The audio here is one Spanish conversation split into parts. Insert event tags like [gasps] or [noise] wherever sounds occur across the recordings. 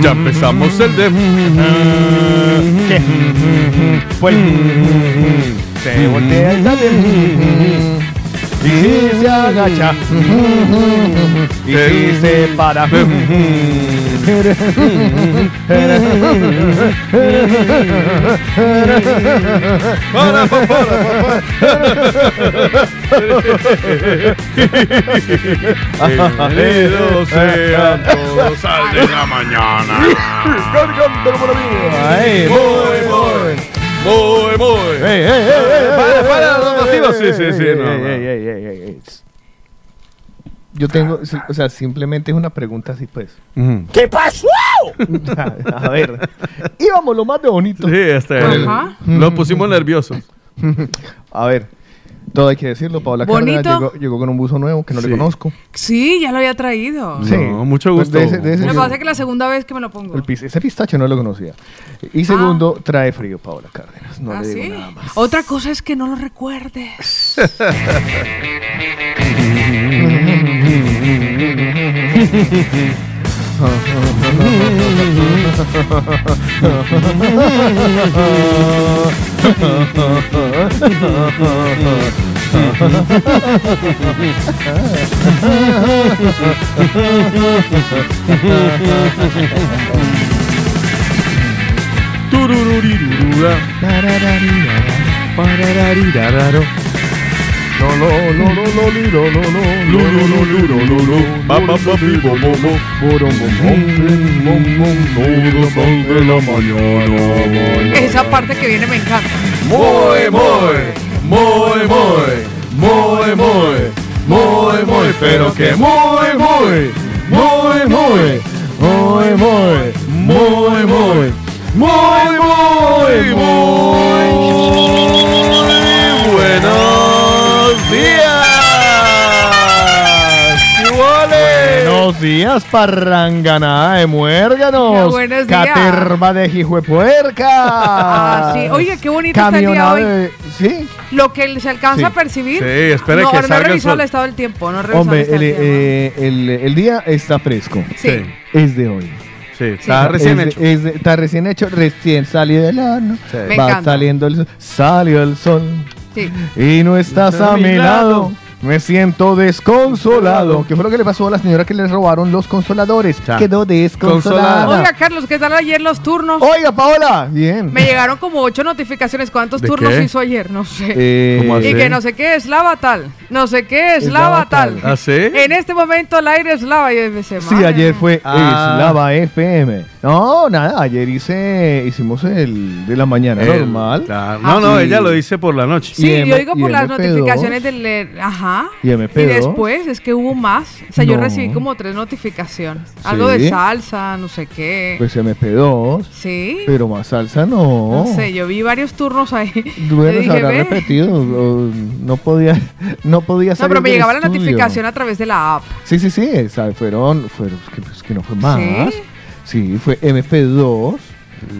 Ya empezamos el de. ¿Qué? Pues. Se voltea y sale. Y se agacha. Y si se para. Bienvenidos sean todos al de la mañana. Ay, Muy, muy. Muy, muy. Para, para, los motivos. Sí, sí, sí, ey, no, ey, no. ey, ey, ey, ey, ey. Yo tengo, o sea, simplemente es una pregunta así, pues. ¿Qué pasó? [laughs] A ver, íbamos lo más de bonito. Sí, este. Ajá. Lo pusimos nerviosos. [laughs] A ver, todo hay que decirlo. Paola Bonito. Cárdenas llegó, llegó con un buzo nuevo que no Sí. le conozco. Sí, ya lo había traído. Sí. No, mucho Pues gusto. de ese- de ese- Me pasa que la segunda vez que me lo pongo. El ese pistacho no lo conocía. Y segundo, trae frío, Paola Cárdenas. No ¿Ah, le digo sí? nada más. Otra cosa es que no lo recuerdes. [laughs] Turururirurura. Parararirararo. No, no, no, no, no, li, no, no, de la mañana. Esa parte que viene me encanta. Muy, muy, muy, muy, muy, muy, muy, muy, pero que muy, muy, muy, muy, muy, muy, muy, muy, muy, muy, muy buenos días. Buenos días, parranganada de muérganos. Buenos días. Caterva de jijuepuerca. Ah, sí. Oye, qué bonito está el día hoy. de- Sí. Lo que se alcanza Sí. a percibir. Sí, espere no, que no he salga el revisado sol. el estado del tiempo. No he revisado Hombre, el estado el, del tiempo. eh, el- el día está fresco. sí. Es de hoy. Sí, está recién Es hecho. es está recién hecho, recién salido del horno. Sí. Va encanta. saliendo el sol. Salió el sol. Sí. Y no estás a mi lado. Me siento desconsolado. ¿Qué fue lo que le pasó a la señora que le robaron los consoladores? Ya. Quedó desconsolada. Oiga, Carlos, ¿qué tal ayer los turnos? Oiga, Paola. Bien. Me llegaron como ocho notificaciones. ¿Cuántos ¿De turnos qué? hizo ayer? No sé. Eh. Y que no sé qué es lava tal. No sé qué es lava tal. ¿Ah, sí? En este momento el aire es lava. Y yo empecé, Sí, ayer fue Ah. Eslava FM. No, nada, ayer hice, hicimos el de la mañana El- normal. No, no, Sí. ella lo dice por la noche. Sí, Y M- yo digo y por las MP2. notificaciones del... eh, Ajá. Y MP2. después es que hubo más. O sea, yo No. recibí como tres notificaciones. Algo de salsa, no sé qué. Pues MP2, sí. pero más salsa no. No sé, yo vi varios turnos ahí. Bueno, [laughs] dije, habrá "Ve". repetido. no podía, [laughs] no podía No, salir pero me llegaba la notificación a través de la app. Sí, sí, sí. fueron, fueron, es que, es que no fue más. ¿Sí? Sí, fue MP2.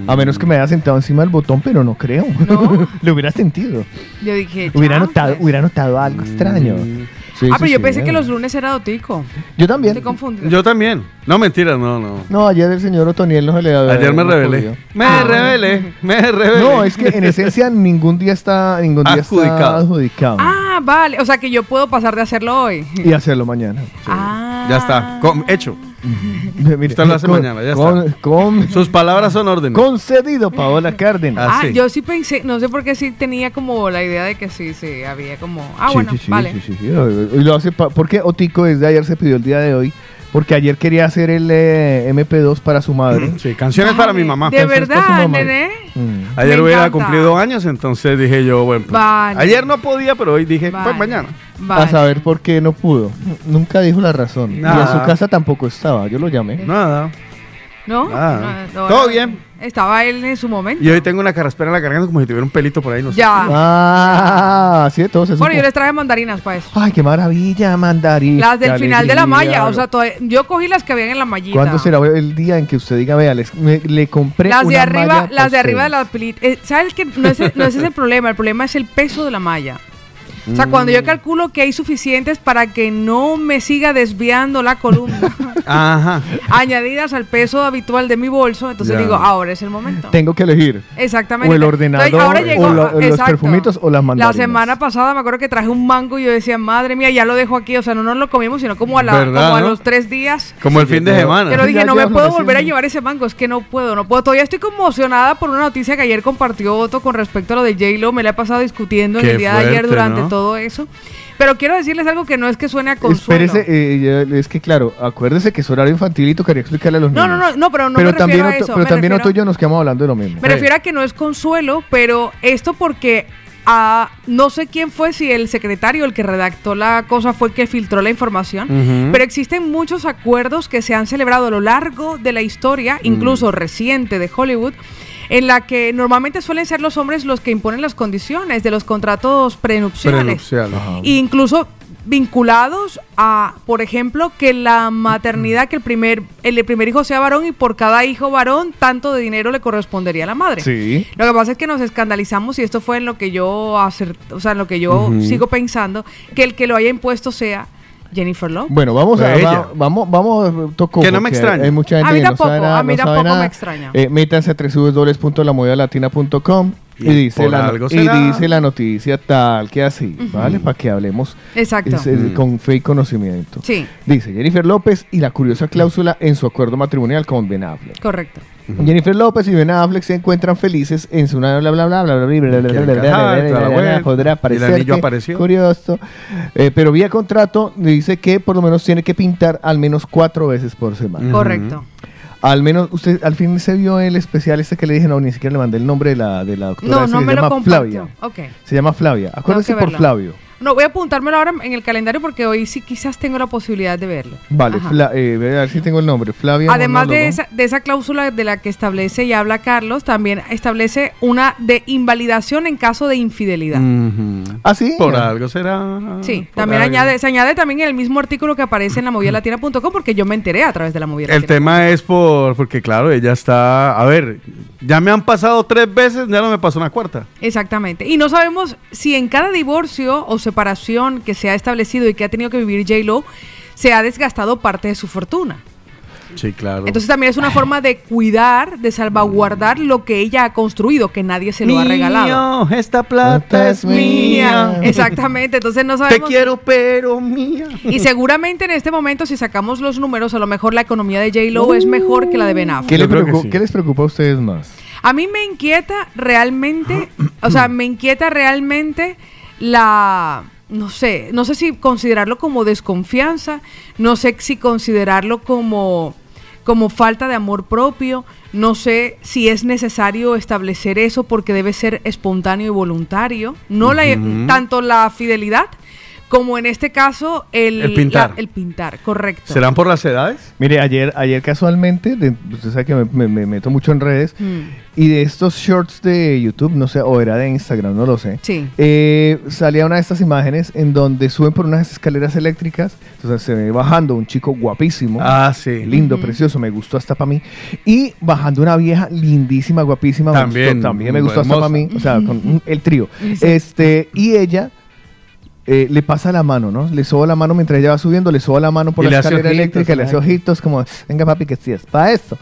A menos que me haya sentado encima del botón, pero no creo. ¿No? [laughs] Lo hubiera sentido. Yo dije, Hubiera "Ya, notado, pues". hubiera notado algo extraño. Sí, ah, sí, pero yo sí. pensé que los lunes era Dotico. Yo también. Estoy confundida. Yo también. No, mentira, no, no. No, ayer el señor Otoniel no se le había Ayer me rebelé. Me Ah. rebelé, me rebelé. No, es que en esencia ningún día está, ningún día está Adjudicado. Ah, vale. O sea que yo puedo pasar de hacerlo hoy. Y hacerlo mañana. Ah. Ya está, hecho. Mire, Usted lo hace con- mañana, ya con- está. con- Sus palabras son órdenes. concedido, Paola Cárdenas. Ah, Ah, sí. yo sí pensé, no sé por qué sí tenía como la idea de que sí, sí, había como... Ah, Sí, bueno, sí, vale. sí, sí, sí. Y lo hace pa- ¿Por qué Otico desde ayer se pidió el día de hoy? Porque ayer quería hacer el eh, MP2 para su madre. Sí, canciones para mi mamá. De Canciones para su verdad, mamá. nene. Mm. Ayer Me hubiera encanta. cumplido años, entonces dije yo, bueno, pues, Vale. ayer no podía, pero hoy dije, Vale. pues mañana. Vale. A saber por qué no pudo. Nunca dijo la razón. Y en Nada. su casa tampoco estaba. Yo lo llamé. Nada. ¿No? No, no, todo bien. Estaba él en su momento. Y hoy tengo una carraspera en la garganta como si tuviera un pelito por ahí, no sé. Ya. Ah, así de todo se Bueno, supo. yo les traje mandarinas para eso. Ay, qué maravilla, mandarín. Las del Qué final de la malla. O sea, todavía- yo cogí las que habían en la mallita. ¿Cuándo será el día en que usted diga, vea, les- me- le compré Las de una arriba, malla las de arriba de la pelita. Eh, ¿Sabes que no es, no es ese el problema? El problema es el peso de la malla. O sea, cuando Mm. yo calculo que hay suficientes para que no me siga desviando la columna, [laughs] Ajá. añadidas al peso habitual de mi bolso, entonces Ya. digo, ahora es el momento. Tengo que elegir. Exactamente. O el ordenador, Entonces, ahora o llegó- lo- los perfumitos, o las La mandarinas. semana pasada me acuerdo que traje un mango y yo decía, madre mía, ya lo dejo aquí. O sea, no nos lo comimos, sino como a, la, ¿Verdad, como a los tres días. Como el fin de semana. Pero dije, Ya no me puedo volver a llevar ese mango, es que no puedo, no puedo. Todavía estoy conmocionada por una noticia que ayer compartió Otto con respecto a lo de J-Lo. Me la he pasado discutiendo en el día de ayer durante ¿no? Todo eso. Pero quiero decirles algo que no es que suene a consuelo. Espérese, eh, es que claro, acuérdese que es horario infantil y tocaría explicarle a los No, niños. no, no, no, pero no pero me también refiero a eso. Pero me también refiero- Otto y yo nos quedamos hablando de lo mismo. Me refiero a que no es consuelo, pero esto porque ah, no sé quién fue, si el secretario, el que redactó la cosa, fue el que filtró la información, Ujú. pero existen muchos acuerdos que se han celebrado a lo largo de la historia, incluso reciente de Hollywood, en la que normalmente suelen ser los hombres los que imponen las condiciones de los contratos prenupciales. E incluso vinculados a, por ejemplo, que la maternidad, que el primer, el primer hijo sea varón y por cada hijo varón, tanto de dinero le correspondería a la madre. Sí. Lo que pasa es que nos escandalizamos y esto fue en lo que yo acer- o sea, en lo que yo sigo pensando, que el que lo haya impuesto sea Jennifer Lopez. Bueno, vamos a Ella. va- vamos vamos tocó Que no me extraña. Hay mucha gente A mí que no tampoco, sabe nada, a mí no tampoco me nada. extraña. Eh, métanse a www.lamovedalatina.com y, Y dice la, y dice la noticia tal que así, ¿vale? Para que hablemos Exacto. es, eh, con fe y conocimiento. Sí, Dice Jennifer López y la curiosa cláusula en su acuerdo matrimonial con Ben Affleck. correcto. Jennifer López y Ben Affleck se encuentran felices en su bla bla bla bla bla bla podrá curioso eh, pero vía contrato dice que por lo menos tiene que pintar al menos cuatro veces por semana correcto al menos usted al fin se vio el especial este que le dije, no, ni siquiera le mandé el nombre de la, de la doctora. No, no me llama lo Flavia. Okay. Se llama Flavia. Acuérdense por Flavio. No, voy a apuntármelo ahora en el calendario porque hoy sí quizás tengo la posibilidad de verlo. vale. Fla- eh, voy a ver si tengo el nombre Flavia Además de esa, de esa cláusula de la que establece y habla Carlos, también establece una de invalidación en caso de infidelidad. Ah sí Por algo será. Sí, por también algo. añade, se añade también en el mismo artículo que aparece en la movidalatina.com porque yo me enteré a través de la movida El tema es por porque claro, ella está, a ver, ya me han pasado tres veces, ya no me pasó una cuarta. Exactamente. Y no sabemos si en cada divorcio o separación que se ha establecido y que ha tenido que vivir J-Lo, se ha desgastado parte de su fortuna. Sí, claro. Entonces también es una forma de cuidar, de salvaguardar lo que ella ha construido, que nadie se lo ha regalado. Esta plata es mía. Exactamente, entonces no Te sabemos. quiero, pero mía. Y seguramente en este momento, si sacamos los números, a lo mejor la economía de J-Lo es mejor que la de Ben Affleck. ¿Qué, le sí. ¿Qué les preocupa a ustedes más? A mí me inquieta realmente, o sea, me inquieta realmente la, no sé, no sé si considerarlo como desconfianza, no sé si considerarlo como, como falta de amor propio, no sé si es necesario establecer eso porque debe ser espontáneo y voluntario, no la, tanto la fidelidad como en este caso el, El pintar. la- el pintar, correcto. ¿Serán por las edades? Mire, ayer, ayer casualmente, de- usted sabe que me, me- me meto mucho en redes, Mm. y de estos shorts de YouTube, no sé, o era de Instagram, no lo sé, Sí. eh, salía una de estas imágenes en donde suben por unas escaleras eléctricas, entonces se ve bajando un chico guapísimo, Ah, sí. lindo, precioso, me gustó hasta para mí, y bajando una vieja lindísima, guapísima, me También, gustó, también me gustó hasta para mí, o sea, con el trío. Exacto. Este, y ella... eh, le pasa la mano, ¿no? Le soba la mano mientras ella va subiendo, le soba la mano por Y la escalera ojitos, eléctrica, le hace ojitos como, venga papi, que sí es para esto.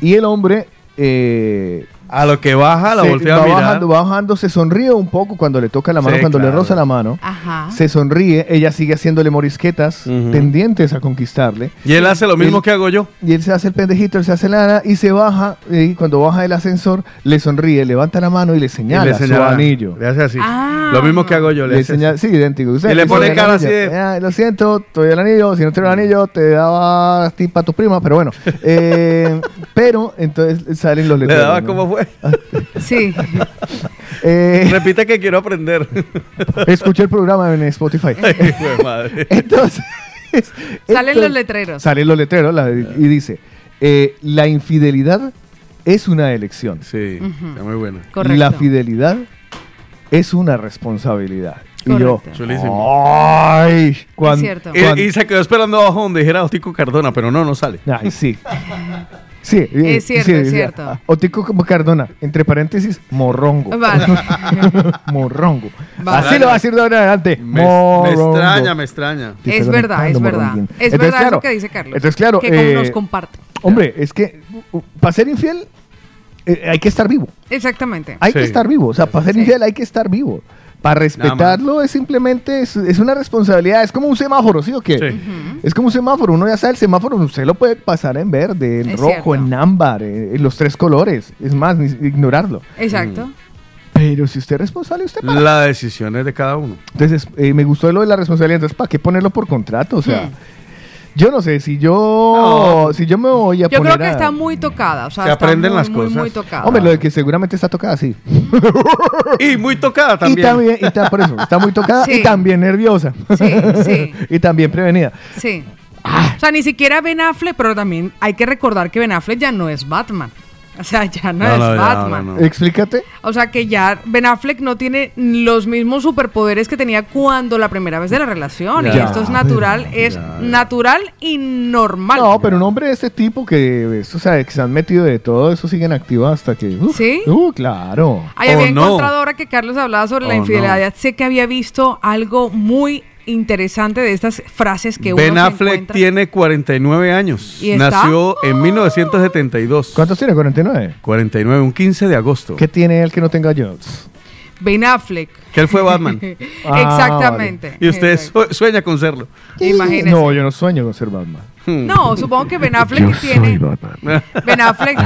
Y el hombre eh, A lo que baja, la se- voltea va a mirar. bajando, va bajando, se sonríe un poco cuando le toca la mano, Sí, cuando le roza la mano. Ajá. Se sonríe, ella sigue haciéndole morisquetas Ujú. pendientes a conquistarle. Y él hace lo mismo Él- que hago yo. Y él se hace el pendejito, él se hace lana y se baja. Y cuando baja del ascensor, le sonríe, levanta la mano y le Y señala, le señala, su anillo. Le hace así. Ah. Lo mismo que hago yo. Le, Le hace señala, así. sí, idéntico. Usted Y le pone "El cara anillo". así de- "Ah, lo siento, te doy el anillo. Si no te doy el anillo, te daba a ti para tu prima. Pero bueno. [laughs] Eh, pero entonces salen los Le letreros. daba ¿no? como fue. Sí. [laughs] Eh, Repite que quiero aprender. [laughs] escuché el programa en Spotify. [laughs] Ay, madre. Entonces. Salen entonces- los letreros. Salen los letreros la- y dice: eh, la infidelidad es una elección. Sí, está muy bueno. Correcto. La fidelidad es una responsabilidad. Y yo, Correcto. Chulísimo. ay, cuan- Es cierto. Y se quedó esperando abajo donde dijera Otico Cardona, pero no, no sale. Ay, sí. Sí, Es cierto, sí, es cierto. Otico como Cardona, entre paréntesis, morrongo. Vale. [laughs] morrongo. Vale. Así lo va a decir de ahora en adelante. Me, me extraña, me extraña. Es verdad, es verdad. morronguín. Es Entonces, verdad claro, eso que dice Carlos. Entonces, claro. Que como eh, nos comparte. Hombre, es que para ser infiel eh, hay que estar vivo. Exactamente. Hay Sí. que estar vivo. O sea, para ser Sí. infiel hay que estar vivo. Para respetarlo es simplemente, es, es una responsabilidad. Es como un semáforo, ¿sí o qué? Sí. Es como un semáforo. Uno ya sabe el semáforo. Usted lo puede pasar en verde, en Es rojo, cierto. en ámbar, eh, en los tres colores. Es más, ni- ignorarlo. Exacto. Pero si usted es responsable, usted para. La decisión es de cada uno. Entonces, eh, me gustó lo de la responsabilidad. Entonces, ¿para qué ponerlo por contrato? O sea. Yo no sé, si yo, No. si yo me voy a Yo poner creo que a- está muy tocada. O sea, Se está aprenden muy, las muy, cosas. muy tocada. Hombre, lo de que seguramente está tocada, sí. [laughs] Y muy tocada Y también. también, y ta- por eso, está muy tocada Sí. y también nerviosa. Sí, sí. [laughs] y también prevenida. Sí. Ah. O sea, ni siquiera Ben Affleck, pero también hay que recordar que Ben Affleck ya no es Batman. O sea, ya no, No, es no, ya, Batman. no, no. Explícate. O sea, que ya Ben Affleck no tiene los mismos superpoderes que tenía cuando la primera vez de la relación. y esto es natural, pero- es natural y normal. No, pero un hombre de este tipo que, o sea, que se han metido de todo eso siguen activos hasta que. uf, ¿Sí? Uh, claro. Oh, había no. encontrado ahora que Carlos hablaba sobre la infidelidad. Sé que había visto algo muy interesante de estas frases que Ben uno se Affleck encuentra. tiene 49 años. ¿Y está? Nació en 1972. ¿Cuántos tiene? 49. 49, un 15 de agosto. ¿Qué tiene él que no tenga Jobs? Ben Affleck. Que él fue Batman. [laughs] Ah, Exactamente. y usted Exacto. su- sueña con serlo. Imagínese. No, yo no sueño con ser Batman. Hmm. No, supongo que Ben Affleck tiene. Ben Affleck.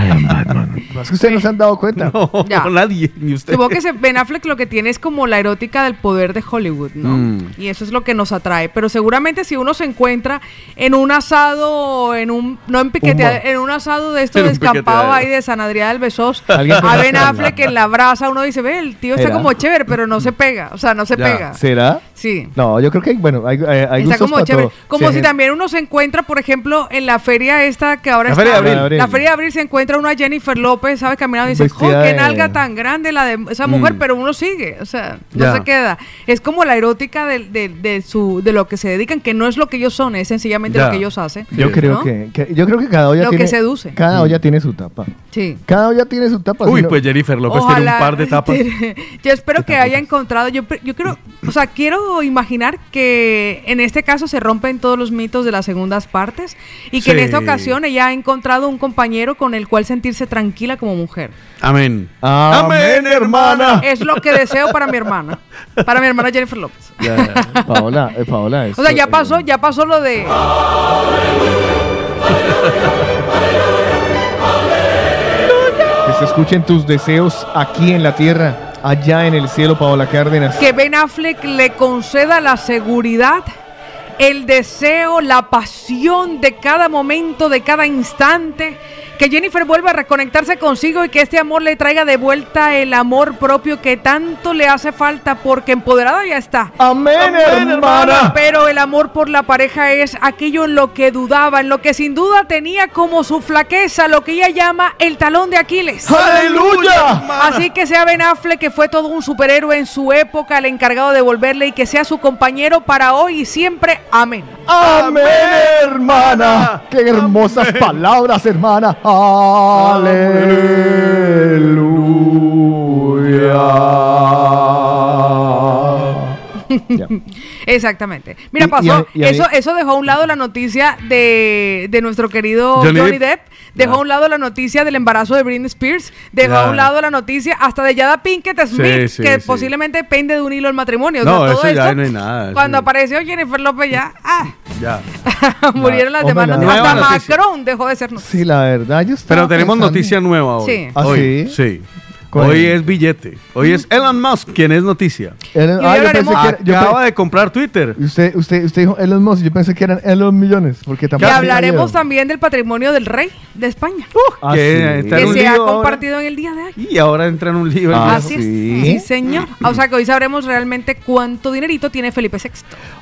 Es que ustedes no se han dado cuenta. No, [laughs] Ya. nadie, ni usted. Supongo que se- Ben Affleck lo que tiene es como la erótica del poder de Hollywood, ¿no? Mm. Y eso es lo que nos atrae. Pero seguramente si uno se encuentra en un asado, en un, no en piqueteado, en un asado de estos descampados ahí de San Adrián del Besós, [laughs] a Ben Affleck en la brasa, uno dice, ve, el tío está como chévere, pero no se pega. O sea, no se Ya. pega. ¿Será? Sí. No, yo creo que, bueno, hay, hay, hay Está gustos como para chévere. todo. Como Sí, si también uno se encuentra, por ejemplo, en la feria esta que ahora La está. Feria de Abril. La feria de abril se encuentra una Jennifer López, ¿sabes? Caminando y dice, ¡jo, qué de- nalga tan grande la de esa mujer! Mm. Pero uno sigue, o sea, no Ya. se queda. Es como la erótica de, de, de su, de lo que se dedican, que no es lo que ellos son, es sencillamente Ya. lo que ellos hacen. Yo creo que, que- yo creo que cada olla Lo que tiene seduce. Cada olla tiene su tapa. Sí. Cada olla tiene su tapa. Uy, pues Jennifer López tiene un par de tapas. [laughs] yo espero que haya encontrado. Yo, pre- yo quiero, o sea, quiero imaginar que en este caso se rompen todos los mitos de las segundas partes y que en esta ocasión ella ha encontrado un compañero con el cual sentirse tranquila como mujer. Amén. Amén, hermana. Es lo que deseo para mi hermana, para mi hermana Jennifer López. Ya, ya. Paola, eh, Paola. O sea, ya esto, pasó, eh, ya pasó lo de. Que se escuchen tus deseos aquí en la tierra, allá en el cielo, Paola Cárdenas. que Ben Affleck le conceda la seguridad, el deseo, la pasión de cada momento, de cada instante. Que Jennifer vuelva a reconectarse consigo y que este amor le traiga de vuelta el amor propio que tanto le hace falta porque empoderada ya está. Amén, hermana. Pero el amor por la pareja es aquello en lo que dudaba, en lo que sin duda tenía como su flaqueza, lo que ella llama el talón de Aquiles. ¡Aleluya! Así que sea Ben Affleck, que fue todo un superhéroe en su época, el encargado de volverle y que sea su compañero para hoy y siempre. Amén. Amén, hermana. Qué hermosas palabras, hermana. Aleluya. Ya. [laughs] Exactamente. Mira, Y- y pasó. a- y a mí- eso, eso dejó a un lado la noticia de, de nuestro querido Johnny Johnny, Depp. Depp. Dejó a un lado la noticia del embarazo de Britney Spears. Dejó Ya. a un lado la noticia hasta de Yada Pinkett Smith, sí, que sí. posiblemente pende de un hilo el matrimonio. O No, todo eso ya esto, no hay nada, Cuando sí. apareció Jennifer López ya. [laughs] ah, Ya. [laughs] murieron las hombre, demás la- noticias. Hasta Nueva noticia. Macron dejó de ser noticia. Sí, la verdad, yo estaba Pero tenemos pensando- noticia nueva hoy. Sí. ¿Ah, Hoy, sí? sí. Hoy es billete. Hoy es Elon Musk quien es noticia. Elon- ah, yo pensé hablaremos- que era- yo Acaba pe- de comprar Twitter. Usted, usted, usted dijo Elon Musk, yo pensé que eran Elon Millones, porque Y hablaremos también del patrimonio del rey de España, Ah, que sí. que se ha ahora. compartido en el día de hoy. Y ahora entra en un el Ah. Así ¿sí? es. Sí, señor. O sea que hoy sabremos realmente cuánto dinerito tiene Felipe VI.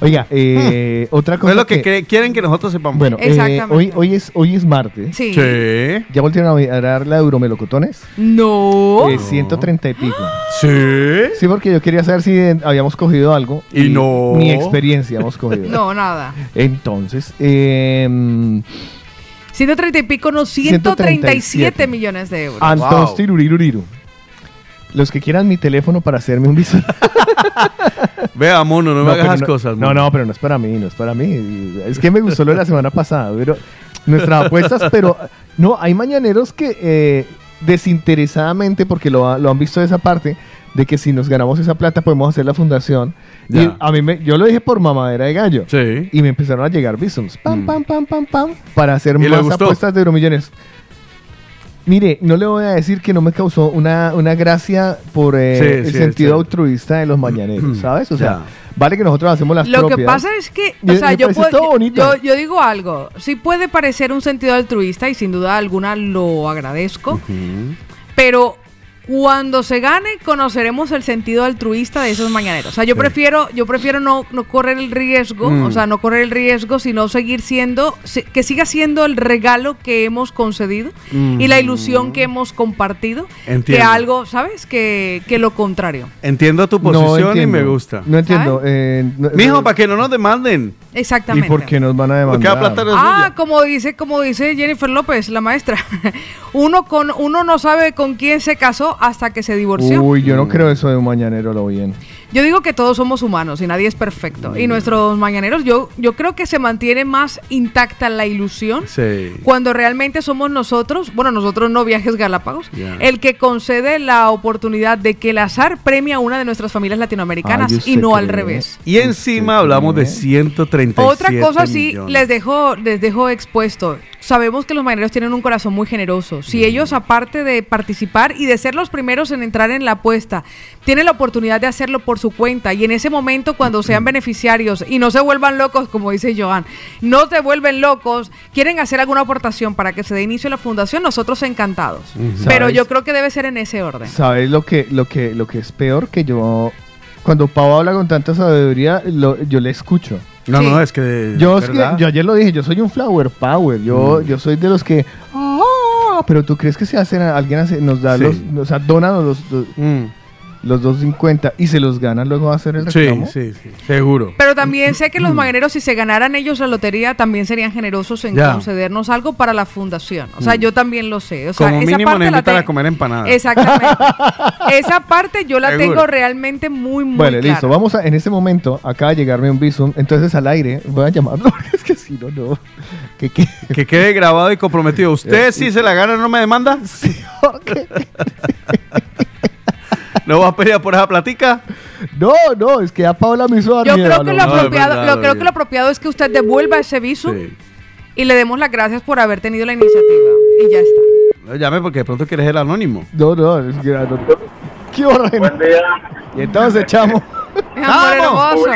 Oiga, eh, otra cosa es lo que, quieren que nosotros sepamos. Bueno, eh, Exactamente. hoy, hoy, es, hoy es martes. Sí. Sí. ¿Ya volvieron a mirar la Euromelocotones? No. Eh, 130 y pico. Sí. Sí, porque yo quería saber si eh, habíamos cogido algo. Y no. Ni experiencia hemos cogido. No, nada. Entonces, eh, 130 y pico, no, 137 137 millones de euros. Antos Wow. tiruriruriru. Los que quieran mi teléfono para hacerme un viso. [laughs] Vea, mono, no, me hagas no- cosas. No, mono. no, pero no es para mí, no es para mí. Es que me gustó lo de la semana pasada, pero nuestras apuestas, pero no, hay mañaneros que eh, desinteresadamente, porque lo, ha- lo han visto de esa parte, de que si nos ganamos esa plata podemos hacer la fundación. Y a mí me, yo lo dije por mamadera de gallo. Sí. Y me empezaron a llegar visums. Pam, Mm. pam, pam, pam, pam. Para hacer ¿Y le más gustó? apuestas de euromillones. Mire, no le voy a decir que no me causó una, una gracia por eh, Sí, el sí, sentido sí. altruista de los mañaneros, ¿sabes? O sea, vale que nosotros hacemos las Lo que pasa es que, Me- o sea, yo, puedo- todo bonito. yo, yo digo algo, sí puede parecer un sentido altruista y sin duda alguna lo agradezco, pero cuando se gane conoceremos el sentido altruista de esos mañaneros. O sea, yo prefiero, yo prefiero no, no correr el riesgo, Mm. o sea, no correr el riesgo, sino seguir siendo, si- que siga siendo el regalo que hemos concedido y la ilusión que hemos compartido, que Entiendo. algo, ¿sabes? Que, que lo contrario. Entiendo tu No posición y me gusta. No entiendo. eh, no- Mijo, para que no nos demanden. ¿Y Exactamente. por qué nos van a Porque demandar? Ah, suya. como dice, como dice Jennifer López, la maestra. [laughs] uno con, uno no sabe con quién se casó hasta que se divorció. Uy, yo no creo eso de un mañanero, lo bien. Yo digo que todos somos humanos y nadie es perfecto. Y nuestros mañaneros, yo, yo creo que se mantiene más intacta la ilusión Sí. cuando realmente somos nosotros, bueno, nosotros no viajes Galápagos, el que concede la oportunidad de que el azar premia a una de nuestras familias latinoamericanas y ¿usted no al revés. Y encima hablamos de 137 Otra cosa sí les dejo, les dejo expuesto. Sabemos que los marineros tienen un corazón muy generoso. Si ellos, aparte de participar y de ser los primeros en entrar en la apuesta, tienen la oportunidad de hacerlo por su cuenta y en ese momento cuando sean beneficiarios y no se vuelvan locos, como dice Joan, no se vuelven locos, quieren hacer alguna aportación para que se dé inicio a la fundación, nosotros encantados. Pero yo creo que debe ser en ese orden. ¿Sabes lo que, lo que, lo que es peor? Que yo, cuando Pau habla con tanta sabiduría, lo- yo le escucho. No, Sí. no, es que. Yo, es que- yo ayer lo dije, yo soy un flower power. Yo, Mm. yo soy de los que. "Ah", pero tú crees que se hacen, alguien hace- nos da Sí. los. O sea, dona los, los, Mm. Los 2.50 y se los gana luego va a hacer el Sí, reclamo. sí, sí. Seguro. Pero también sé que los mañaneros, si se ganaran ellos la lotería, también serían generosos en Ya. concedernos algo para la fundación. O sea, Mm. yo también lo sé. O sea, Como esa mínimo parte la a comer empanadas. Exactamente. [laughs] esa parte yo la Seguro. tengo realmente muy, muy Bueno, clara. listo. Vamos a, en este momento, acaba de llegarme un visum. Entonces al aire, voy a llamarlo [laughs] porque es que si no, no. Que, que, Que quede grabado y comprometido. ¿Usted si se la gana no me demanda? sí, ok. [laughs] ¿No va a pelear por esa platica? No, no, es que ya Paula me hizo dar Yo miedo, creo que lo No, apropiado, verdad, lo creo que lo apropiado es que usted devuelva ese viso Sí. y le demos las gracias por haber tenido la iniciativa. Y ya está. No llame porque de pronto quieres el anónimo. No, no, es que no. Qué horrendo. Buen día. Y entonces amor ¡Vamos!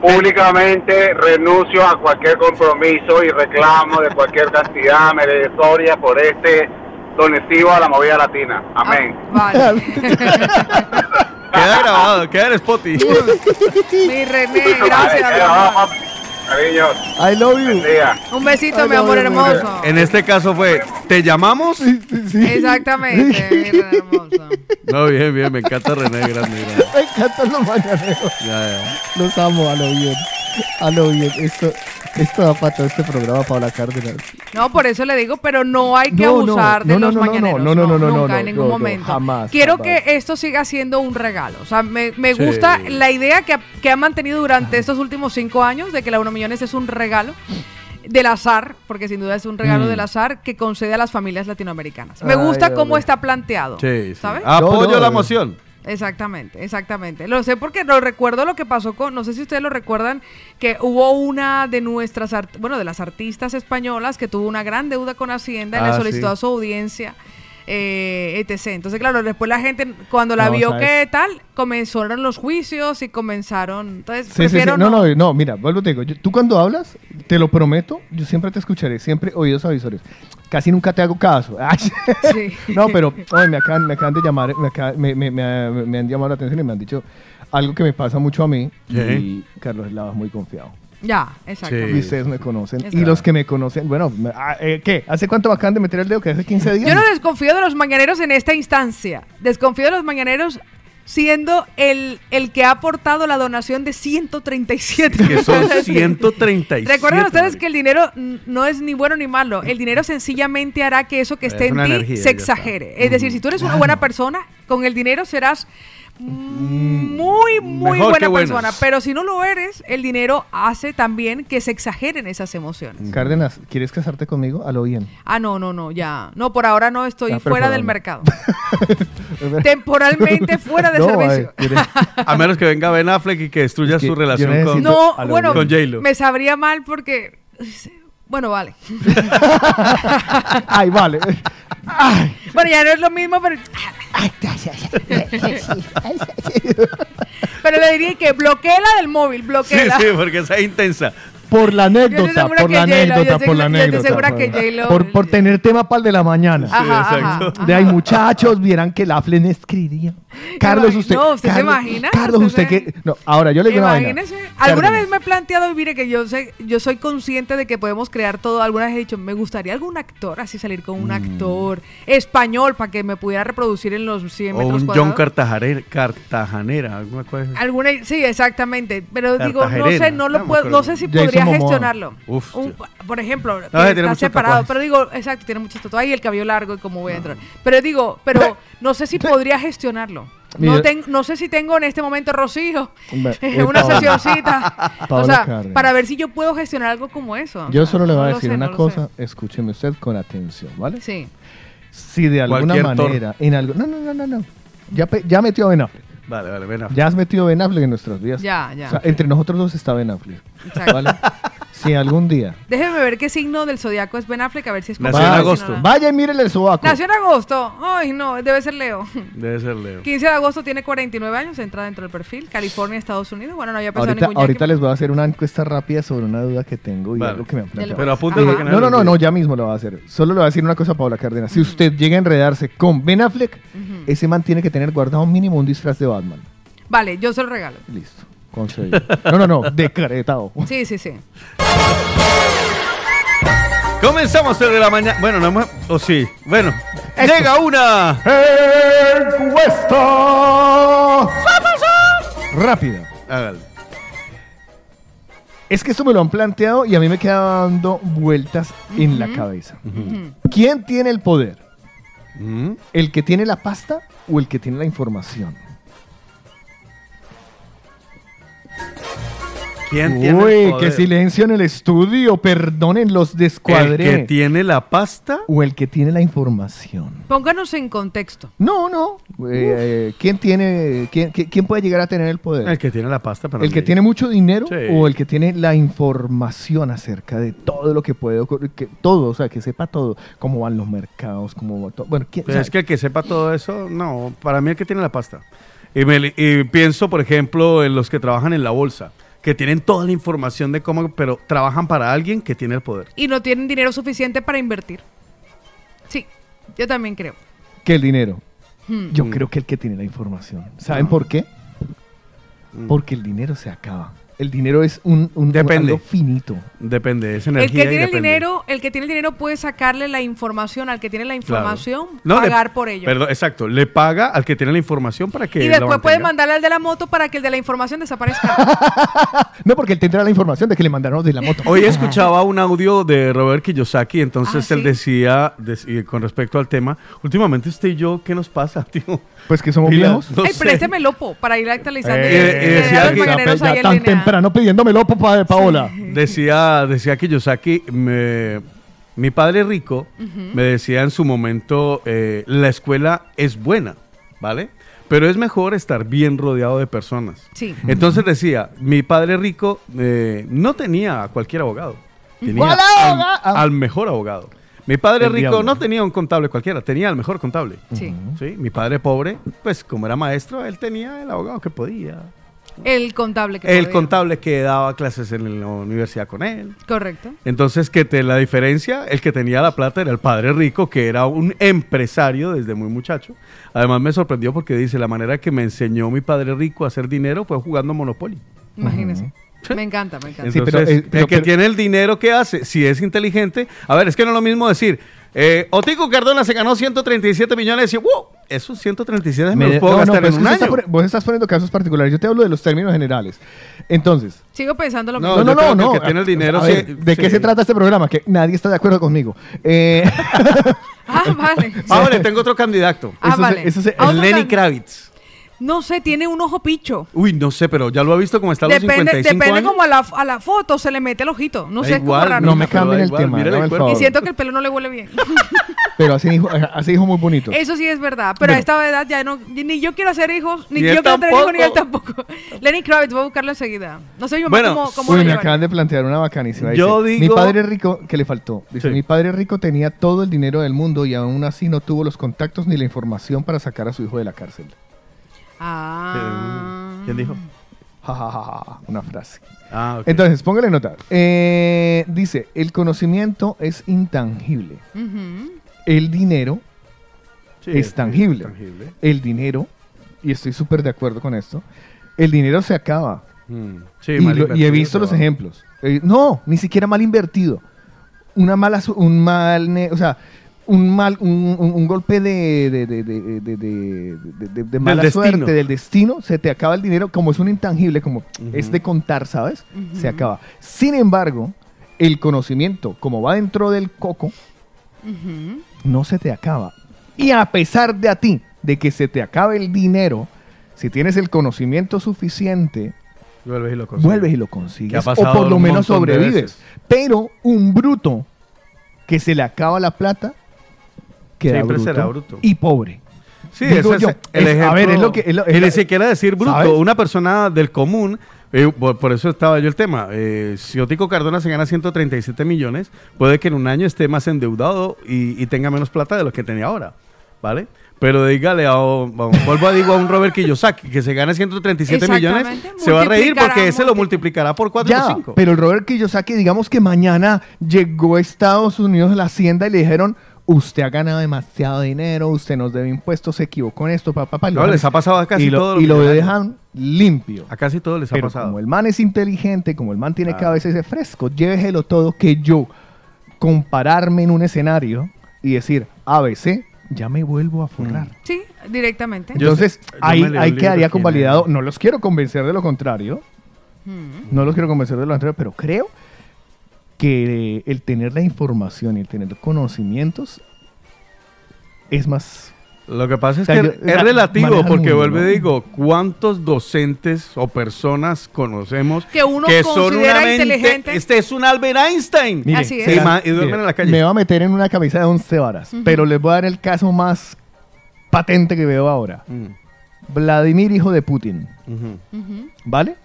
Públicamente renuncio a cualquier compromiso y reclamo de cualquier cantidad meritoria por este donativo a la movida latina. Amén. Ah, vale. [laughs] Queda grabado, queda en Spotify. [laughs] Mi René, gracias. Cariños, I love you. Un besito, mi amor hermoso. En este caso fue, ¿te llamamos? Sí, sí. Exactamente, mi René hermoso. No, bien, bien, me encanta René, grande, grande. Me encantan los mañaneros. Ya, ya. Los amo, a lo bien. A lo bien. Esto, esto da para todo este programa, Paula Cárdenas. No, por eso le digo, pero no hay que No, no, abusar de no, no, los no, no, mañaneros. no, no, no, no, nunca no, en ningún no, no, momento. jamás, Quiero jamás. que esto siga siendo un regalo. O sea, me, me Sí. gusta la idea que ha, que ha mantenido durante estos últimos cinco años de que la 1 millones es un regalo del azar, porque sin duda es un regalo Mm. del azar que concede a las familias latinoamericanas. Me Ay, gusta cómo hombre. está planteado. Sí, sí. ¿Sabes? Apoyo No, no, la moción. Exactamente, exactamente. Lo sé porque lo recuerdo lo que pasó con, no sé si ustedes lo recuerdan, que hubo una de nuestras, bueno, de las artistas españolas que tuvo una gran deuda con Hacienda y Ah, le solicitó sí. a su audiencia eh, etc. Entonces, claro, después la gente, cuando la No, vio ¿sabes? que tal, comenzaron los juicios y comenzaron. Entonces, Sí, sí, sí. prefiero No, no. no, no, mira, vuelvo te digo, yo- tú cuando hablas, te lo prometo, yo siempre te escucharé, siempre oídos avisores. Casi nunca te hago caso. [laughs] No, pero ay, me, acaban, me acaban de llamar, me, acaba- me, me- me- me han llamado la atención y me han dicho algo que me pasa mucho a mí y. Carlos Lava es muy confiado. Ya, exacto. Y ustedes me conocen. Exacto. Y los que me conocen, bueno, me- ah, eh, ¿qué? ¿Hace cuánto me acaban de meter el dedo? ¿Que hace 15 días? Yo no desconfío de los mañaneros en esta instancia. Desconfío de los mañaneros siendo el, el que ha aportado la donación de 137 Que son millones. 137. Recuerden ustedes que el dinero no es ni bueno ni malo. El dinero sencillamente hará que eso que esté Es en ti se exagere. Es decir, si tú eres una buena persona, con el dinero serás muy, muy Mejor que buena buenas. persona. Pero si no lo eres, el dinero hace también que se exageren esas emociones. Cárdenas, ¿quieres casarte conmigo? A lo bien. Ah, no, no, no, ya. No, por ahora no estoy Ah, fuera del mercado. [laughs] Temporalmente fuera de [laughs] No, servicio. ay, ¿quieres- [laughs] A menos que venga Ben Affleck y que destruya Es que su relación con... No, bueno, bien. Con J-Lo. me sabría mal porque... Bueno, vale. Ay, vale. Ay. Bueno, ya no es lo mismo, pero... [laughs] Pero le diría que bloqueela del móvil, Sí, bloqueela. sí, porque esa es intensa. Por la anécdota, por la anécdota, por la anécdota. por- tener tema para el de la mañana. Ajá, ajá, exacto. ajá. De ahí, muchachos, vieran que la Flen escribiría. [laughs] Carlos, usted. no, ¿usted se imagina? Carlos, ¿Usted usted que. No, ahora yo le digo una vaina. Imagínese. Alguna Cárdenas, vez me he planteado, y mire que yo sé, yo soy consciente de que podemos crear todo. Alguna vez he dicho, me gustaría algún actor, así salir con un actor español para que me pudiera reproducir en los 100 O metros un cuadrados. John Cartajanera, Cartajanera, alguna cosa. Alguna, sí, exactamente. Pero digo, no sé, no lo me puedo, no sé si Jason podría Momoa. gestionarlo. Uf, Un- por ejemplo, que está separado, tatuajes. pero digo, exacto, tiene muchos tatuajes y el cabello largo y cómo voy a entrar. Pero digo, pero [laughs] no sé si podría gestionarlo. No, ten- no sé si tengo en este momento Rocío [laughs] una Paola. sesioncita. [laughs] o sea, para ver si yo puedo gestionar algo como eso. Yo solo le voy no a decir sé, una no cosa, sé. escúcheme usted con atención, ¿vale? Sí. Si de alguna Cualquier manera, en algo. No, no, no, no, no. Ya, pe- ya metió a Ben Affleck. Vale, vale, ven. Ya has metido Ben Affleck en nuestras vidas. Ya, ya. O sea, entre nosotros dos está Ben Affleck. Exacto. ¿Vale? Si algún día. [laughs] Déjeme ver qué signo del zodiaco es Ben Affleck, a ver si es Nació en agosto. si no, no. Vaya y mírele el sobaco. Nació en agosto. Ay, no, debe ser Leo. [laughs] Debe ser Leo. 15 de agosto tiene 49 años, entra dentro del perfil. California, Estados Unidos. Bueno, no había pensado Ahorita, ningún ahorita les voy a hacer una encuesta rápida sobre una duda que tengo y Vale. algo que me han planteado. Pero apunta Ajá. porque No, no, no, no, ya mismo lo va a hacer. Solo le voy a decir una cosa a Paula Cárdenas. Si usted llega a enredarse con Ben Affleck, ese man tiene que tener guardado mínimo un disfraz de Batman. Vale, yo se lo regalo. Listo. Conseguido. No, no, no, decretado. Sí, sí, sí. Comenzamos el de la mañana. Bueno, no hemos. O sí. Bueno, llega una. Encuesta rápida. Hágale. Es que esto me lo han planteado y a mí me queda dando vueltas en la cabeza. ¿Quién tiene el poder? ¿El que tiene la pasta o el que tiene la información? ¿Quién tiene Uy, el qué poder? silencio en el estudio. Perdonen los ¿El descuadré. que tiene la pasta? o el que tiene la información. Pónganos en contexto. No, no. Eh, ¿quién tiene, quién, quién- quién puede llegar a tener el poder? El que tiene la pasta, pero ¿El que tiene mucho dinero Sí. o el que tiene la información acerca de todo lo que puede ocurrir? Que, todo, o sea, que sepa todo, cómo van los mercados, cómo va todo. Bueno, ¿quién, es que el que sepa todo eso, no, para mí el que tiene la pasta. Y, me li- y pienso, por ejemplo, en los que trabajan en la bolsa, que tienen toda la información de cómo, pero trabajan para alguien que tiene el poder. Y no tienen dinero suficiente para invertir. Sí, yo también creo. que el dinero. Hmm. Yo creo que el que tiene la información. ¿Saben por qué? Mm. Porque el dinero se acaba. El dinero es un, un Depende. algo finito. Depende, es El energía. que y tiene el dinero, el que tiene el dinero puede sacarle la información al que tiene la Claro. información, le- pagar por ello. Perdón, exacto. Le paga al que tiene la información para que y después puede mandarle al de la moto para que el de la información desaparezca. [laughs] No, porque él tendrá la información de que le mandaron de la moto. Hoy escuchaba un audio de Robert Kiyosaki, entonces Ah, él ¿sí? decía, con respecto al tema, últimamente usted y yo, ¿qué nos pasa, [laughs] tío? Pues que somos Pila, viejos. no Ay, présteme lopo para ir actualizando. Eh, y- decía que- Ya tan temprano pidiéndomelo, papá de Paola. Decía, decía Kiyosaki, me- mi padre rico me decía en su momento, eh, la escuela es buena, ¿vale? Pero es mejor estar bien rodeado de personas. Sí. Entonces decía, mi padre rico eh, no tenía a cualquier abogado, tenía ¿Cuál al, abogado? al mejor abogado. Mi padre El rico diablo. no tenía un contable cualquiera, tenía el mejor contable. Sí. Sí, mi padre pobre, pues como era maestro, él tenía el abogado que podía. El contable que El podía. contable que daba clases en la universidad con él. Correcto. Entonces, que te, la diferencia, el que tenía la plata era el padre rico, que era un empresario desde muy muchacho. Además, me sorprendió porque dice, la manera que me enseñó mi padre rico a hacer dinero fue jugando Monopoly. Imagínese. Me encanta, me encanta. Sí, Entonces, pero, eh, pero- el que pero- tiene el dinero que hace, si es inteligente, a ver, es que no es lo mismo decir, eh, Otico Cardona se ganó 137 millones y ¡wow! Esos 137 me, Me- los puedo no, no, gastar en es un año. vos estás poniendo casos particulares. Yo te hablo de los términos generales. Entonces, Sigo pensando lo No, mismo. yo creo que el que tiene el dinero A sí- ver, ¿De qué se trata este programa? Que nadie está de acuerdo conmigo. Eh, [laughs] Ah, vale. Ah, vale, [laughs] tengo otro candidato. Ah, Eso se- vale. eso se- otro Lenny can- Kravitz. No sé, tiene un ojo picho. Uy, no sé, pero ya lo ha visto como está a los Depende, 55 depende años. como a la, a la foto se le mete el ojito. No Da sé, es como igual, raro. no me cambien el igual, tema. mírale hágame el el cuerpo. Y siento que el pelo no le huele bien. [laughs] Pero hace, hijo- hace hijos muy bonitos. Eso sí es verdad. Pero a esta edad ya no. Ni yo quiero hacer hijos, ni Ni yo quiero tener hijos, ni él tampoco. [laughs] Lenny Kravitz, voy a buscarlo enseguida. No sé mi mamá Bueno, cómo, cómo Uy, me acaban de plantear una bacanísima. Yo Dice, digo- Mi padre rico, que le faltó. Dice, Sí. mi padre rico tenía todo el dinero del mundo y aún así no tuvo los contactos ni la información para sacar a su hijo de la cárcel. Ah. ¿Quién dijo? Una frase. Ah, ok. Entonces, póngale nota. Eh, dice, el conocimiento es intangible. El dinero Sí, es tangible. tangible. El dinero, y estoy súper de acuerdo con esto, el dinero se acaba. Mm, sí, y, mal lo- y he visto los ejemplos. Eh, no, ni siquiera mal invertido. Una mala, un mal, o sea, un mal, un, un- un golpe de, de, de, de, de- de- de- de- de mala suerte, del destino, se te acaba el dinero, como es un intangible, como es de contar, ¿sabes? Se acaba. Sin embargo, el conocimiento, como va dentro del coco, no se te acaba. Y a pesar de a ti, de que se te acabe el dinero, si tienes el conocimiento suficiente, Vuelves y lo consigues. vuelves y lo consigues. O por lo menos sobrevives. Pero un bruto que se le acaba la plata, queda Siempre bruto será bruto. y pobre. Sí, Digo ese es el es- ejemplo. a ver, es lo que- es lo- es ni siquiera decir bruto, ¿sabes? una persona del común, eh, por, por eso estaba yo el tema. Eh, si Otico Cardona se gana 137 millones, puede que en un año esté más endeudado y, y tenga menos plata de lo que tenía ahora, ¿vale? Pero dígale a, vamos, vuelvo a digo a un Robert Kiyosaki que se gana 137 millones, se va a reír porque ese lo multi- multiplicará por 4 o Ya, 5. pero el Robert Kiyosaki, digamos que mañana llegó a Estados Unidos a la hacienda y le dijeron, usted ha ganado demasiado dinero, usted nos debe impuestos, se equivocó en esto, papá. Pa, No, les ha pasado a casi y lo, todos los y lo dejan limpio. A casi todo les ha Pero pasado. como el man es inteligente, como el man tiene Claro. cabeza ese fresco, lléveselo todo que yo compararme en un escenario y decir ABC, ya me vuelvo a forrar. Sí, directamente. Entonces, yo ahí, quedaría convalidado. No los quiero convencer de lo contrario. Mm. No los quiero convencer de lo contrario, pero creo que el tener la información y el tener conocimientos es más. Lo que pasa es O sea, que yo- es la- relativo, porque mundo, vuelvo y ¿no? digo, ¿cuántos docentes o personas conocemos Que uno son considera una mente- inteligente? Este es un Albert Einstein. Mire, Así es. Y duermen en la calle. Me va a meter en una camisa de 11 varas, pero les voy a dar el caso más patente que veo ahora. Mm, Vladimir, hijo de Putin. Ujú. ¿vale?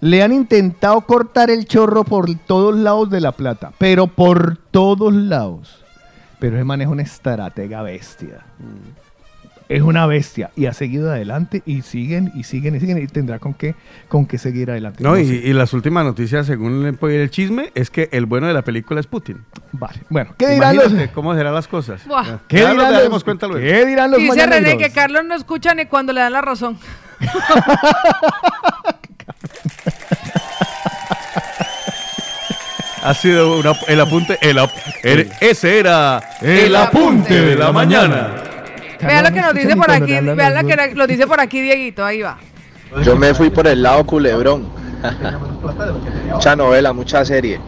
Le han intentado cortar el chorro por todos lados de la plata, pero por todos lados. Pero él maneja una estratega bestia. Es una bestia y ha seguido adelante y siguen y siguen y siguen y tendrá con qué, con qué seguir adelante. No, y, y las últimas noticias, según el, el chisme, es que el bueno de la película es Putin. Vale. Bueno, ¿qué dirán los, Imagínate cómo serán las cosas. Buah. ¿qué dirán daremos los, cuenta luego. ¿qué dirán los Dice René que Carlos no escucha ni cuando le dan la razón. [laughs] [laughs] [laughs] Ha sido una- el apunte, el, ap- el- ese era el, apunte de la mañana. Vean lo que no nos dice por aquí, vean lo que nos dice por aquí Dieguito, ahí va. Yo me fui por el lado culebrón. [laughs] mucha novela, mucha serie.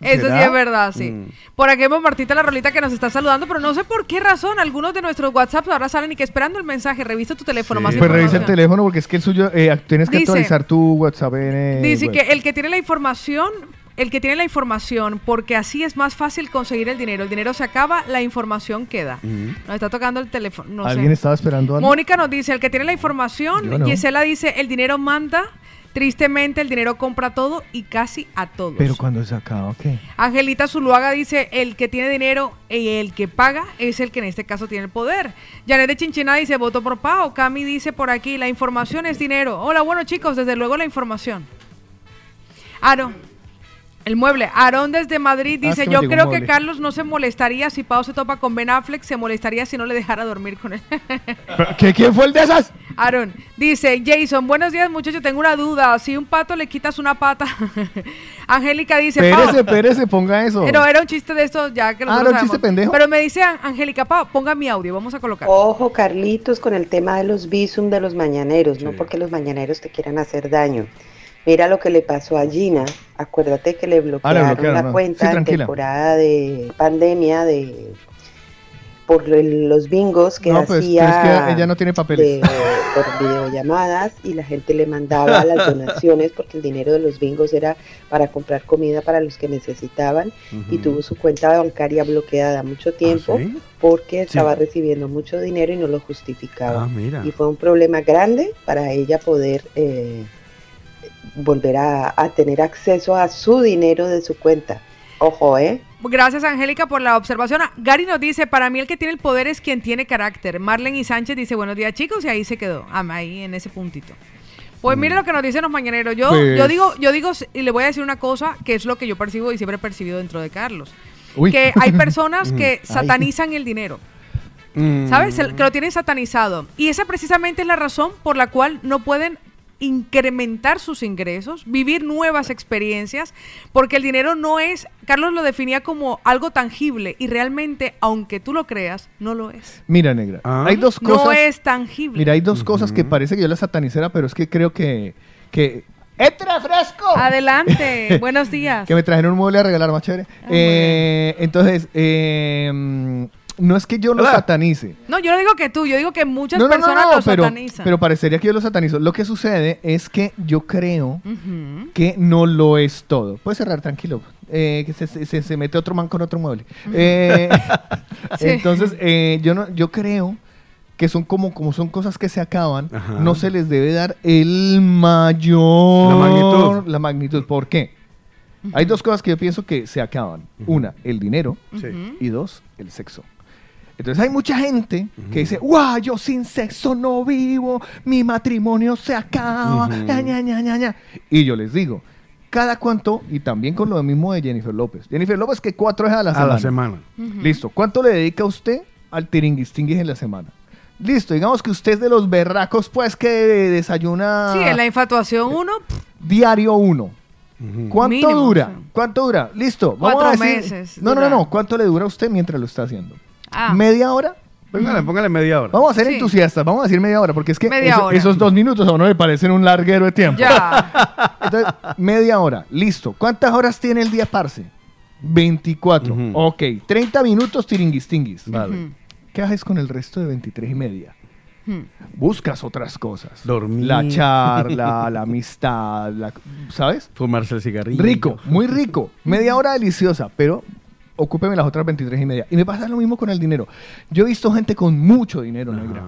Eso sí es verdad, sí. Mm. Por aquí vemos Martita la Rolita que nos está saludando, pero no sé por qué razón algunos de nuestros WhatsApps ahora salen y que esperando el mensaje. Revisa tu teléfono más Pues revisa el teléfono porque es que el suyo, eh, tienes que Dice- actualizar tu WhatsApp en eh, Dice web. que el que tiene la información el que tiene la información, porque así es más fácil conseguir el dinero. El dinero se acaba, la información queda. Nos está tocando el teléfono. No ¿Alguien sé. estaba esperando algo? Mónica nos dice, el que tiene la información, no. Gisela dice, el dinero manda, tristemente el dinero compra todo y casi a todos. Pero cuando se acaba, ¿qué? Angelita Zuluaga dice, el que tiene dinero y el que paga es el que en este caso tiene el poder. Janet de Chinchina dice, voto por Pau. Cami dice por aquí, la información es dinero. Hola, bueno chicos, desde luego la información. Aaron, el mueble. Aarón desde Madrid Ah, dice, yo creo que mueble". Carlos no se molestaría si Pau se topa con Ben Affleck, se molestaría si no le dejara dormir con él. [laughs] ¿Qué, ¿Quién fue el de esas? Aaron dice, Jason, buenos días muchachos, tengo una duda. Si un pato le quitas una pata. [laughs] Angélica dice, Pau, Pérese, Pérese, ponga eso. pero era un chiste de estos ya que Ah, era un chiste pendejo. Pero me dice An- Angélica, Pau, ponga mi audio, vamos a colocar. Ojo, Carlitos, con el tema de los visum de los mañaneros, no porque los mañaneros te quieran hacer daño. Mira lo que le pasó a Gina. Acuérdate que le bloquearon, bloquearon, la ¿no? cuenta Sí, en temporada de pandemia de por los bingos que No, pues, hacía pero es que ella no tiene papeles. de- por videollamadas y la gente le mandaba las [laughs] donaciones porque el dinero de los bingos era para comprar comida para los que necesitaban y tuvo su cuenta bancaria bloqueada mucho tiempo ¿sí? porque estaba recibiendo mucho dinero y no lo justificaba. Ah. Y fue un problema grande para ella poder eh, volver a, a tener acceso a su dinero de su cuenta. Ojo, ¿eh? Gracias Angélica por la observación. Ah, Gary nos dice, para mí el que tiene el poder es quien tiene carácter. Marlene y Sánchez dice, buenos días chicos, y ahí se quedó, Ah, ahí en ese puntito. Pues mire lo que nos dicen los mañaneros. Yo, Pues- yo digo, yo digo, y le voy a decir una cosa que es lo que yo percibo y siempre he percibido dentro de Carlos. Uy. Que hay [laughs] personas que Ay. satanizan el dinero. Mm. ¿Sabes? El- Que lo tienen satanizado. Y esa precisamente es la razón por la cual no pueden incrementar sus ingresos, vivir nuevas experiencias, porque el dinero no es, Carlos lo definía como algo tangible y realmente, aunque tú lo creas, no lo es. Mira, negra, Ah. hay dos cosas. No es tangible. Mira, hay dos cosas que parece que yo la satanicera, pero es que creo que. que ¡Entra fresco! Adelante, [laughs] buenos días. Que me trajeron un mueble a regalar más chévere. Ah, Eh, entonces, eh, no es que yo lo satanice. No, yo no digo que tú, yo digo que muchas No, no, no, personas no, lo pero, satanizan. pero parecería que yo lo satanizo. Lo que sucede es que yo creo que no lo es todo. Puedes cerrar, tranquilo. Eh, que se, se- se mete otro man con otro mueble. Eh, [laughs] Sí. Entonces, eh, yo no, yo creo que son como, como son cosas que se acaban, Ajá. no se les debe dar el mayor La magnitud. la magnitud. ¿Por qué? Hay dos cosas que yo pienso que se acaban. Una, el dinero. Sí. Y dos, el sexo. Entonces hay mucha gente que dice, ¡guau! Yo sin sexo no vivo, mi matrimonio se acaba, ña, ña, ña, ña, ña". Y yo les digo, cada cuánto, y también con lo mismo de Jennifer López. Jennifer López, que cuatro veces a la A semana. la semana. Listo. ¿Cuánto le dedica usted al tiringuistinguis en la semana? Listo, digamos que usted es de los berracos, pues, que desayuna Sí, en la infatuación uno, pff, diario uno. ¿Cuánto Mínimo, dura? sí. ¿Cuánto dura? Listo. Vamos Cuatro a decir- meses No, no, no. ¿Cuánto le dura a usted mientras lo está haciendo? Ah, ¿Media hora? Póngale, póngale media hora. Vamos a ser Sí. entusiastas, vamos a decir media hora, porque es que Media eso- hora. esos dos minutos a uno le parecen un larguero de tiempo. ya. [laughs] Entonces, media hora, listo. ¿Cuántas horas tiene el día, parce? 24. Ujú. Ok, 30 minutos tiringuistinguis. Vale. ¿Qué haces con el resto de 23 y media? Buscas otras cosas. Dormir. La charla, la amistad, la- ¿sabes? Fumarse el cigarrillo. Rico, muy rico. [laughs] Media hora deliciosa, pero ocúpeme las otras 23 y media. Y me pasa lo mismo con el dinero. Yo he visto gente con mucho dinero, negra.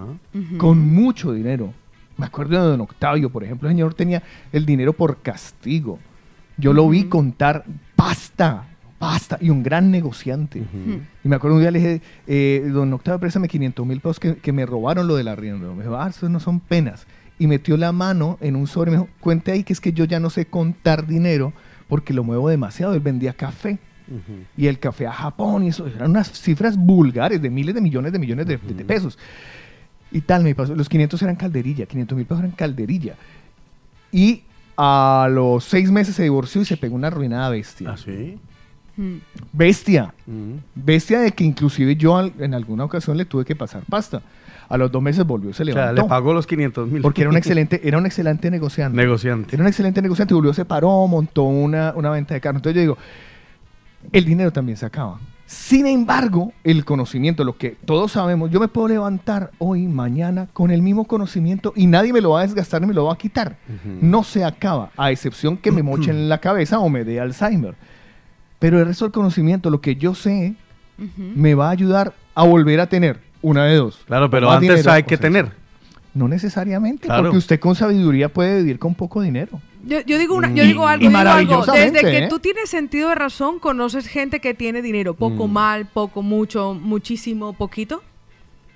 Con mucho dinero. Me acuerdo de don Octavio, por ejemplo. El señor tenía el dinero por castigo. Yo lo vi contar pasta, pasta, y un gran negociante. Y me acuerdo un día le dije, eh, don Octavio, préstame 500 mil pesos que, que me robaron lo del arriendo. Me dijo, ah, eso no son penas. Y metió la mano en un sobre y me dijo, cuente ahí que es que yo ya no sé contar dinero porque lo muevo demasiado. Él vendía café. Y el café a Japón, y eso eran unas cifras vulgares de miles de millones de millones de, de- de pesos. Y tal, me pasó. Los 500 eran calderilla, 500 mil pesos eran calderilla. Y a los seis meses se divorció y se pegó una arruinada bestia. ¿Ah, sí? Hmm. Bestia. Mm. Bestia de que inclusive yo al- en alguna ocasión le tuve que pasar pasta. A los dos meses volvió, se O sea, levantó. le pagó los 500 mil. porque era un excelente, era un excelente negociante. Negociante. Era un excelente negociante, volvió, se paró, montó una, una venta de carro. Entonces yo digo, el dinero también se acaba. Sin embargo, el conocimiento, lo que todos sabemos, yo me puedo levantar hoy, mañana, con el mismo conocimiento y nadie me lo va a desgastar ni me lo va a quitar. No se acaba, a excepción que me moche en la cabeza o me dé Alzheimer. Pero el resto del conocimiento, lo que yo sé, me va a ayudar a volver a tener una de dos. Claro, pero antes dinero hay o que sexo. tener. No necesariamente, Claro. porque usted con sabiduría puede vivir con poco dinero. Yo, yo digo una, yo digo algo, digo algo. Desde que ¿eh? tú tienes sentido de razón, conoces gente que tiene dinero, poco mal, poco mucho, muchísimo, poquito.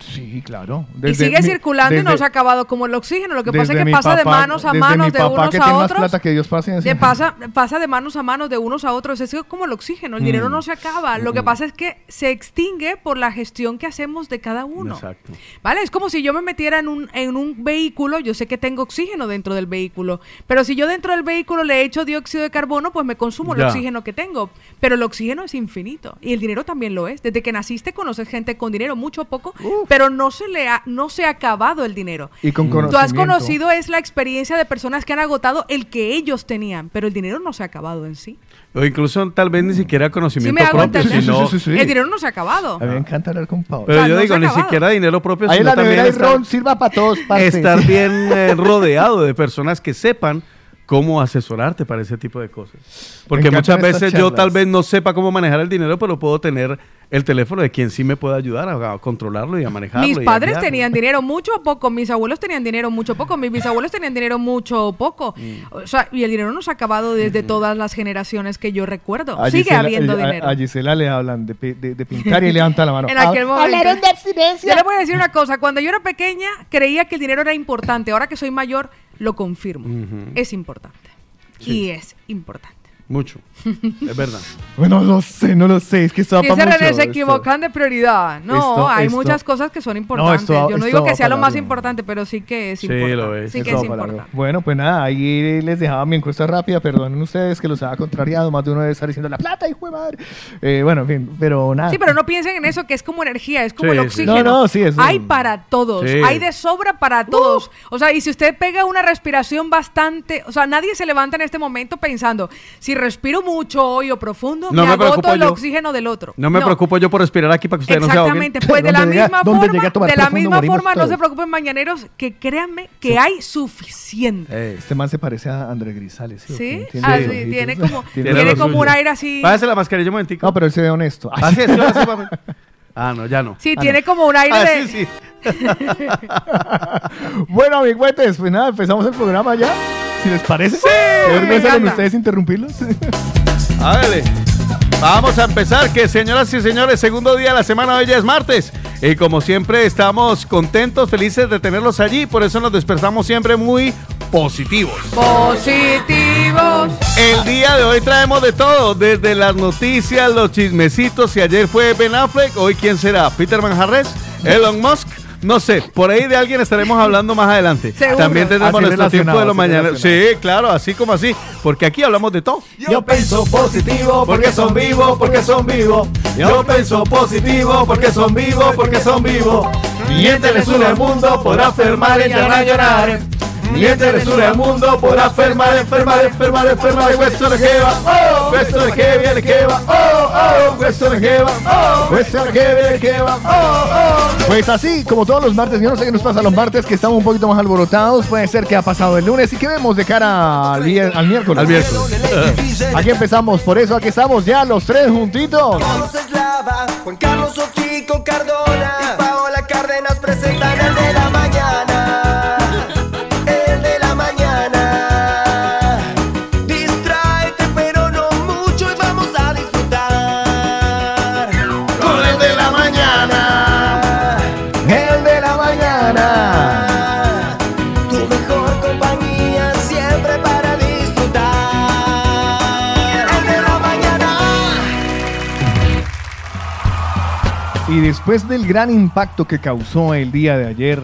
Sí, claro. y sigue circulando y no se ha acabado como el oxígeno. Lo que pasa es que pasa de manos a manos, de unos a otros. que Dios De pasa, pasa de manos a manos, de unos a otros. Es como el oxígeno. El dinero Mm. no se acaba. Lo que pasa es que se extingue por la gestión que hacemos de cada uno. Exacto. ¿Vale? Es como si yo me metiera en un, en un vehículo, yo sé que tengo oxígeno dentro del vehículo, pero si yo dentro del vehículo le echo dióxido de carbono, pues me consumo el oxígeno que tengo. Pero el oxígeno es infinito y el dinero también lo es. Desde que naciste conoces gente con dinero, mucho o poco, pero no se le ha, no se ha acabado el dinero. Y con Tú has conocido es la experiencia de personas que han agotado el que ellos tenían, pero el dinero no se ha acabado en sí. O incluso tal vez ni siquiera Sí conocimiento me hago propio, entender. sino... El dinero no se ha acabado. A mí me encanta hablar con Pablo. Pero O sea, yo no digo, ni siquiera dinero propio, Ahí sino la también nevera estar, ron, sirva para todos, parce. estar bien eh, [laughs] rodeado de personas que sepan cómo asesorarte para ese tipo de cosas. Porque muchas veces yo tal vez no sepa cómo manejar el dinero, pero puedo tener el teléfono de quien sí me pueda ayudar a, a controlarlo y a manejarlo. Mis padres tenían dinero mucho o poco, mis abuelos tenían dinero mucho o poco, mis bisabuelos tenían dinero mucho o poco. Mm. O sea, y el dinero no se ha acabado desde todas las generaciones que yo recuerdo. A Sigue Gisela- habiendo a- dinero. A Gisela le hablan de, pi- de- de pintar y levanta la mano. En aquel Ah, momento. Hablaron de abstinencia. Yo le voy a decir una cosa, cuando yo era pequeña creía que el dinero era importante, ahora que soy mayor lo confirmo. Es importante. Y es importante. Mucho. es verdad. [laughs] Bueno, no lo sé, no lo sé. Es que esto va Dice pa' mucho, se esto. equivocan de prioridad. No, esto- hay esto- muchas cosas que son importantes. esto Yo no digo que sea lo para más importante, pero sí que es Sí, importante. lo es. Sí que es para importante. Bueno, pues nada, ahí les dejaba mi encuesta rápida. Perdonen ustedes que los haya contrariado. Más de uno debe estar diciendo la plata, hijo de madre. Eh, bueno, en fin, pero nada. Sí, pero no piensen en eso que es como energía, es como Sí, el sí. oxígeno. No, no, sí, Hay para todos, Sí. hay de sobra para todos. O sea, y si usted pega una respiración bastante, o sea, nadie se levanta en este momento pensando, si respiro mucho hoy o profundo, No me me agoto el yo. oxígeno del otro. No me preocupo yo por respirar aquí para que ustedes no se ahoguen. Exactamente, [laughs] pues de la llega- misma forma, de la misma forma no se preocupen mañaneros, que créanme que hay suficiente. Eh, Este man se parece a Andrés Grisales. ¿sí? Tiene Ah, sí, tiene [laughs] como, Tiene tiene lo como un aire así. Pásese la mascarilla un momentico. No, pero él se ve honesto. Así es, sí, así, [laughs] mami. Ah, no, ya no. Sí, tiene como un aire Ah, de... sí, sí. bueno, amigüetes, pues nada, empezamos el programa ya. Si les parece. Sí, Qué me vergüenza con ustedes interrumpirlos. [laughs] Hágale. Vamos a empezar, que señoras y señores, segundo día de la semana, hoy ya es martes. Y como siempre, estamos contentos, felices de tenerlos allí, por eso nos despertamos siempre muy positivos. Positivos. El día de hoy traemos de todo, desde las noticias, los chismecitos. Si ayer fue Ben Affleck, hoy quién será? ¿Peter Manjarres? ¿Elon Musk? No sé, por ahí de alguien estaremos hablando más adelante. [laughs] Seguro. También tendremos nuestro tiempo de los mañaneros. Sí, claro, así como así, porque aquí hablamos de todo. Yo pienso positivo porque son vivos, porque son vivos. Yo pienso positivo porque son vivos, porque son vivos. Mientras une al mundo por afirmar y llorar, llorar. Mientras une al mundo por afirmar, enfermar, enfermar, enfermar. Questo de que va, oh, questo de que viene, que va, oh, oh, questo de que va, oh, questo de que viene, que va, oh, oh. Pues así, como todos los martes, yo no sé qué nos pasa los martes, que estamos un poquito más alborotados. Puede ser que ha pasado el lunes y que vemos de cara al, miércoles. Al miércoles. [laughs] Aquí empezamos, por eso aquí estamos ya los tres juntitos. Juan Carlos Ochico Cardona y Paola Cárdenas presentan el de la Y después del gran impacto que causó el día de ayer,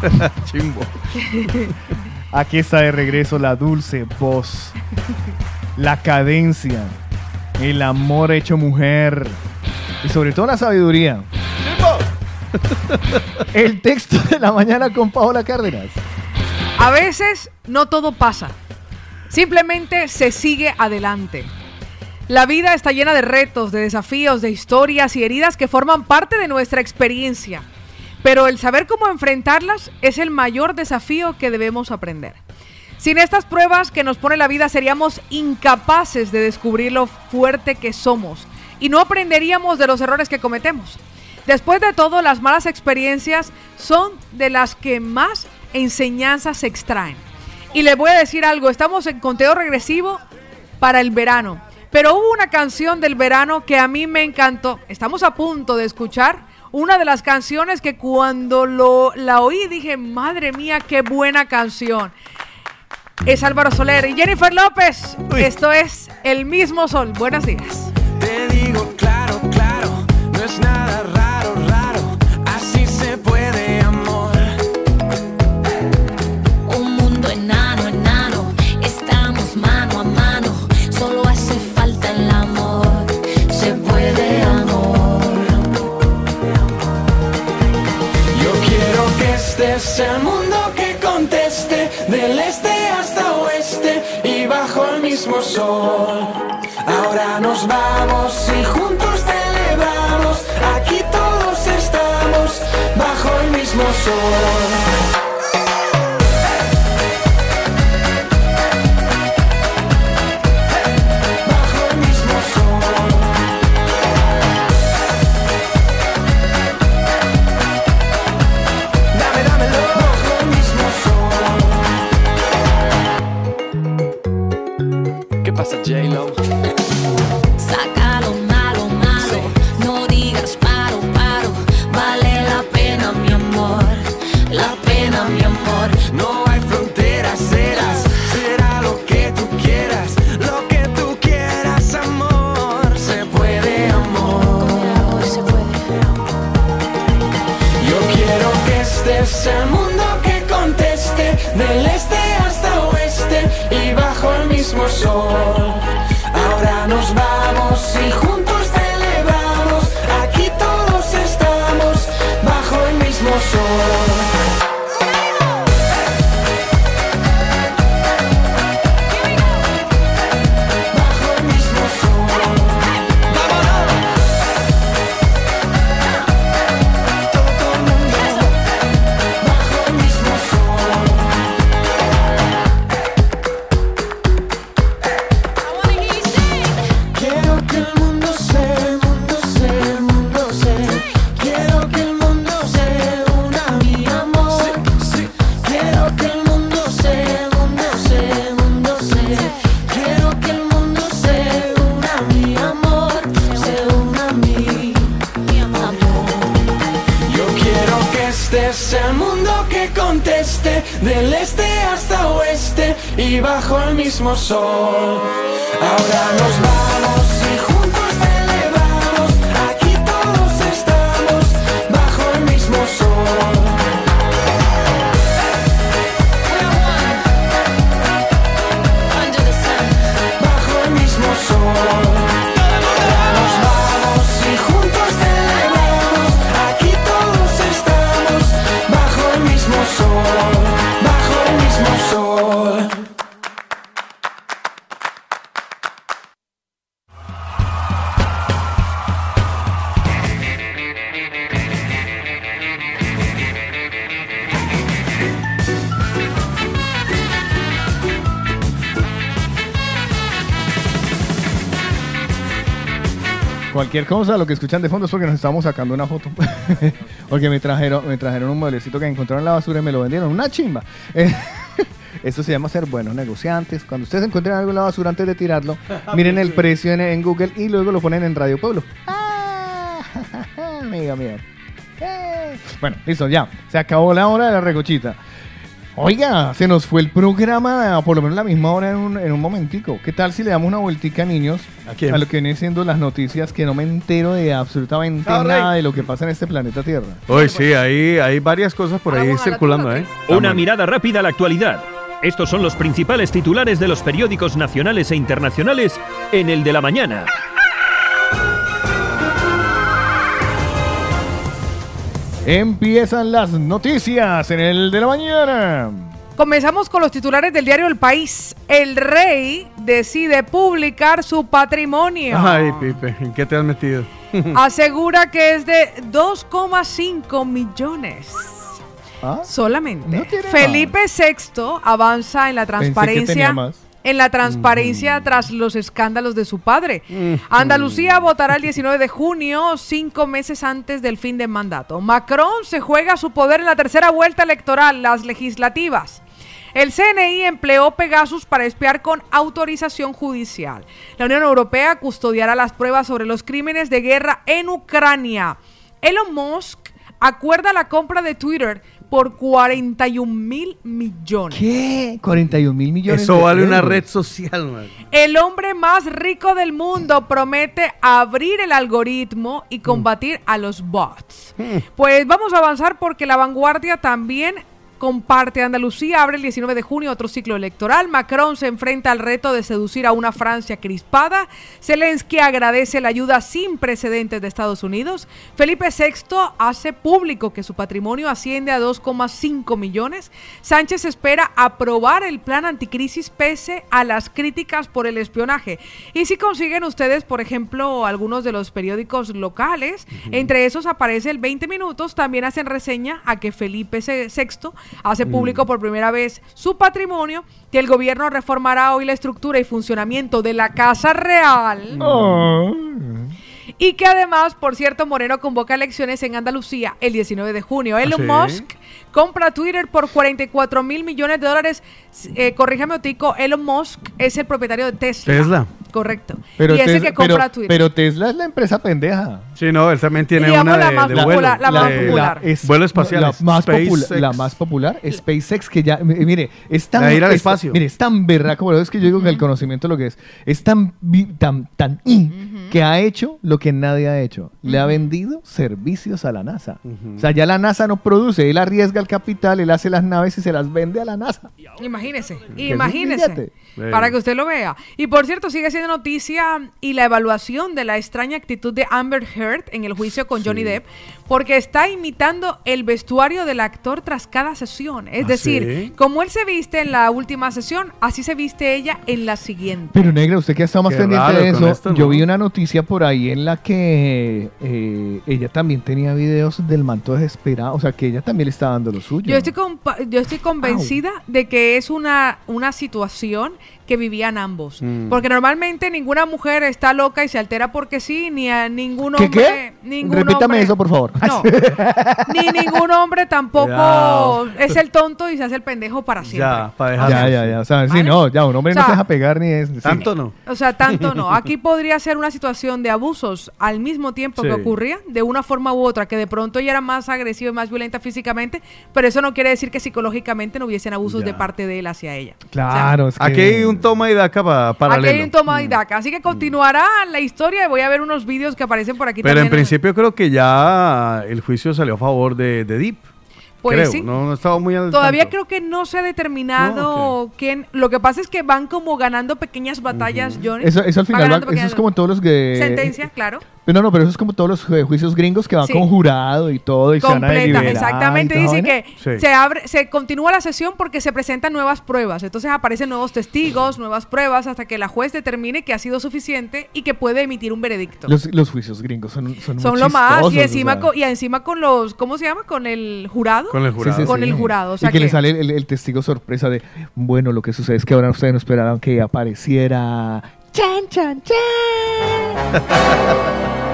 [laughs] Chimbo. [laughs] aquí está de regreso la dulce voz, la cadencia, el amor hecho mujer y sobre todo la sabiduría. [laughs] El texto de la mañana con Paola Cárdenas. A veces no todo pasa. Simplemente se sigue adelante. La vida está llena de retos, de desafíos, de historias y heridas que forman parte de nuestra experiencia. Pero el saber cómo enfrentarlas es el mayor desafío que debemos aprender. Sin estas pruebas que nos pone la vida seríamos incapaces de descubrir lo fuerte que somos y no aprenderíamos de los errores que cometemos. Después de todo, las malas experiencias son de las que más enseñanzas se extraen. Y les voy a decir algo, estamos en conteo regresivo para el verano. Pero hubo una canción del verano que a mí me encantó. Estamos a punto de escuchar una de las canciones que cuando lo, la oí dije, madre mía, qué buena canción. Es Álvaro Soler y Jennifer López. Esto es El mismo sol. Buenos días. Te digo claro, claro, no es nada raro, raro, el mundo que conteste, del este hasta oeste y bajo el mismo sol. Ahora nos vamos y juntos celebramos, aquí todos estamos bajo el mismo sol. J-Lo? Ahora nos Cualquier cosa, lo que escuchan de fondo es porque nos estamos sacando una foto. [laughs] porque me trajeron, me trajeron un mueblecito que encontraron en la basura y me lo vendieron. Una chimba. Eh, [laughs] Esto se llama ser buenos negociantes. Cuando ustedes encuentren algo en la basura antes de tirarlo, [laughs] miren el precio en, en Google y luego lo ponen en Radio Pueblo. Ah, amiga mía. Eh. Bueno, listo, ya. Se acabó la hora de la recochita. Oiga, se nos fue el programa, por lo menos la misma hora en un, en un momentico. ¿Qué tal si le damos una vueltica, niños? ¿A quién? lo que vienen siendo las noticias que no me entero de absolutamente nada de lo que pasa en este planeta Tierra. Hoy sí, hay, hay varias cosas por ahí Vamos a circulando, ¿eh? Una mirada rápida a la actualidad. Estos son los principales titulares de los periódicos nacionales e internacionales en el de la mañana. Empiezan las noticias en el de la mañana. Comenzamos con los titulares del diario El País. El rey decide publicar su patrimonio. Ay, Pipe, ¿en qué te has metido? [laughs] Asegura que es de 2,5 millones. ¿Ah? Solamente. No tiene Felipe VI avanza en la Pensé que transparencia. En la transparencia tras los escándalos de su padre. Andalucía votará el 19 de junio, cinco meses antes del fin de mandato. Macron se juega su poder en la tercera vuelta electoral, las legislativas. El CNI empleó Pegasus para espiar con autorización judicial. La Unión Europea custodiará las pruebas sobre los crímenes de guerra en Ucrania. Elon Musk acuerda la compra de Twitter por 41 mil millones. ¿Qué? 41 mil millones. Eso vale una red social, man. El hombre más rico del mundo promete abrir el algoritmo y combatir a los bots. Pues vamos a avanzar porque la vanguardia también comparte. Andalucía abre el 19 de junio otro ciclo electoral. Macron se enfrenta al reto de seducir a una Francia crispada. Zelensky agradece la ayuda sin precedentes de Estados Unidos. Felipe VI hace público que su patrimonio asciende a 2,5 millones. Sánchez espera aprobar el plan anticrisis pese a las críticas por el espionaje. Y si consiguen ustedes, por ejemplo, algunos de los periódicos locales, entre esos aparece el 20 minutos, también hacen reseña a que Felipe VI hace público por primera vez su patrimonio, que el gobierno reformará hoy la estructura y funcionamiento de la Casa Real. Y que además, por cierto, Moreno convoca elecciones en Andalucía el 19 de junio. Elon sí? Musk compra Twitter por 44 mil millones de dólares. Eh, corríjame, Otico, Elon Musk es el propietario de Tesla. Tesla. Correcto. Pero, y ese que compra pero- Twitter. pero Tesla es la empresa pendeja. Sí, no, él también tiene Digamos una la de, más de popular- vuelo. la más de- popular. es- vuelo espacial. La más, popula- SpaceX. la más popular, SpaceX, que ya, mi- mire, es tan... Ir al es- espacio. Mire, es tan berraco, pero es que yo digo que el conocimiento lo que es, es tan, tan, tan que ha hecho lo que nadie ha hecho. Le ha vendido servicios a la NASA. O sea, ya la NASA no produce, él arriesga el capital, él hace las naves y se las vende a la NASA. Imagínese, imagínese. Para que usted lo vea. Y por cierto, sigue siendo noticia y la evaluación de la extraña actitud de Amber Heard en el juicio con Johnny Depp, porque está imitando el vestuario del actor tras cada sesión. Es ¿Ah, decir, sí? como él se viste en la última sesión, así se viste ella en la siguiente. Pero negra, usted que ha estado más Qué pendiente de eso, esto, yo vi una noticia por ahí en la que eh, ella también tenía videos del manto desesperado, o sea que ella también le está dando lo suyo. Yo estoy, yo estoy convencida de que es una, una situación que vivían ambos. Mm. Porque normalmente ninguna mujer está loca y se altera porque sí, ni a ningún ¿Qué, hombre. qué? Ningún Repítame hombre- eso, por favor. No. [laughs] ni ningún hombre tampoco es el tonto y se hace el pendejo para siempre. Ya, para dejar. Ya, ya, ya. O sea, sí, ¿Vale? no, ya, un hombre O sea, no se deja pegar ni es. sí. Tanto no. O sea, tanto no. [laughs] Aquí podría ser una situación de abusos al mismo tiempo que Sí. ocurría, de una forma u otra, que de pronto ella era más agresiva y más violenta físicamente, pero eso no quiere decir que psicológicamente no hubiesen abusos Ya. de parte de él hacia ella. Claro, es que... Aquí hay un toma y daca pa- Aquí paralelo. hay un toma y daca. Así que continuará la historia y voy a ver unos vídeos que aparecen por aquí Pero en principio creo que ya el juicio salió a favor de, de Deep. Pues creo. sí. No, no estaba muy al Todavía tanto. creo que no se ha determinado quién. Lo que pasa es que van como ganando pequeñas batallas, Johnny. Eso, eso al final, va- eso es como todos los de... sentencia, claro. No, no, pero eso es como todos los ju- juicios gringos que van Sí. con jurado y todo y se van a completa, exactamente. Dice que Sí. se abre, se continúa la sesión porque se presentan nuevas pruebas. Entonces aparecen nuevos testigos, nuevas pruebas, hasta que la juez determine que ha sido suficiente y que puede emitir un veredicto. Los, los juicios gringos son, son, Son muy lo más, y encima, con, y encima con los, ¿cómo se llama? Con el jurado. Con el jurado. sí, Con sí. el jurado, o sea y que, le sale el, el testigo sorpresa de, bueno, lo que sucede es que ahora ustedes no esperaban que apareciera... Chan, chan, chan. [laughs]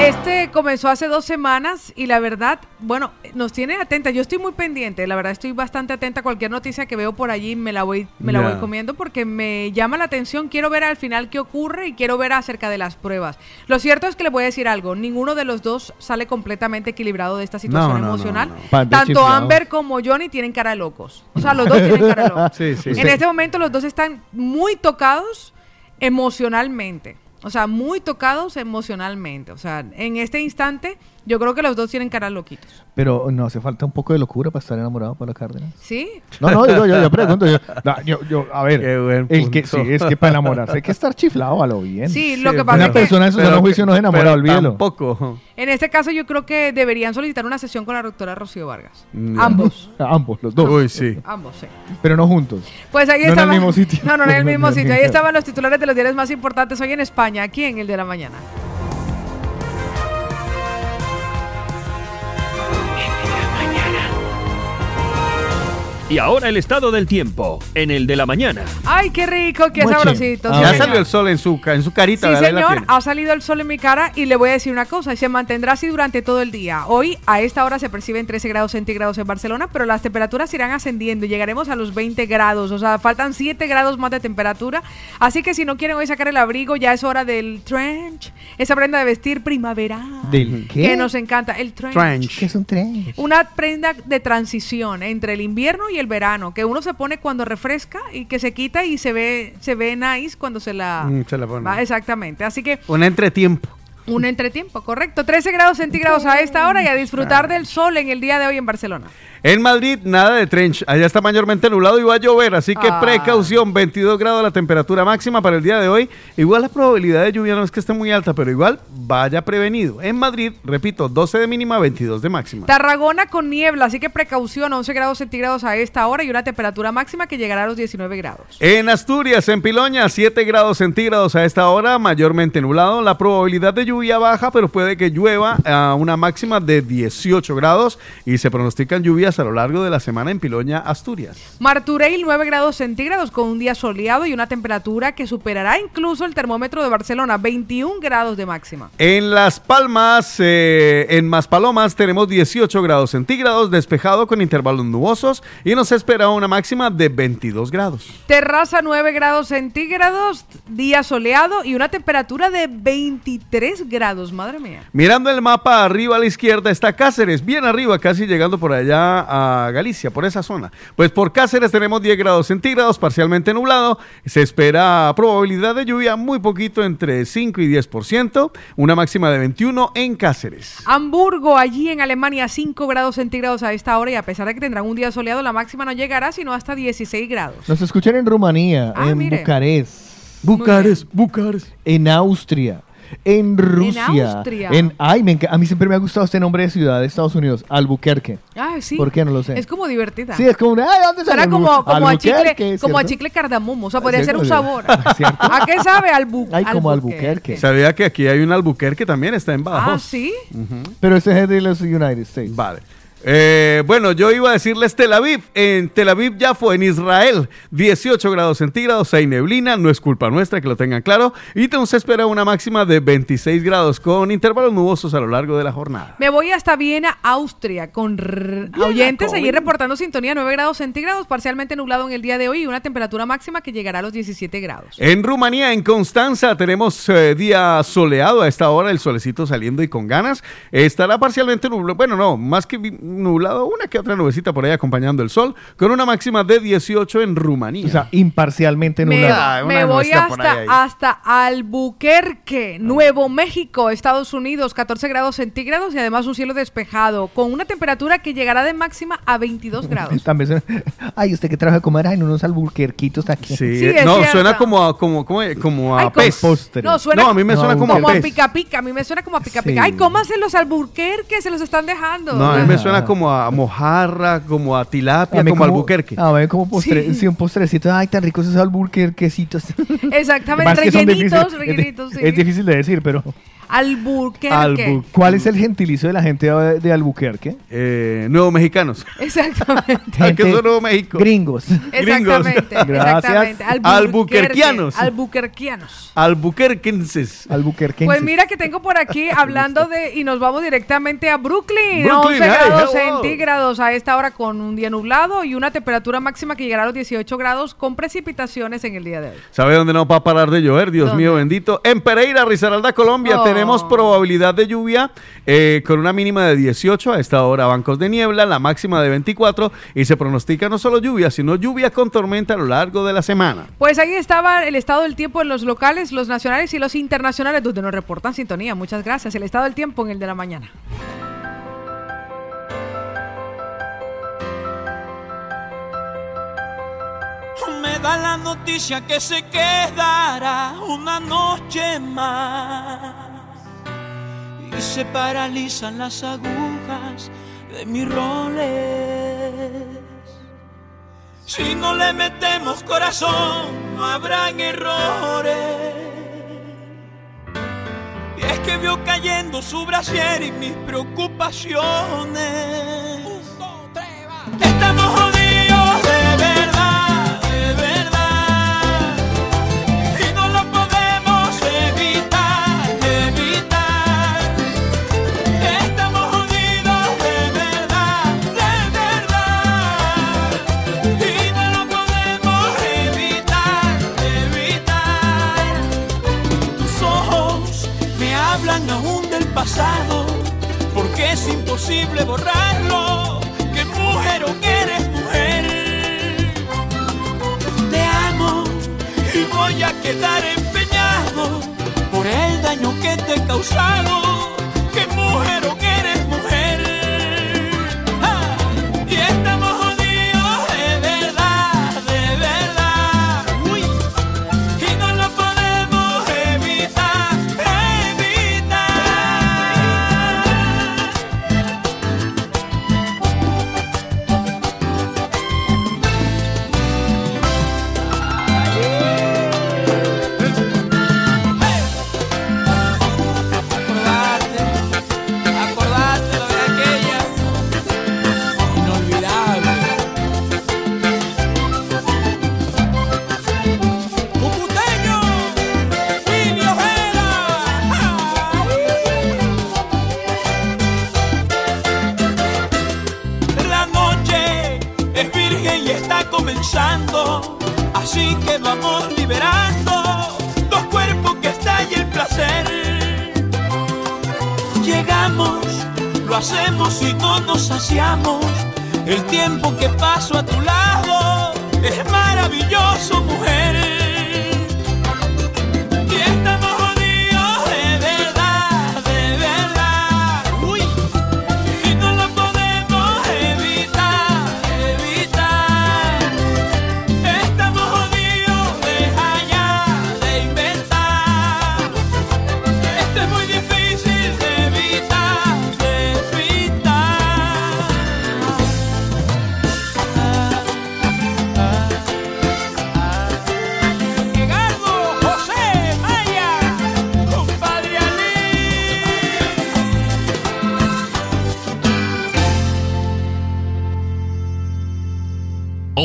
Este comenzó hace dos semanas y la verdad, bueno, nos tiene atenta. Yo estoy muy pendiente, la verdad estoy bastante atenta a cualquier noticia que veo por allí, me la voy, me la voy comiendo porque me llama la atención. Quiero ver al final qué ocurre y quiero ver acerca de las pruebas. Lo cierto es que le voy a decir algo, ninguno de los dos sale completamente equilibrado de esta situación No, no, no, emocional. no. Tanto. Amber como Johnny tienen cara de locos. O sea, los dos tienen cara de locos. [laughs] Sí, sí. En este momento los dos están muy tocados emocionalmente. O sea, muy tocados emocionalmente. O sea, en este instante Yo creo que los dos tienen caras loquitos. Pero no hace falta un poco de locura para estar enamorado por la Cárdenas. ¿Sí? No, no, yo, yo [laughs] pregunto. Yo, no, yo, yo- a ver, Qué buen el que, sí, es que para enamorarse hay que estar chiflado a lo bien. Sí, lo que pasa Una es que persona en su sano juicio no se enamora, olvídelo. Tampoco. en este caso yo creo que deberían solicitar una sesión con la doctora Rocío Vargas. Mm. Ambos. [laughs] Ambos, los dos. Uy, sí. Ambos, sí. Pero no juntos. Pues ahí No en el estaba. mismo sitio. [laughs] No, no, en el mismo sitio. Ahí estaban los titulares de los diarios más importantes hoy en España, aquí en el de la mañana. Y ahora el estado del tiempo, en el de la mañana. Ay, qué rico, qué Moche. sabrosito. Ah, sí, Ya señor. salió el sol en su, en su carita. Sí, señor, ha salido el sol en mi cara y le voy a decir una cosa, y se mantendrá así durante todo el día. Hoy a esta hora se perciben 13 grados centígrados en Barcelona, pero las temperaturas irán ascendiendo y llegaremos a los 20 grados, o sea, faltan 7 grados más de temperatura. Así que si no quieren hoy sacar el abrigo, ya es hora del trench, esa prenda de vestir primaveral. ¿Del qué? Que nos encanta, el trench. Trench. ¿Qué es un tren? Una prenda de transición entre el invierno y el verano, que uno se pone cuando refresca y que se quita y se ve, se ve nice cuando se la... Mm, se la pone. Va, exactamente. Así que Un entretiempo. un entretiempo, correcto. 13 grados centígrados a esta hora y a disfrutar del sol en el día de hoy en Barcelona. En Madrid, nada de trench. Allá está mayormente nublado y va a llover, así que Ah. precaución. 22 grados la temperatura máxima para el día de hoy. Igual la probabilidad de lluvia no es que esté muy alta, pero igual vaya prevenido. En Madrid, repito, 12 de mínima, 22 de máxima. Tarragona con niebla, así que precaución, 11 grados centígrados a esta hora y una temperatura máxima que llegará a los 19 grados. En Asturias, en Piloña, 7 grados centígrados a esta hora, mayormente nublado. La probabilidad de lluvia baja, pero puede que llueva a una máxima de 18 grados y se pronostican lluvias a lo largo de la semana en Piloña, Asturias. Martureil 9 grados centígrados con un día soleado y una temperatura que superará incluso el termómetro de Barcelona, 21 grados de máxima. En Las Palmas, eh, en Maspalomas, tenemos 18 grados centígrados, despejado con intervalos nubosos y nos espera una máxima de 22 grados. Terraza 9 grados centígrados, día soleado y una temperatura de 23 grados, madre mía. Mirando el mapa arriba a la izquierda está Cáceres, bien arriba, casi llegando por allá a Galicia, por esa zona. Pues por Cáceres tenemos 10 grados centígrados, parcialmente nublado. Se espera probabilidad de lluvia muy poquito, entre 5 y 10%, una máxima de 21 en Cáceres. Hamburgo, allí en Alemania, 5 grados centígrados a esta hora y a pesar de que tendrán un día soleado, la máxima no llegará sino hasta 16 grados. Nos escuchan en Rumanía, Ah, en mire. Bucarest, Bucarest, Bucarest. en Austria, en Rusia, Austria. en ay, me a mí siempre me ha gustado este nombre de ciudad de Estados Unidos, Albuquerque. Ah, sí. ¿Por qué no lo sé? Es como divertida. Sí, es como una, ay, ¿dónde Suena sale como, como, a Albuquerque, chicle, como a chicle cardamomo. O sea, podría ser un sabor. [laughs] ¿Cierto? ¿A qué sabe Albu Ay, como Albuquerque. Sabía que aquí hay un Albuquerque también, está en Badajoz. Ah, sí. Pero ese es de los United States. Vale. Eh, bueno, yo iba a decirles Tel Aviv. En Tel Aviv ya fue en Israel. 18 grados centígrados, hay neblina. No es culpa nuestra que lo tengan claro. Y nos espera una máxima de 26 grados con intervalos nubosos a lo largo de la jornada. Me voy hasta Viena, Austria, con oyentes allí reportando sintonía 9 grados centígrados, parcialmente nublado en el día de hoy y una temperatura máxima que llegará a los 17 grados. En Rumanía, en Constanza, tenemos eh, día soleado a esta hora, el solecito saliendo y con ganas. Estará parcialmente nublado, bueno, no, más que nublado, una que otra nubecita por ahí acompañando el sol, con una máxima de 18 en Rumanía. O sea, imparcialmente Me, nublado. Ah, me voy hasta, ahí. hasta Albuquerque, Nuevo México, Estados Unidos, 14 grados centígrados y además un cielo despejado, con una temperatura que llegará de máxima a 22 grados. [laughs] También suena- Ay, usted que trabaja como era en unos albuquerquitos aquí. Sí, Sí, es no, cierto. suena como a, como, como, como a Ay, pez. Postre. No, suena No, a mí me suena como a como a pica pica, a mí me suena como a pica pica. Sí. Ay, cómanse los Albuquerque, se los están dejando. No, a mí me Ah. Como a mojarra, como a tilapia, A como, a Albuquerque. A ver, como postre, Sí. sí. un postrecito. Ay, tan ricos esos albuquerquecitos. [laughs] Exactamente, rellenitos, rellenitos, es, sí. es difícil de decir, pero. Albuquerque. Albu- ¿Cuál es el gentilicio de la gente de, de Albuquerque? Eh, nuevos mexicanos. [laughs] Exactamente. ¿A qué son Nuevo México? Gringos. Exactamente, Gracias. exactamente. Albuquerquianos. Albuquerquianos. Albuquerquenses. Albuquerque. Pues mira que tengo por aquí [laughs] hablando de y nos vamos directamente a Brooklyn, Brooklyn, 11 hey, grados centígrados a esta hora con un día nublado y una temperatura máxima que llegará a los 18 grados con precipitaciones en el día de hoy. ¿Sabe dónde no va a parar de llover? Dios ¿Dónde? mío bendito. En Pereira, Risaralda, Colombia, Oh. Tenemos probabilidad de lluvia eh, con una mínima de 18 a esta hora, bancos de niebla, la máxima de 24 y se pronostica no solo lluvia, sino lluvia con tormenta a lo largo de la semana. Pues ahí estaba el estado del tiempo en los locales, los nacionales y los internacionales, donde nos reportan sintonía. Muchas gracias. El estado del tiempo en el de la mañana. Me da la noticia que se quedará una noche más y se paralizan las agujas de mis roles. Si no le metemos corazón, no habrán errores. Y es que vio cayendo su brasier y mis preocupaciones. Estamos jodidos porque es imposible borrarlo. Que mujer o que eres mujer, te amo y voy a quedar empeñado por el daño que te he causado. Lo hacemos y no nos saciamos. El tiempo que paso a tu lado es maravilloso, mujer.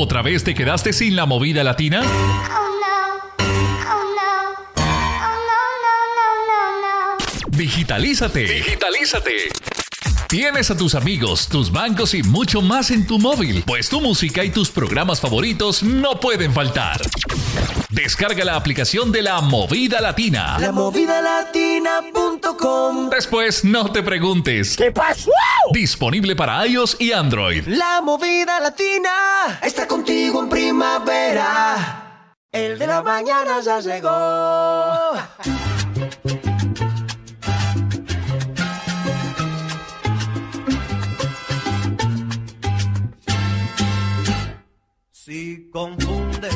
¿Otra vez te quedaste sin la movida latina? Digitalízate. Digitalízate. Tienes a tus amigos, tus bancos y mucho más en tu móvil, pues tu música y tus programas favoritos no pueden faltar. Descarga la aplicación de la Movida Latina. Lamovidalatina.com Después no te preguntes. ¿Qué pasó? Disponible para iOS y Android. La movida latina está contigo en primavera. El de la mañana ya llegó. Si confundes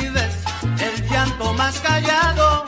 más callado,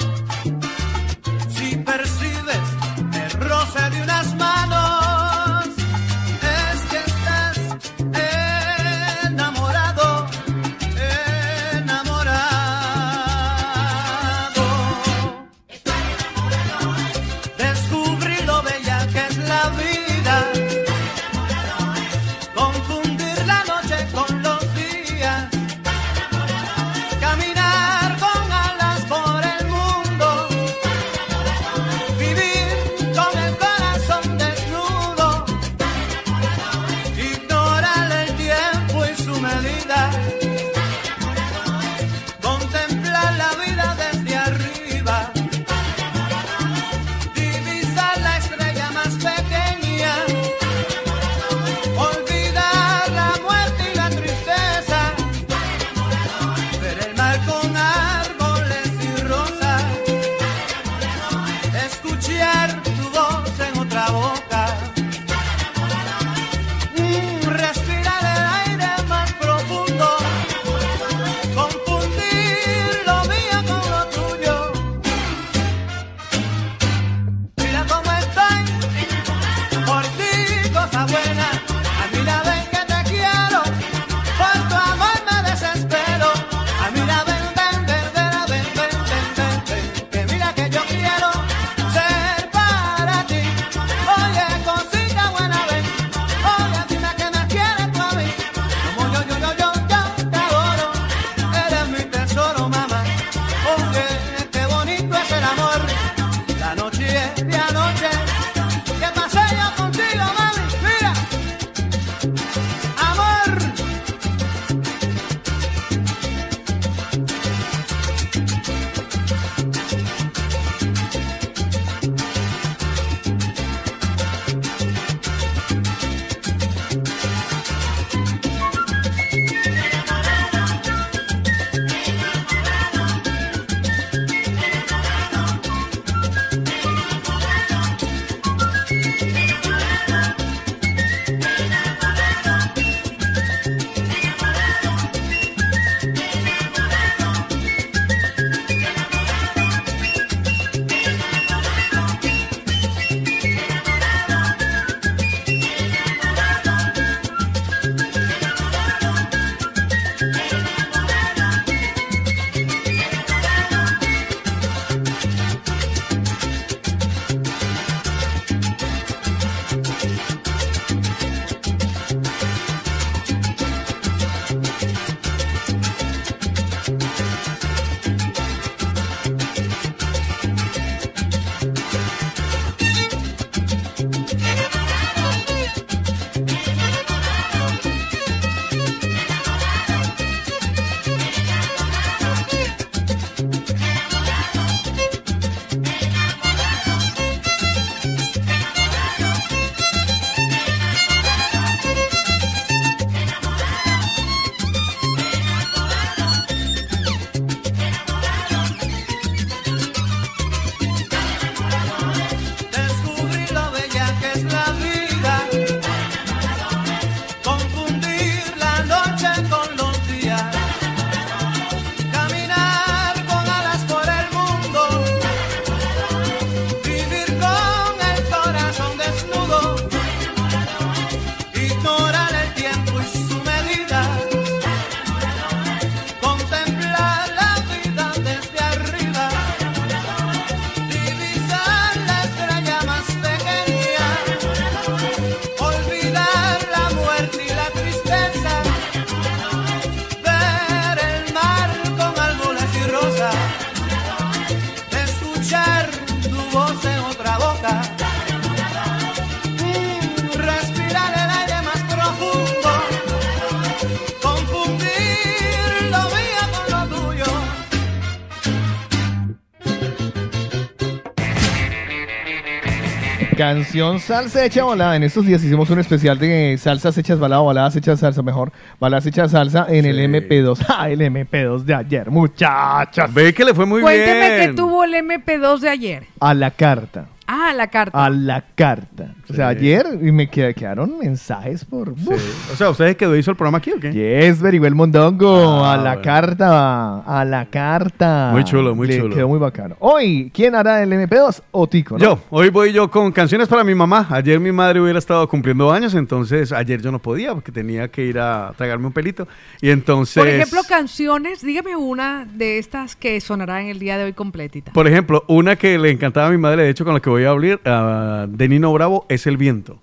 Canción salsa hecha balada. En estos días hicimos un especial de salsas hechas balada o baladas hechas salsa, mejor. Baladas hechas salsa en el MP2. [laughs] Ah, el MP2 de ayer, muchachas. Ve que le fue muy Cuénteme bien. qué tuvo el MP2 de ayer. A la carta. Ah, la carta. A la carta. O sea, ayer y me qued- quedaron mensajes por. O sea, ¿ustedes quedó hizo el programa aquí o qué? Yes, very well, Mondongo. Ah, a la bueno. carta. A la carta. Muy chulo, muy Le chulo. Quedó muy bacano. Hoy, ¿quién hará el MP2? O Tico, ¿no? Yo, hoy voy yo con canciones para mi mamá. Ayer mi madre hubiera estado cumpliendo años, entonces ayer yo no podía porque tenía que ir a tragarme un pelito. Y entonces... Por ejemplo, canciones, dígame una de estas que sonará en el día de hoy completita. Por ejemplo, una que le encantaba a mi madre, de hecho, con la que voy a hablar, ah, de Nino Bravo, es El Viento.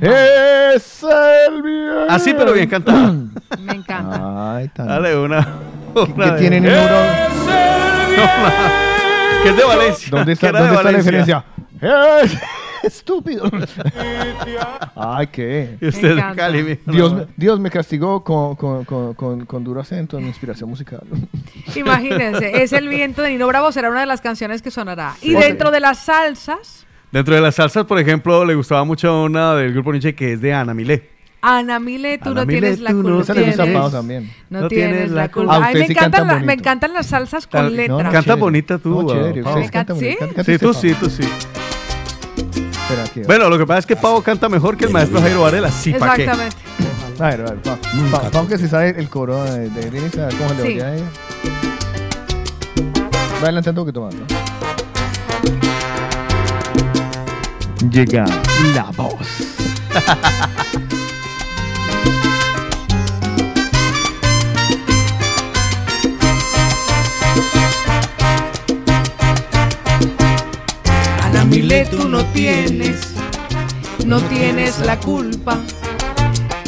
Es el viento. Así, pero bien cantada. [clears throat] Me encanta. Ay, tan... Dale, una. una ¿Qué de- tiene Nino Bravo? Que es de Valencia. ¿Dónde está, ¿dónde está la diferencia? ¡Eh! [laughs] Estúpido. [laughs] Ay, qué. Y usted de Cali, mi- Dios, no. me, Dios me castigó con, con, con, con, con duro acento en mi inspiración musical. [laughs] Imagínense, es el viento de Nino Bravo, será una de las canciones que sonará. Y Sí. dentro de las salsas, Dentro de las salsas, por ejemplo, le gustaba mucho una del grupo Nietzsche que es de Ana Milé. Ana Mile, tú Ana no Mile, tienes la tú no culpa. A tienes- también. No, No tienes, tienes la culpa. Ay, me, sí encantan cantan la- me encantan las salsas con letra. Canta chévere. bonita tú. No, chévere, Pau. ustedes cantan ¿Sí? Canta- canta Sí, tú sí, tú sí. Espera, aquí. Bueno, lo que pasa es que Pau canta mejor que el maestro Jairo Varela. Sí, ¿para qué? Exactamente. A ver, a ver, Pau. Pau, Pau, que si sabe el coro de, ver cómo se le Sí. oye a ella. Va adelantando un poquito más, ¿no? Llega la voz. [laughs] Tú no tienes, no tienes la culpa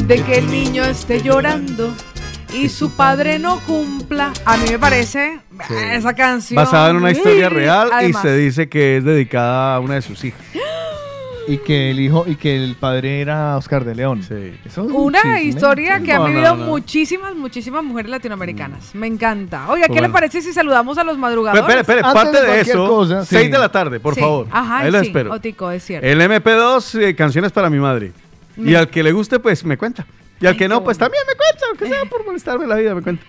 de que el niño esté llorando y su padre no cumpla. A mí me parece esa canción. Basada en una historia real además. y se dice que es dedicada a una de sus hijas. Y que el hijo, y que el padre era Oscar de León. Sí. Eso es un Una historia que han no, vivido no. muchísimas, muchísimas mujeres latinoamericanas. Me encanta. Oiga, ¿qué Bueno. le parece si saludamos a los madrugadores? espere, espere, Antes parte de eso, cosa, 6 sí. de la tarde, por Sí. favor. Ajá, Ahí lo espero. Otico, es cierto. El MP2, eh, canciones para mi madre. Y al que le guste, pues me cuenta. Y al Ay, que no, pues bueno. también me cuenta, aunque sea por molestarme la vida, me cuenta.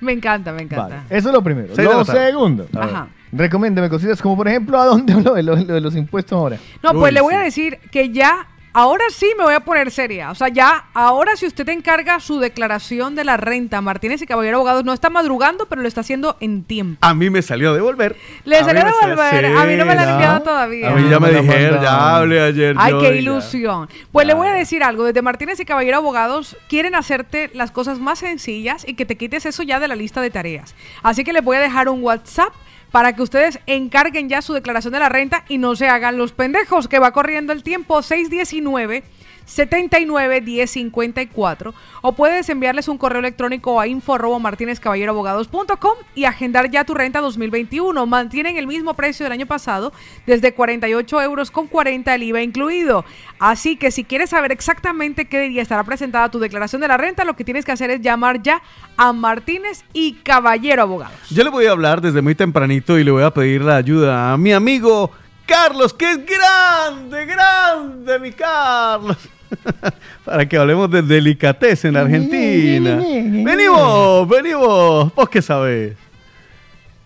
Me encanta, me encanta. Vale, eso es lo primero. Seis de Lo la tarde. segundo. A ver. Ajá. Recomiéndeme cositas como, por ejemplo, ¿a dónde [laughs] lo de, lo- lo de los impuestos ahora? No, pues Uy, le voy a sí. decir que ya, ahora sí me voy a poner seria. O sea, ya, ahora si usted encarga su declaración de la renta, Martínez y Caballero Abogados no está madrugando, pero lo está haciendo en tiempo. A mí me salió a devolver. Le A salió a devolver. A mí no me la han enviado todavía. A mí ya me dijeron, ya hablé ayer. Ay, yo qué ya. ilusión. Pues le voy a decir algo. Desde Martínez y Caballero Abogados quieren hacerte las cosas más sencillas y que te quites eso ya de la lista de tareas. Así que les voy a dejar un WhatsApp para que ustedes encarguen ya su declaración de la renta y no se hagan los pendejos que va corriendo el tiempo 619 79 1054 o puedes enviarles un correo electrónico a info@martinezcaballeroabogados.com y agendar ya tu renta 2021. Mantienen el mismo precio del año pasado desde 48 euros con 40 el IVA incluido. Así que si quieres saber exactamente qué día estará presentada tu declaración de la renta, lo que tienes que hacer es llamar ya a Martínez y Caballero Abogados. Yo le voy a hablar desde muy tempranito y le voy a pedir la ayuda a mi amigo Carlos, que es grande, grande, mi Carlos. [laughs] Para que hablemos de delicatez en Argentina. venimos, venimos. ¿Vos qué sabés?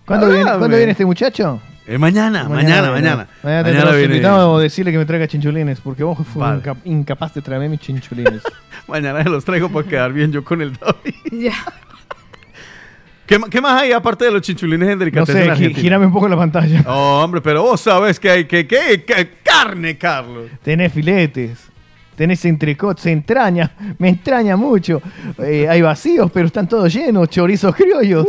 ¿Cuándo, viene, Háblame. ¿cuándo viene este muchacho? Eh, mañana, mañana, mañana. Mañana, Mañana te viene. invitado a decirle que me traiga chinchulines, porque vos fue Vale. inca- incapaz de traerme mis chinchulines. [laughs] Mañana se los traigo para quedar bien yo con el David. [laughs] Ya. ¿Qué, más hay aparte de los chinchulines en no delicatez sé, en gírame un poco la pantalla. Oh, hombre, pero vos sabés que hay que, que, que- carne, Carlos. Tenés filetes, tenés entrecot, se entraña, me entraña mucho. Eh, hay vacíos, pero están todos llenos, chorizos criollos.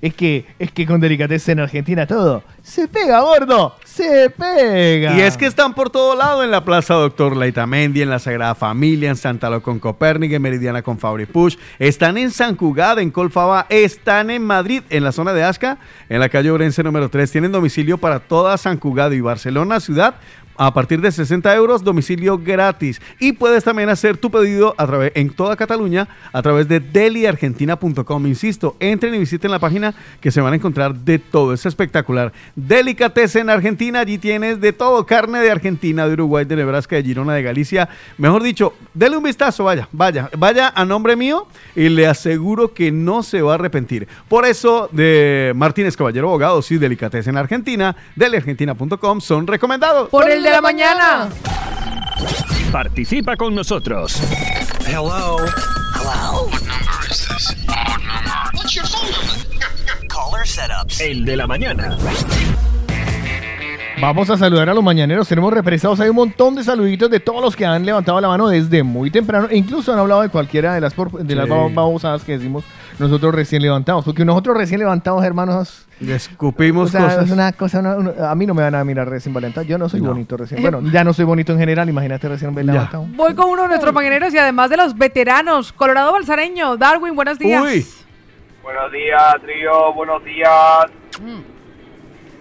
Es que, es que con delicadeza en Argentina todo se pega, gordo, se pega. Y es que están por todo lado en la Plaza Doctor Leitamendi, en la Sagrada Familia, en Santa Lo con Copérnico, en Meridiana con Fabri Push. Están en San Cugada, en Colfaba. Están en Madrid, en la zona de Asca, en la calle Orense número 3. Tienen domicilio para toda San Cugado y Barcelona ciudad a partir de 60 euros, domicilio gratis. Y puedes también hacer tu pedido a través, en toda Cataluña a través de deliargentina.com. Insisto, entren y visiten la página que se van a encontrar de todo. Es espectacular. Delicatessen Argentina, allí tienes de todo. Carne de Argentina, de Uruguay, de Nebraska, de Girona, de Galicia. Mejor dicho, dele un vistazo, vaya, vaya, vaya a nombre mío y le aseguro que no se va a arrepentir. Por eso, de Martínez Caballero Abogados y Delicatessen Argentina, deliargentina.com son recomendados. Por el de la mañana. Participa con nosotros. Hello. Hello. What number is this? What number? What's your phone number? Caller setups. El de la mañana. Vamos a saludar a los mañaneros. Tenemos represados. Hay un montón de saluditos de todos los que han levantado la mano desde muy temprano. E incluso han hablado de cualquiera de las, por- de las Sí. babosadas que decimos nosotros recién levantados. Porque nosotros recién levantados, hermanos. Le escupimos o sea, cosas. es una cosa. una- una- a mí no me van a mirar recién levantado. Yo no soy No. bonito recién. Bueno, ya no soy bonito en general. Imagínate recién levantado. Voy con uno de nuestros mañaneros y además de los veteranos. Colorado Balsareño, Darwin, buenos días. Buenos días, trío. Buenos días.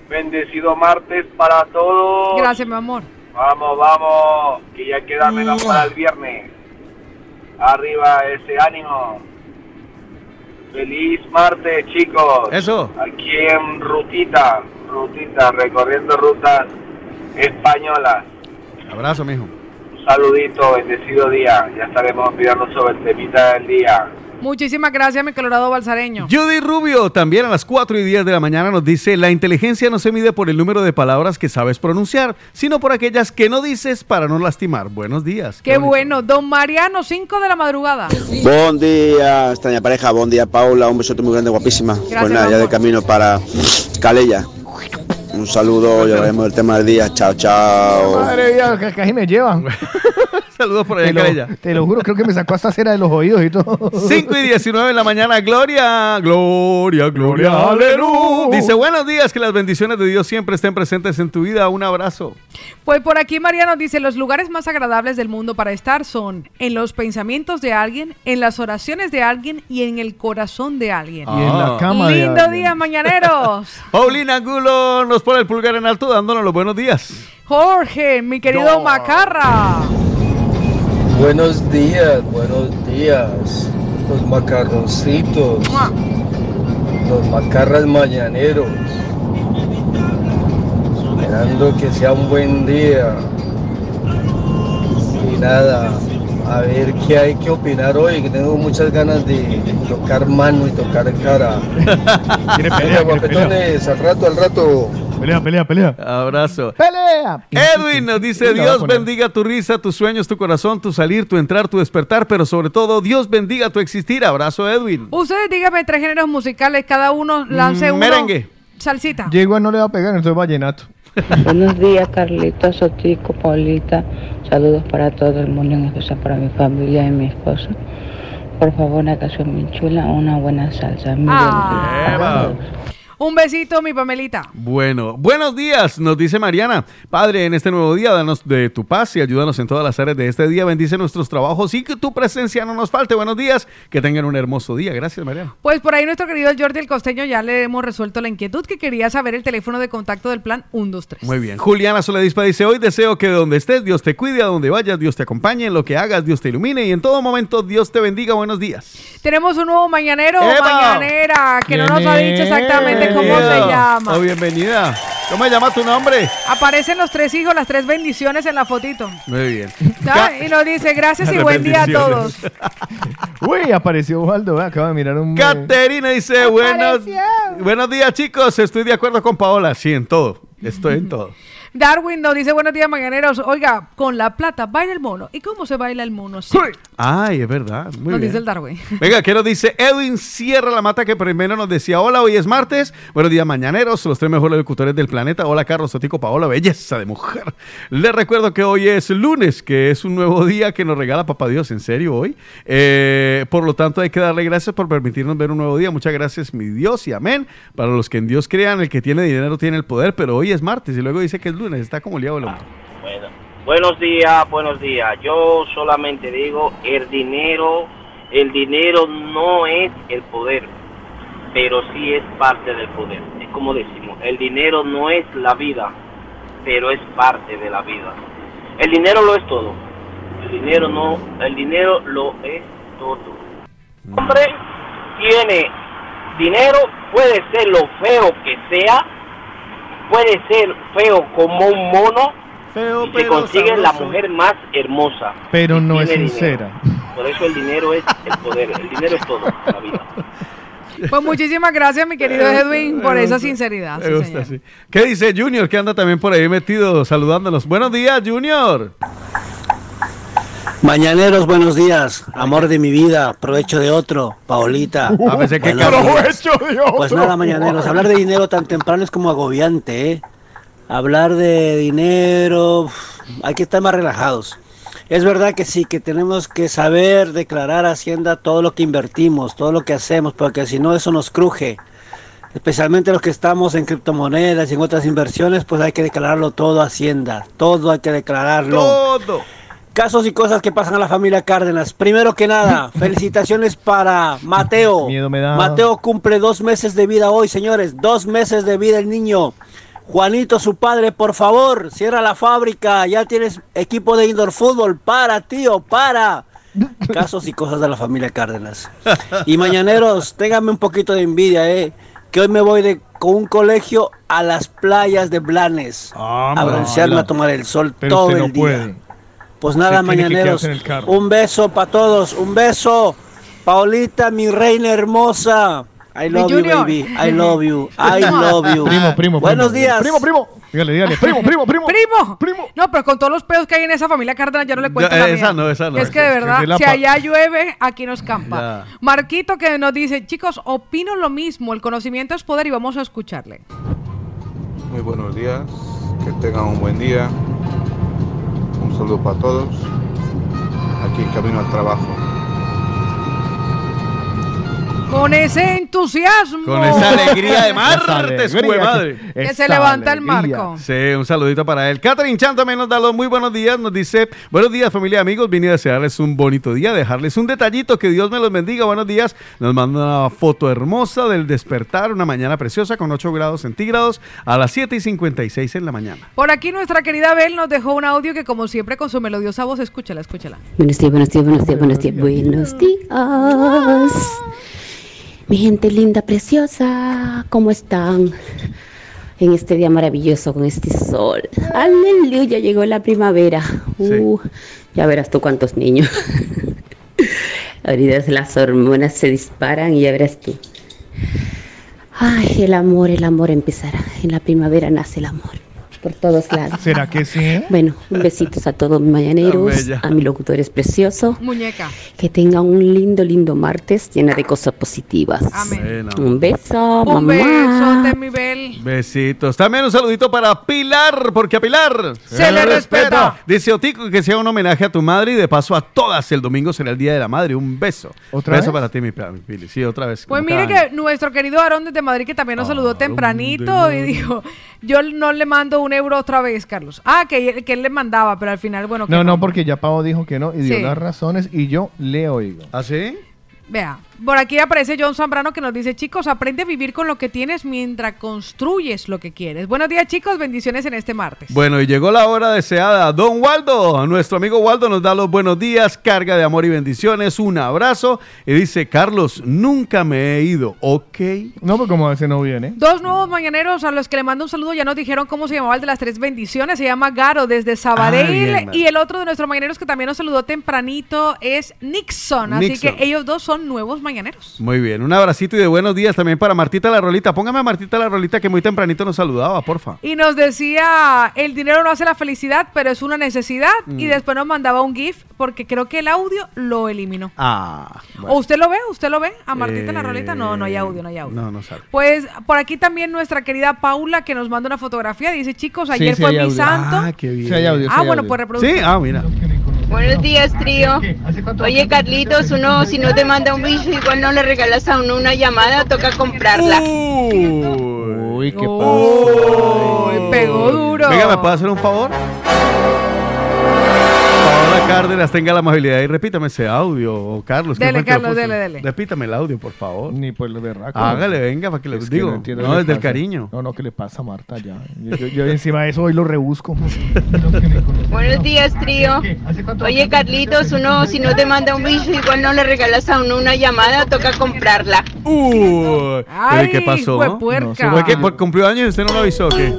Bendecido martes para todos. Gracias, mi amor. Vamos, vamos, que ya queda menos para el viernes. Arriba ese ánimo. Feliz martes, chicos. Eso. Aquí en Rutita, Rutita, recorriendo rutas españolas. Abrazo, mijo. Un saludito, bendecido día. Ya estaremos mirando sobre el temita del día. Muchísimas gracias, mi Colorado Balsareño. Judy Rubio, también a las 4 y 10 de la mañana, nos dice: La inteligencia no se mide por el número de palabras que sabes pronunciar, sino por aquellas que no dices para no lastimar. Buenos días. Qué bueno. Don Mariano, 5 de la madrugada. Buen día, extraña pareja, buen día Paula, un besote muy grande, guapísima. pues nada, ya de camino para Calella. Un saludo, ya veremos el tema del día. Chao, chao. Madre mía, que casi me llevan. [laughs] Saludos por allá te en lo, Calella. te lo juro, creo que me sacó hasta cera de los oídos y todo. 5 y 19 de la mañana, Gloria, Gloria, Gloria, aleluya. Dice, buenos días, que las bendiciones de Dios siempre estén presentes en tu vida. Un abrazo. Pues por aquí Mariano dice, los lugares más agradables del mundo para estar son en los pensamientos de alguien, en las oraciones de alguien y en el corazón de alguien. Y en la cama de Lindo alguien. día, mañaneros. [laughs] Paulina Angulo nos pone el pulgar en alto dándonos los buenos días. Jorge, mi querido Macarra. Buenos días, buenos días. Los macarroncitos. Los macarras mañaneros. Esperando que sea un buen día. Y nada, a ver qué hay que opinar hoy, que tengo muchas ganas de tocar mano y tocar cara. [laughs] ¿Quiere Venga, guapetones, al rato, al rato. Pelea, pelea, pelea. Abrazo. ¡Pelea! Edwin nos dice, Dios bendiga tu risa, tus sueños, tu corazón, tu salir, tu entrar, tu despertar, pero sobre todo, Dios bendiga tu existir. Abrazo, Edwin. Ustedes díganme tres géneros musicales, cada uno lance Mm, uno. merengue. Salsita. Diego no le va a pegar, entonces vallenato. [laughs] Buenos días, Carlitos, Sotico, Paulita. Saludos para todo el mundo, en especial para mi familia y mi esposo. Por favor, una canción muy chula, una buena salsa. Ah. Un besito, mi Pamelita. Bueno, buenos días, nos dice Mariana. Padre, en este nuevo día, danos de tu paz y ayúdanos en todas las áreas de este día. Bendice nuestros trabajos y que tu presencia no nos falte. Buenos días, que tengan un hermoso día. Gracias, Mariana. Pues por ahí nuestro querido Jordi el Costeño ya le hemos resuelto la inquietud que quería saber el teléfono de contacto del plan 123. Muy bien. Juliana Soledispa dice, hoy deseo que donde estés, Dios te cuide, a donde vayas, Dios te acompañe, en lo que hagas, Dios te ilumine y en todo momento, Dios te bendiga. Buenos días. Tenemos un nuevo mañanero mañanera que no nos ha dicho exactamente cómo se llama. Oh, bienvenida. ¿Cómo se llama tu nombre? Aparecen los tres hijos, las tres bendiciones en la fotito. Muy bien. Y nos dice gracias y [laughs] buen día a todos. [laughs] Uy, apareció Waldo, acaba de mirar un... Caterina dice, buenos, buenos días chicos, estoy de acuerdo con Paola, sí, en todo, estoy en todo. Darwin nos dice buenos días mañaneros. Oiga, con la plata baila el mono. ¿Y cómo se baila el mono? Sí. Ay, es verdad, muy nos bien. dice el Darwin. [laughs] Venga, ¿qué nos dice Edwin Sierra La Mata que primero nos decía, hola, hoy es martes, buenos días mañaneros, los tres mejores locutores del planeta, hola Carlos Sotico, Paola, belleza de mujer. Les recuerdo que hoy es lunes, que es un nuevo día que nos regala Papá Dios, en serio hoy. Eh, por lo tanto, hay que darle gracias por permitirnos ver un nuevo día. Muchas gracias, mi Dios, y amén. Para los que en Dios crean, el que tiene dinero tiene el poder, pero hoy es martes y luego dice que es lunes, está como el hombre. Bueno, buenos días, buenos días. Yo solamente digo, el dinero, el dinero no es el poder, pero sí es parte del poder. Es como decimos, el dinero no es la vida, pero es parte de la vida. El dinero lo es todo. El dinero no, el dinero lo es todo. Hombre tiene dinero, puede ser lo feo que sea, puede ser feo como un mono, Feo, y se pero consigue la mujer más hermosa. Pero no es sincera. Por eso el dinero es el poder, el dinero es todo la vida. Pues muchísimas gracias, mi querido Edwin, por esa sinceridad. me sí, gusta, señor. sí. ¿Qué dice Junior que anda también por ahí metido saludándonos? Buenos días, Junior. Mañaneros, buenos días. Amor de mi vida, provecho de otro. Paolita. A veces que. Provecho de otro. Pues nada, mañaneros. Hablar de dinero tan temprano es como agobiante, ¿eh? Hablar de dinero, hay que estar más relajados. Es verdad que sí, que tenemos que saber declarar a Hacienda todo lo que invertimos, todo lo que hacemos, porque si no eso nos cruje. Especialmente los que estamos en criptomonedas y en otras inversiones, pues hay que declararlo todo a Hacienda. Todo hay que declararlo. Todo. Casos y cosas que pasan a la familia Cárdenas. Primero que nada, [laughs] felicitaciones para Mateo. Miedo me da. Mateo cumple dos meses de vida hoy, señores. Dos meses de vida el niño. Juanito, su padre, por favor, cierra la fábrica. Ya tienes equipo de indoor fútbol. Para, tío, para. [laughs] Casos y cosas de la familia Cárdenas. Y mañaneros, ténganme un poquito de envidia, eh. Que hoy me voy de, con un colegio a las playas de Blanes. a no, broncearme, a tomar el sol Pero todo no el día. puede. Pues nada, que mañaneros. Un beso para todos, un beso. Paulita, mi reina hermosa. I love you, baby. I love you. I [laughs] love you. Primo, primo, Buenos primo. días. Primo, primo. Dígale, dígale. [laughs] Primo, primo, primo. Primo. No, pero con todos los pedos que hay en esa familia Cárdenas, ya no le cuento Ya, la esa mía. no, esa no, Es que de verdad, si allá llueve, aquí nos campa. Ya. Marquito que nos dice, chicos, opino lo mismo, el conocimiento es poder y vamos a escucharle. Muy buenos días, que tengan un buen día. Un saludo para todos. Aquí en camino al trabajo. Con ese entusiasmo. Con esa alegría de [laughs] martes, que- madre. Que se levanta el marco. Sí, un saludito para él. Catherine Chan también nos da los muy buenos días. Nos dice, buenos días familia y amigos. Vine a desearles un bonito día, dejarles un detallito. Que Dios me los bendiga. Buenos días. Nos manda una foto hermosa del despertar. Una mañana preciosa con 8 grados centígrados a las 7 y 56 en la mañana. Por aquí nuestra querida Bel nos dejó un audio que como siempre con su melodiosa voz, escúchala, escúchala. Buenos días, buenos días, buenos días, buenos días, buenos días. Mi gente linda, preciosa, ¿cómo están? En este día maravilloso con este sol. Aleluya, llegó la primavera. Uh, ya verás tú cuántos niños. [laughs] Ahorita las hormonas se disparan y ya verás tú. Ay, el amor, el amor empezará. En la primavera nace el amor. Por todos lados. ¿Será que sí? Bueno, un besitos a todos mis mañaneros, a mi locutor es precioso. Muñeca. Que tengan un lindo, lindo martes llena de cosas positivas. Amén. Un beso, Un mamá. besote, mi Bel. Besitos. También un saludito para Pilar, porque a Pilar Se le respeta. Dice Otico que sea un homenaje a tu madre y de paso a todas. El domingo será el Día de la Madre. Un beso. ¿Otra beso vez? para ti, mi, mi Pili. Sí, otra vez. Pues mire que nuestro querido Aarón desde Madrid, que también nos saludó tempranito y dijo, yo no le mando un euro otra vez, Carlos. Ah, que, que él le mandaba, pero al final, bueno, que No, no, porque ya Pavo dijo que no y dio Sí. las razones y yo le oigo. ¿Ah, sí? Vea, por aquí aparece John Zambrano que nos dice, chicos, aprende a vivir con lo que tienes mientras construyes lo que quieres. Buenos días, chicos, bendiciones en este martes. Bueno, y llegó la hora deseada. Don Waldo, nuestro amigo Waldo nos da los buenos días, carga de amor y bendiciones, un abrazo. Y dice, Carlos, nunca me he ido, ¿ok? No, pues como ese no viene. Dos nuevos mañaneros a los que le mando un saludo, ya nos dijeron cómo se llamaba el de las tres bendiciones, se llama Garo desde Sabadell Ah, y el otro de nuestros mañaneros que también nos saludó tempranito es Nixon, así Nixon. que ellos dos son nuevos mañaneros. Muy bien, un abracito y de buenos días también para Martita la Rolita. Póngame a Martita la Rolita que muy tempranito nos saludaba, porfa. Y nos decía, el dinero no hace la felicidad, pero es una necesidad. Y Mm. después nos mandaba un GIF porque creo que el audio lo eliminó. Ah, ¿O usted lo ve? ¿Usted lo ve? ¿A Martita la Eh, Rolita? No, no hay audio, no hay audio. No, no sabe. Pues por aquí también nuestra querida Paula que nos manda una fotografía. Dice, chicos, ayer sí fue mi audio. santo. Ah, qué bien. Sí audio, Ah, hay bueno, audio. pues reproduce. Sí, ah, mira. Buenos días, trío. Oye, Carlitos, uno si no te manda un bicho, igual no le regalas a uno una llamada, toca comprarla. Uy, qué Uy, pegó duro. Venga, ¿me puede hacer un favor? Cárdenas tenga la amabilidad y repítame ese audio, Carlos. ¿quién Dele, fue el que lo Carlos, dele, dele. Repítame el audio, por favor. Ni por lo berraco. Hágale, venga, para que le Es que digo. no desde el cariño. No, no, ¿qué le pasa a Marta ya? Yo, yo- yo encima de eso hoy lo rebusco. [laughs] Buenos días, trío. Oye, Carlitos, uno si no te manda un bicho, igual no le regalas a uno una llamada, toca comprarla. Ay, ¿pero ¿qué pasó? No sé, ¿Fue que cumplió años y usted no lo avisó qué?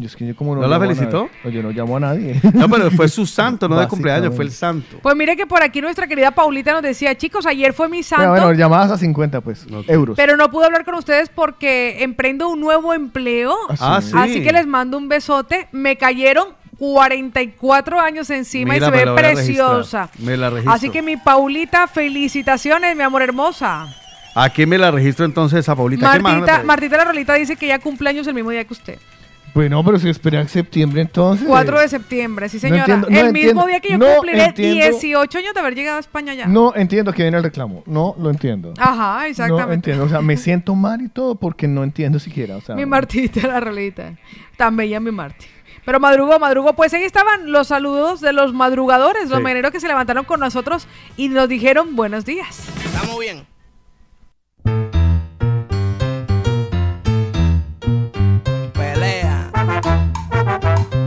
Yo es que yo como ¿No la a felicitó? no, yo no llamo a nadie. No, pero fue su santo, no de cumpleaños, fue el santo. Pues mire que por aquí nuestra querida Paulita nos decía, chicos, ayer fue mi santo. Pero bueno, llamadas a 50, pues, euros. Pero no pude hablar con ustedes porque emprendo un nuevo empleo. Ah, sí. Así que les mando un besote. Me cayeron 44 años encima Mira, y se me ve a preciosa. Me la registro. Así que mi Paulita, felicitaciones, mi amor hermosa. Aquí me la registro entonces esa Paulita. ¿Qué más? Martita, Martita la Rolita dice que ya cumpleaños el mismo día que usted. Bueno, pero si esperan septiembre entonces. 4 de septiembre, sí No señora. entiendo, no el mismo día que yo no cumpliré entiendo. 18 años de haber llegado a España ya. No entiendo que viene el reclamo. No lo entiendo. Ajá, No exactamente. entiendo. O sea, me siento mal y todo porque no entiendo siquiera. O sea, Mi Martita la Rolita. Tan bella mi Marti. Pero madrugó, madrugó. Pues ahí estaban los saludos de los madrugadores, los Sí. mañaneros que se levantaron con nosotros y nos dijeron buenos días. Estamos bien. Y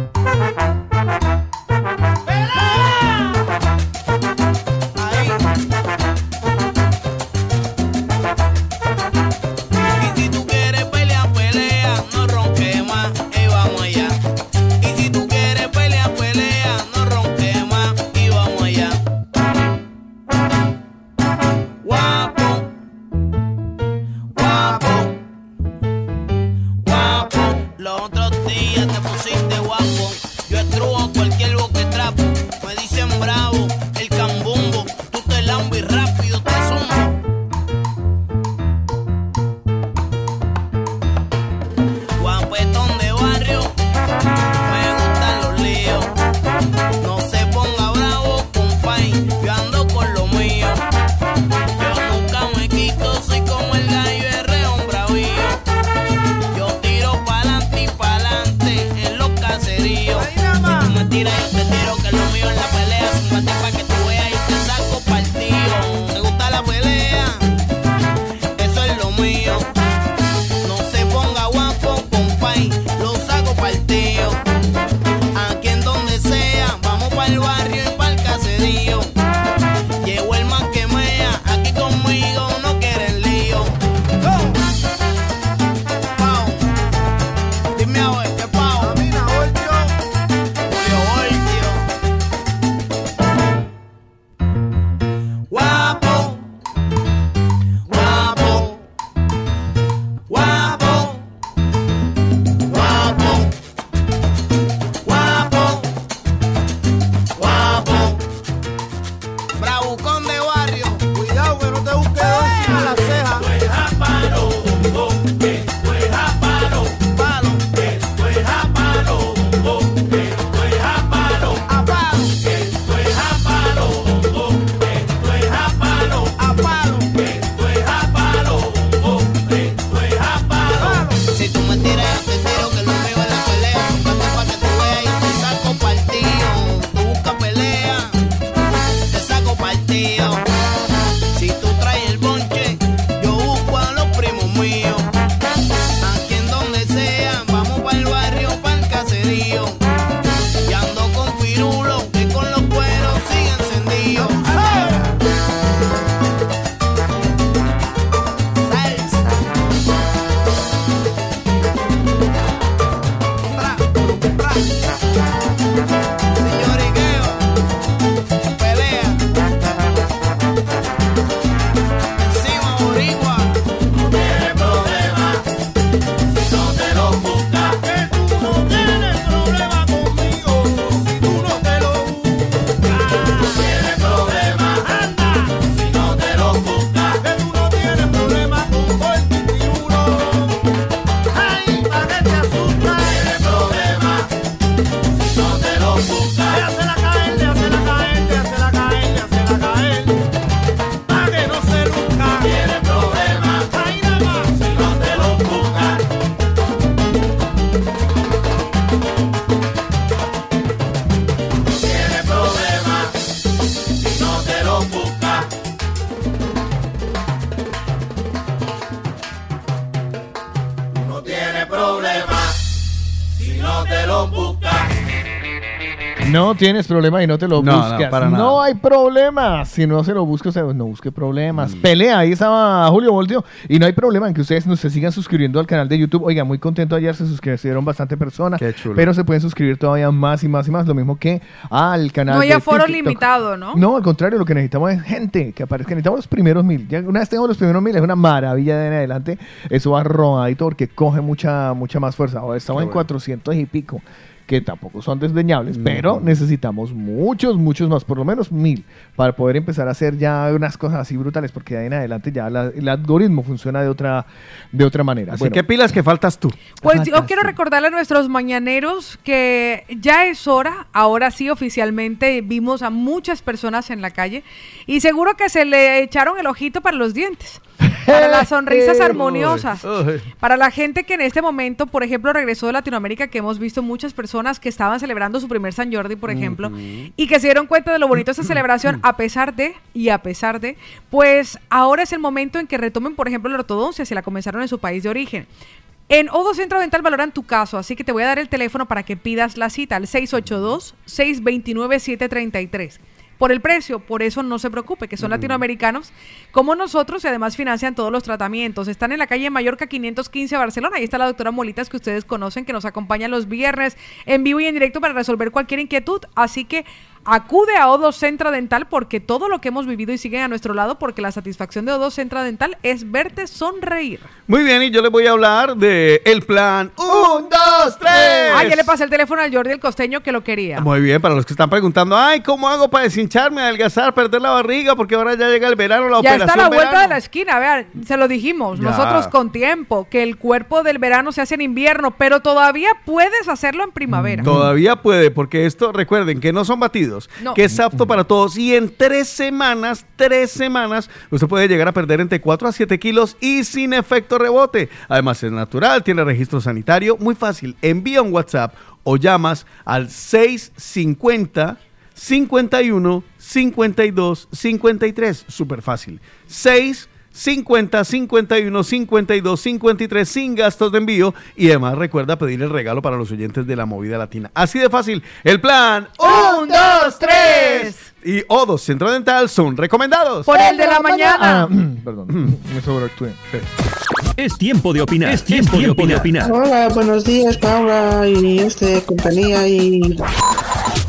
tienes problema y no te lo No, no, buscas. no hay problema. Si no se lo busca, usted no busque Mm. problemas. Pelea, ahí estaba Julio Voltio. Y no hay problema en que ustedes nos se sigan suscribiendo al canal de YouTube. Oiga, muy contento ayer, se suscribieron bastante personas. Qué chulo. Pero se pueden suscribir todavía más y más y más. Lo mismo que al canal No hay aforo limitado, ¿no? No, al contrario, lo que necesitamos es gente que aparezca. Necesitamos los primeros mil. Ya una vez tengamos los primeros mil, es una maravilla de en adelante. Eso va rodadito porque coge mucha, mucha más fuerza. Ahora estamos Qué en bueno. 400 y pico, que tampoco son desdeñables, pero necesitamos muchos, muchos más, por lo menos mil, para poder empezar a hacer ya unas cosas así brutales, porque de ahí en adelante ya la- el algoritmo funciona de otra, de otra manera. Así Bueno, que pilas que faltas tú. Pues yo quiero recordarle a nuestros mañaneros que ya es hora, ahora sí oficialmente vimos a muchas personas en la calle y seguro que se le echaron el ojito para los dientes, para [laughs] las sonrisas armoniosas, para la gente que en este momento, por ejemplo, regresó de Latinoamérica, que hemos visto muchas personas que estaban celebrando su primer San Jordi, por ejemplo, y que se dieron cuenta de lo bonito de esta celebración a pesar de, y a pesar de, pues ahora es el momento en que retomen, por ejemplo, la ortodoncia, si la comenzaron en su país de origen. En Odo Centro Dental valoran tu caso, así que te voy a dar el teléfono para que pidas la cita al 682-629-733. Por el precio, por eso no se preocupe, que son latinoamericanos como nosotros y además financian todos los tratamientos. Están en la calle Mallorca 515 Barcelona. Ahí está la doctora Molitas que ustedes conocen, que nos acompaña los viernes en vivo y en directo para resolver cualquier inquietud. Así que acude a Odo Centra Dental porque todo lo que hemos vivido y siguen a nuestro lado, porque la satisfacción de Odo Centra Dental es verte sonreír. Muy bien, y yo les voy a hablar de el plan Un, dos, tres. Ah, ya le pasé el teléfono al Jordi el costeño que lo quería. Muy bien, para los que están preguntando, ay, ¿cómo hago para deshincharme, adelgazar, perder la barriga? Porque ahora ya llega el verano, la Ya operación está a la vuelta verano. de la esquina, vean, se lo dijimos, Ya. nosotros con tiempo, que el cuerpo del verano se hace en invierno, pero todavía puedes hacerlo en primavera. Todavía puede, porque esto, recuerden que no son batidos, No. que es apto para todos. Y en tres semanas, tres semanas, usted puede llegar a perder entre 4 a 7 kilos y sin efecto rebote. Además, es natural, tiene registro sanitario, muy fácil. Envía un WhatsApp o llamas al 650 51 52 53. Súper fácil. 6 50 51 52 53 sin gastos de envío y además recuerda pedir el regalo para los oyentes de la movida latina. Así de fácil, el plan Un, dos, tres. y Odo Centro Dental son recomendados. Por el de la mañana. Ah, [clears throat] perdón, me sobreactué. Es tiempo de opinar. Es tiempo, de opinar. Hola, buenos días, Paula y este compañía y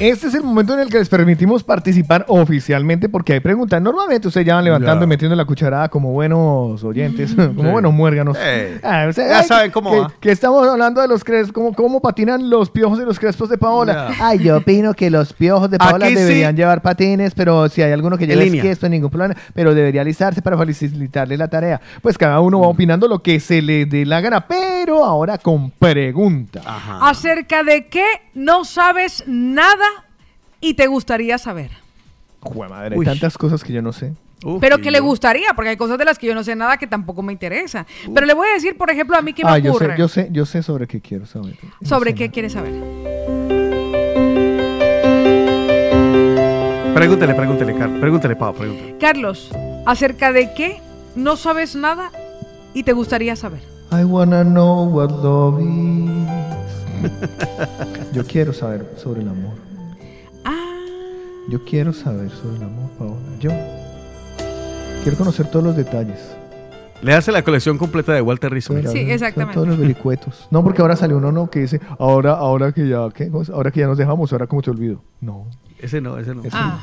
Este es el momento en el que les permitimos participar oficialmente porque hay preguntas. Normalmente ustedes ya van levantando Ya. y metiendo la cucharada como buenos oyentes, [laughs] como Sí. buenos muérganos. Eh, Ah, o sea, ya ay, saben cómo que, va. que estamos hablando de los crespos, cómo, cómo patinan los piojos y los crespos de Paola. Ya. Ay, yo opino que los piojos de Paola Aquí sí. deberían llevar patines, pero si hay alguno que lleve esquiesto, ningún problema, pero debería alisarse para facilitarle la tarea. Pues cada uno Mm. va opinando lo que se le dé la gana, pero ahora con pregunta. Acerca de qué no sabes nada y te gustaría saber. Jue madre, hay Uy. tantas cosas que yo no sé. Pero que le gustaría, porque hay cosas de las que yo no sé nada que tampoco me interesa. Pero le voy a decir, por ejemplo, a mí que me Ah, yo sé, ocurre. yo sé, yo sé sobre qué quiero saber. ¿Sobre qué quieres saber? Pregúntele, pregúntele, Carlos. Pregúntele, Pau, pregúntele. Carlos, acerca de qué no sabes nada y te gustaría saber. I wanna know what love is. [laughs] Yo quiero saber sobre el amor. Yo quiero saber sobre el amor, Paola. Yo quiero conocer todos los detalles. Le hace la colección completa de Walter Rizzo. Sí, exactamente. Todos los vericuetos. No, porque ahora salió uno no que dice, ahora, ahora que ya, ¿qué? ahora que ya nos dejamos, ahora cómo te olvido. No. Ese no, ese no. Ah.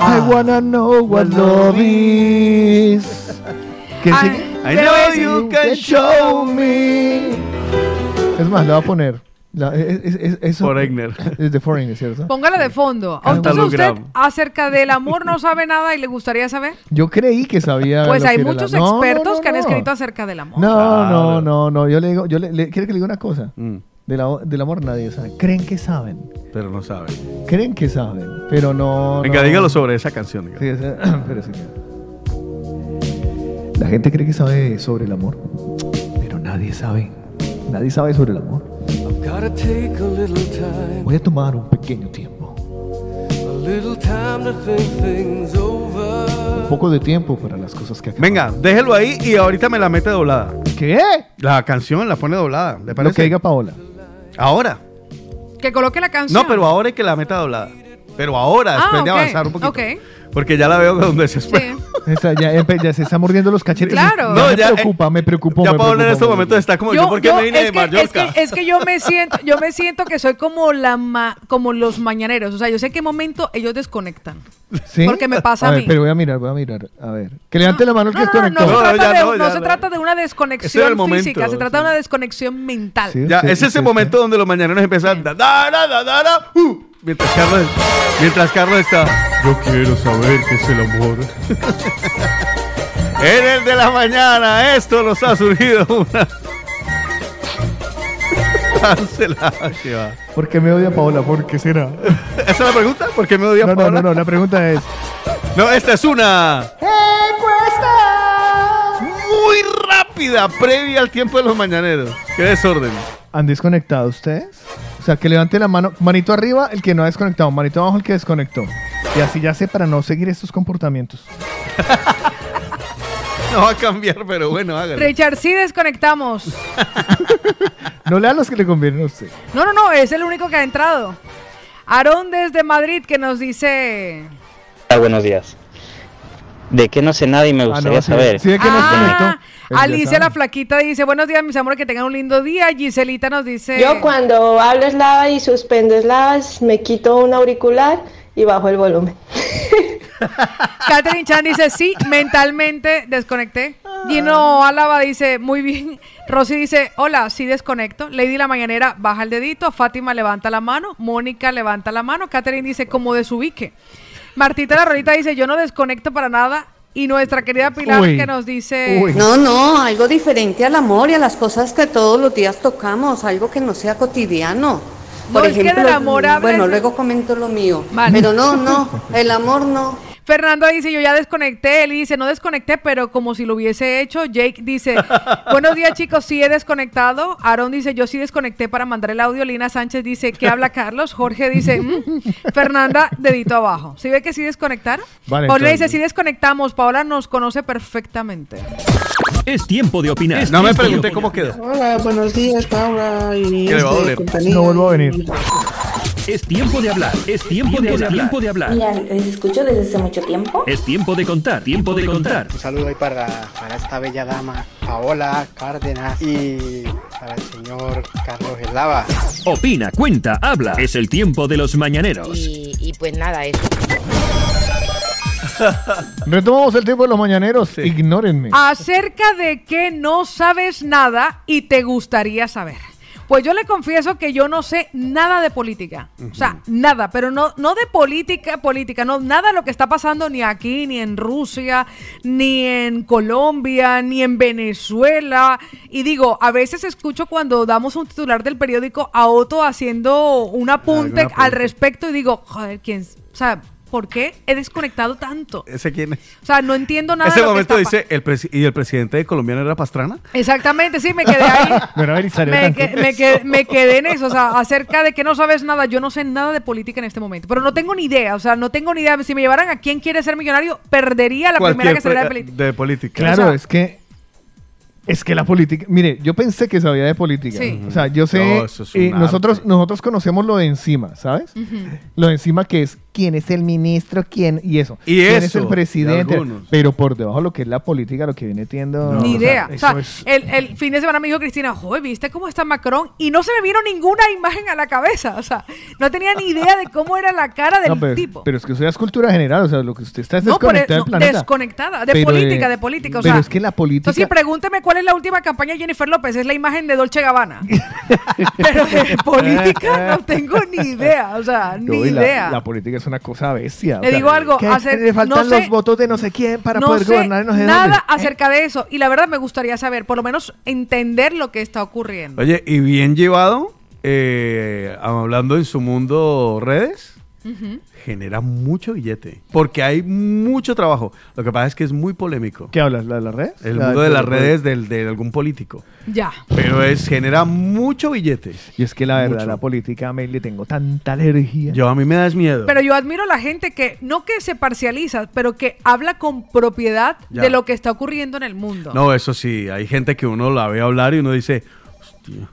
I wanna know what love is. ¿Qué Ah, sigue? I know you can show me. Es más, le voy a poner. La, es, es- es- eso, Foreigner. Es de Foreigner, ¿cierto? Póngala de fondo. Ah, Entonces usted hologram. acerca del amor no sabe nada y le gustaría saber. Yo creí que sabía. Pues hay la- muchos No, no, expertos no, que han no. escrito acerca del amor. No, no, no, no. Yo le digo, yo le, le- ¿quiere que le diga una cosa? Mm. De la- del amor nadie sabe. Creen que saben. Pero no sabe. Creen que saben, pero no. Venga, no. dígalo sobre esa canción. Sí, esa- [clears throat] pero sí. La gente cree que sabe sobre el amor, pero nadie sabe. Nadie sabe sobre el amor. Gotta take a little time, Voy a tomar un pequeño tiempo, a little time to think things over. un poco de tiempo para las cosas que acaban. Venga, déjelo ahí y ahorita me la mete doblada. ¿Qué? La canción la pone doblada. ¿Le parece? Lo que diga Paola. Ahora. Que coloque la canción. No, pero ahora hay que la meta doblada. Pero ahora, Ah, después de ok, avanzar un poquito. ok. Porque ya la veo donde se espera. [laughs] Esa, ya, ya se está mordiendo los cachetes. Claro. No, No, me ya, preocupa, me preocupa. Ya Paola en estos me momentos está como yo, porque yo- me vine es, de que, es, Mallorca. que, es que yo me siento, yo me siento que soy como la ma- como los mañaneros. O sea, yo sé qué momento ellos desconectan. ¿Sí? Porque me pasa a ver, mí. pero voy a mirar, voy a mirar. A ver. Que levante la mano el que No, no, no, desconectó. no se, trata, ya de, no, no ya se no. trata de una desconexión física, se trata de una desconexión mental. Sí, Ya, es ese momento donde los mañaneros empiezan. Da, da, da, da, da, da, uh, mientras, Carlos, mientras Carlos está. Yo quiero saber qué es el amor. [laughs] en el de la mañana, esto nos ha surgido una. [laughs] Cancelada. ¿Por qué me odia Paola? ¿Por qué será? [laughs] ¿Esa es la pregunta? ¿Por qué me odia No, no, Paola? no, no, la pregunta es. No, esta es una. Muy rápida, previa al tiempo de los mañaneros. Qué desorden. ¿Han desconectado ustedes? O sea, que levante la mano, manito arriba el que no ha desconectado, manito abajo el que desconectó. Y así ya sé para no seguir estos comportamientos. [laughs] No va a cambiar, pero bueno, hágalo. Richard, sí desconectamos. [laughs] No lea los que le convienen a usted. No, no, no, es el único que ha entrado. Aarón desde Madrid que nos dice... Hola, buenos días. ¿De qué no sé nada y me gustaría sí, saber? sí, ¿de qué nos Ah, Alicia la flaquita dice, buenos días mis amores, que tengan un lindo día. Giselita nos dice... Yo cuando hablo eslava y suspendo eslavas, me quito un auricular y bajo el volumen. [laughs] Catherine Chan dice, sí, mentalmente desconecté. Gino Álava dice, muy bien. Rosy dice, hola, sí desconecto. Lady La Mañanera baja el dedito. Fátima levanta la mano. Mónica levanta la mano. Catherine dice, como desubique. Martita La Rolita dice, yo no desconecto para nada. Y nuestra querida Pilar Uy. que nos dice... No, no, algo diferente al amor y a las cosas que todos los días tocamos, algo que no sea cotidiano. No, Por es que ejemplo, del amor bueno, luego comento lo mío. Vale. Pero no, no, [laughs] el amor no. Fernando dice, yo ya desconecté. Eli dice, no desconecté, pero como si lo hubiese hecho. Jake dice, [laughs] buenos días chicos, sí he desconectado. Aaron dice, yo sí desconecté para mandar el audio. Lina Sánchez dice, ¿qué habla Carlos? Jorge dice, "Mm". [laughs] Fernanda, dedito abajo. ¿Sí ve que sí desconectaron? Vale, Paola entonces- dice, sí desconectamos. Paola nos conoce perfectamente. Es tiempo de opinar. No me pregunté cómo quedó. Hola, buenos días, Paula y Que le va a este, doler. No vuelvo a venir. Es tiempo de hablar. Es tiempo de hablar. Tiempo de hablar. Mira, les escucho desde hace mucho tiempo. Es tiempo de contar. Tiempo de contar. Un saludo ahí para, para esta bella dama, Paola Cárdenas, y para el señor Carlos Eslava. Opina, cuenta, habla. Es el tiempo de los mañaneros. Y, y pues nada, eso. [laughs] Retomamos el tiempo de los mañaneros. Ignórenme. Acerca de que no sabes nada y te gustaría saber. Pues yo le confieso que yo no sé nada de política. O sea, nada, pero no, no de política, política, no, nada de lo que está pasando ni aquí, ni en Rusia, ni en Colombia, ni en Venezuela. Y digo, a veces escucho cuando damos un titular del periódico a Otto haciendo un apunte apunte. al respecto y digo, joder, ¿quién? O sea, ¿por qué he desconectado tanto? ¿Ese quién es? O sea, no entiendo nada Ese de lo momento que está dice, el ¿y el presidente de colombiano era Pastrana? Exactamente, sí, me quedé ahí. No era Belisario me, tanto. que- me me quedé en eso, o sea, acerca de que no sabes nada, yo no sé nada de política en este momento, pero no tengo ni idea, o sea, no tengo ni idea, si me llevaran a quién quiere ser millonario, perdería la primera que saliera de política. de política. Claro, O sea- es que. Es que la política. Mire, yo pensé que sabía de política. Sí. O sea, yo sé. No, eso es un eh, nosotros, arte. nosotros conocemos lo de encima, ¿sabes? Lo de encima que es quién es el ministro, quién. Y eso. Y quién es el presidente. Pero por debajo lo que es la política, lo que viene tiendo. Ni o sea, idea. O sea, es- el, el fin de semana me dijo Cristina, joder, ¿viste cómo está Macron? Y no se me vino ninguna imagen a la cabeza. O sea, no tenía ni idea de cómo era la cara del No, pero, tipo. pero es que eso ya es cultura general, o sea, lo que usted está es No, por desconectado el- del no, planeta. desconectada, de Pero, política, eh, de política. O pero sea, es que la política. Entonces, sí, pregúnteme cuál es la última campaña de Jennifer López. Es la imagen de Dolce Gabbana. [laughs] Pero de política no tengo ni idea. O sea, ni la, idea. la política es una cosa bestia. o Le sea, digo algo, que hacer- le faltan no sé- los votos de no sé quién para no poder sé gobernar no sé nada dónde. acerca de eso. Y la verdad me gustaría saber, por lo menos entender lo que está ocurriendo. Oye, y bien llevado, eh, hablando en su mundo redes, Genera mucho billete. Porque hay mucho trabajo. Lo que pasa es que es muy polémico. ¿Qué hablas? ¿La de las redes? El La mundo de las las redes del, de algún político. Ya. Pero es genera mucho billete. Y es que la verdad, Mucho. la política, me le tengo tanta alergia. Yo a mí me das miedo. Pero yo admiro a la gente que no que se parcializa, pero que habla con propiedad Ya. de lo que está ocurriendo en el mundo. No, eso sí, hay gente que uno la ve hablar y uno dice, hostia.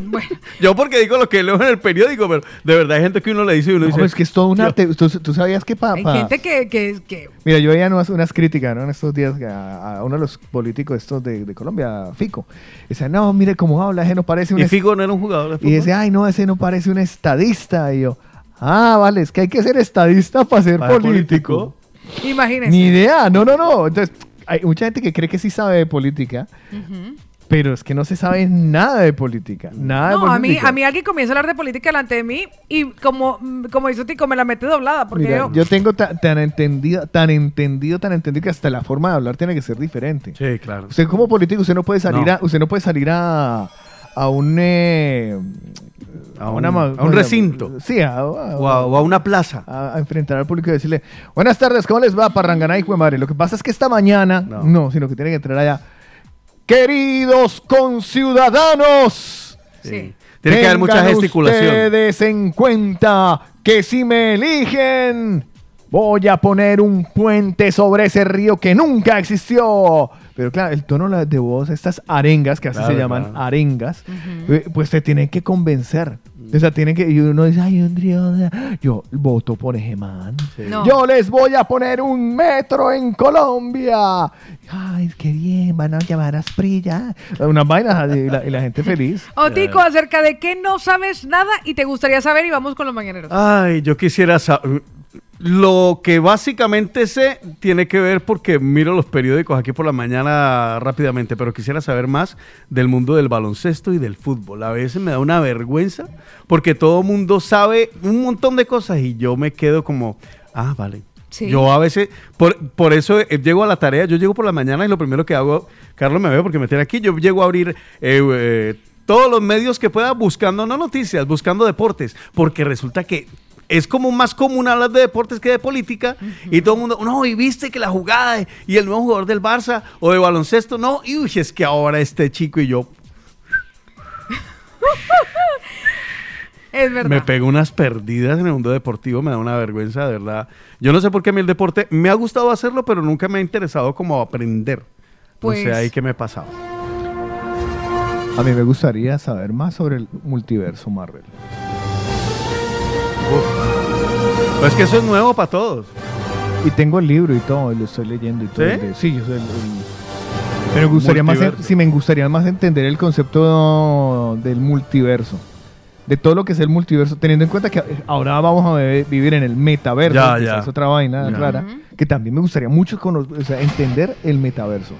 [laughs] Yo porque digo lo que leo en el periódico, pero de verdad hay gente que uno le dice y uno No, dice... es que es todo un arte. ¿Tú, tú sabías que para... Hay gente que, que, que Mira, yo veía unas, unas críticas ¿no? en estos días a, a uno de los políticos estos de, de Colombia, Fico. Dice, no, mire cómo habla, ese no parece un... Y est-". Figo no era un jugador de Y dice, ay, no, ese no parece un estadista. Y yo, ah, vale, es que hay que ser estadista para ser Para ser político. imagínense. Ni idea, no, no, no. Entonces, hay mucha gente que cree que sí sabe de política, Ujú. Pero es que no se sabe nada de política. Nada de No, a mí, política. a mí alguien comienza a hablar de política delante de mí y como, mm, como dice Tico, me la mete doblada. Porque Mira, yo, yo tengo ta- tan entendido, tan entendido, tan entendido que hasta la forma de hablar tiene que ser diferente. Sí, claro. Usted como político, usted no puede salir No. a, usted no puede salir a, a un eh, A una un- ma- a un ¿cómo se recinto. Sí, a, a- O a, o a una plaza. a- a enfrentar al público y decirle, buenas tardes, ¿cómo les va, Parranganá, hijo de madre? Lo que pasa es que esta mañana, no, sino que tiene que entrar allá. Queridos conciudadanos, Sí. Tiene que haber mucha gesticulación. Ustedes en cuenta que si me eligen, voy a poner un puente sobre ese río que nunca existió. Pero claro, el tono de voz, estas arengas, que así Claro, se llaman claro. arengas, eh, pues te tienen que convencer. O sea, tienen que, y uno dice, ay, de-". yo voto por. No. Yo les voy a poner un metro en Colombia. Ay, qué bien, van a llamar a Asprilla. Unas vainas y la, y la [laughs] gente feliz. O Tico, acerca de qué no sabes nada y te gustaría saber y vamos con los mañaneros. Ay, yo quisiera saber... Lo que básicamente sé tiene que ver porque miro los periódicos aquí por la mañana rápidamente, pero quisiera saber más del mundo del baloncesto y del fútbol. A veces me da una vergüenza porque todo el mundo sabe un montón de cosas y yo me quedo como, ah, vale. Sí. Yo a veces, por, por eso eh, llego a la tarea, yo llego por la mañana y lo primero que hago, Carlos me ve porque me tiene aquí, yo llego a abrir eh, eh, todos los medios que pueda buscando, no noticias, buscando deportes, porque resulta que es como más común hablar de deportes que de política y todo el mundo, no, y viste que la jugada y el nuevo jugador del Barça o de baloncesto, no, y uy, es que ahora este chico y yo Es verdad. me pego unas perdidas en el mundo deportivo, me da una vergüenza, de verdad. Yo no sé por qué a mí el deporte me ha gustado hacerlo, pero nunca me ha interesado como aprender. Pues- no sé ahí qué me pasaba. A mí me gustaría saber más sobre el multiverso Marvel. Pues que eso es nuevo para todos. Y tengo el libro y todo, y lo estoy leyendo y todo. ¿Sí? De- Sí, yo soy el- el- Pero me gustaría más, sí, me gustaría más entender el concepto del multiverso. De todo lo que es el multiverso, teniendo en cuenta que ahora vamos a vivir en el metaverso, Ya, que ya. es otra vaina Ya. rara, que también me gustaría mucho cono- o sea, entender el metaverso.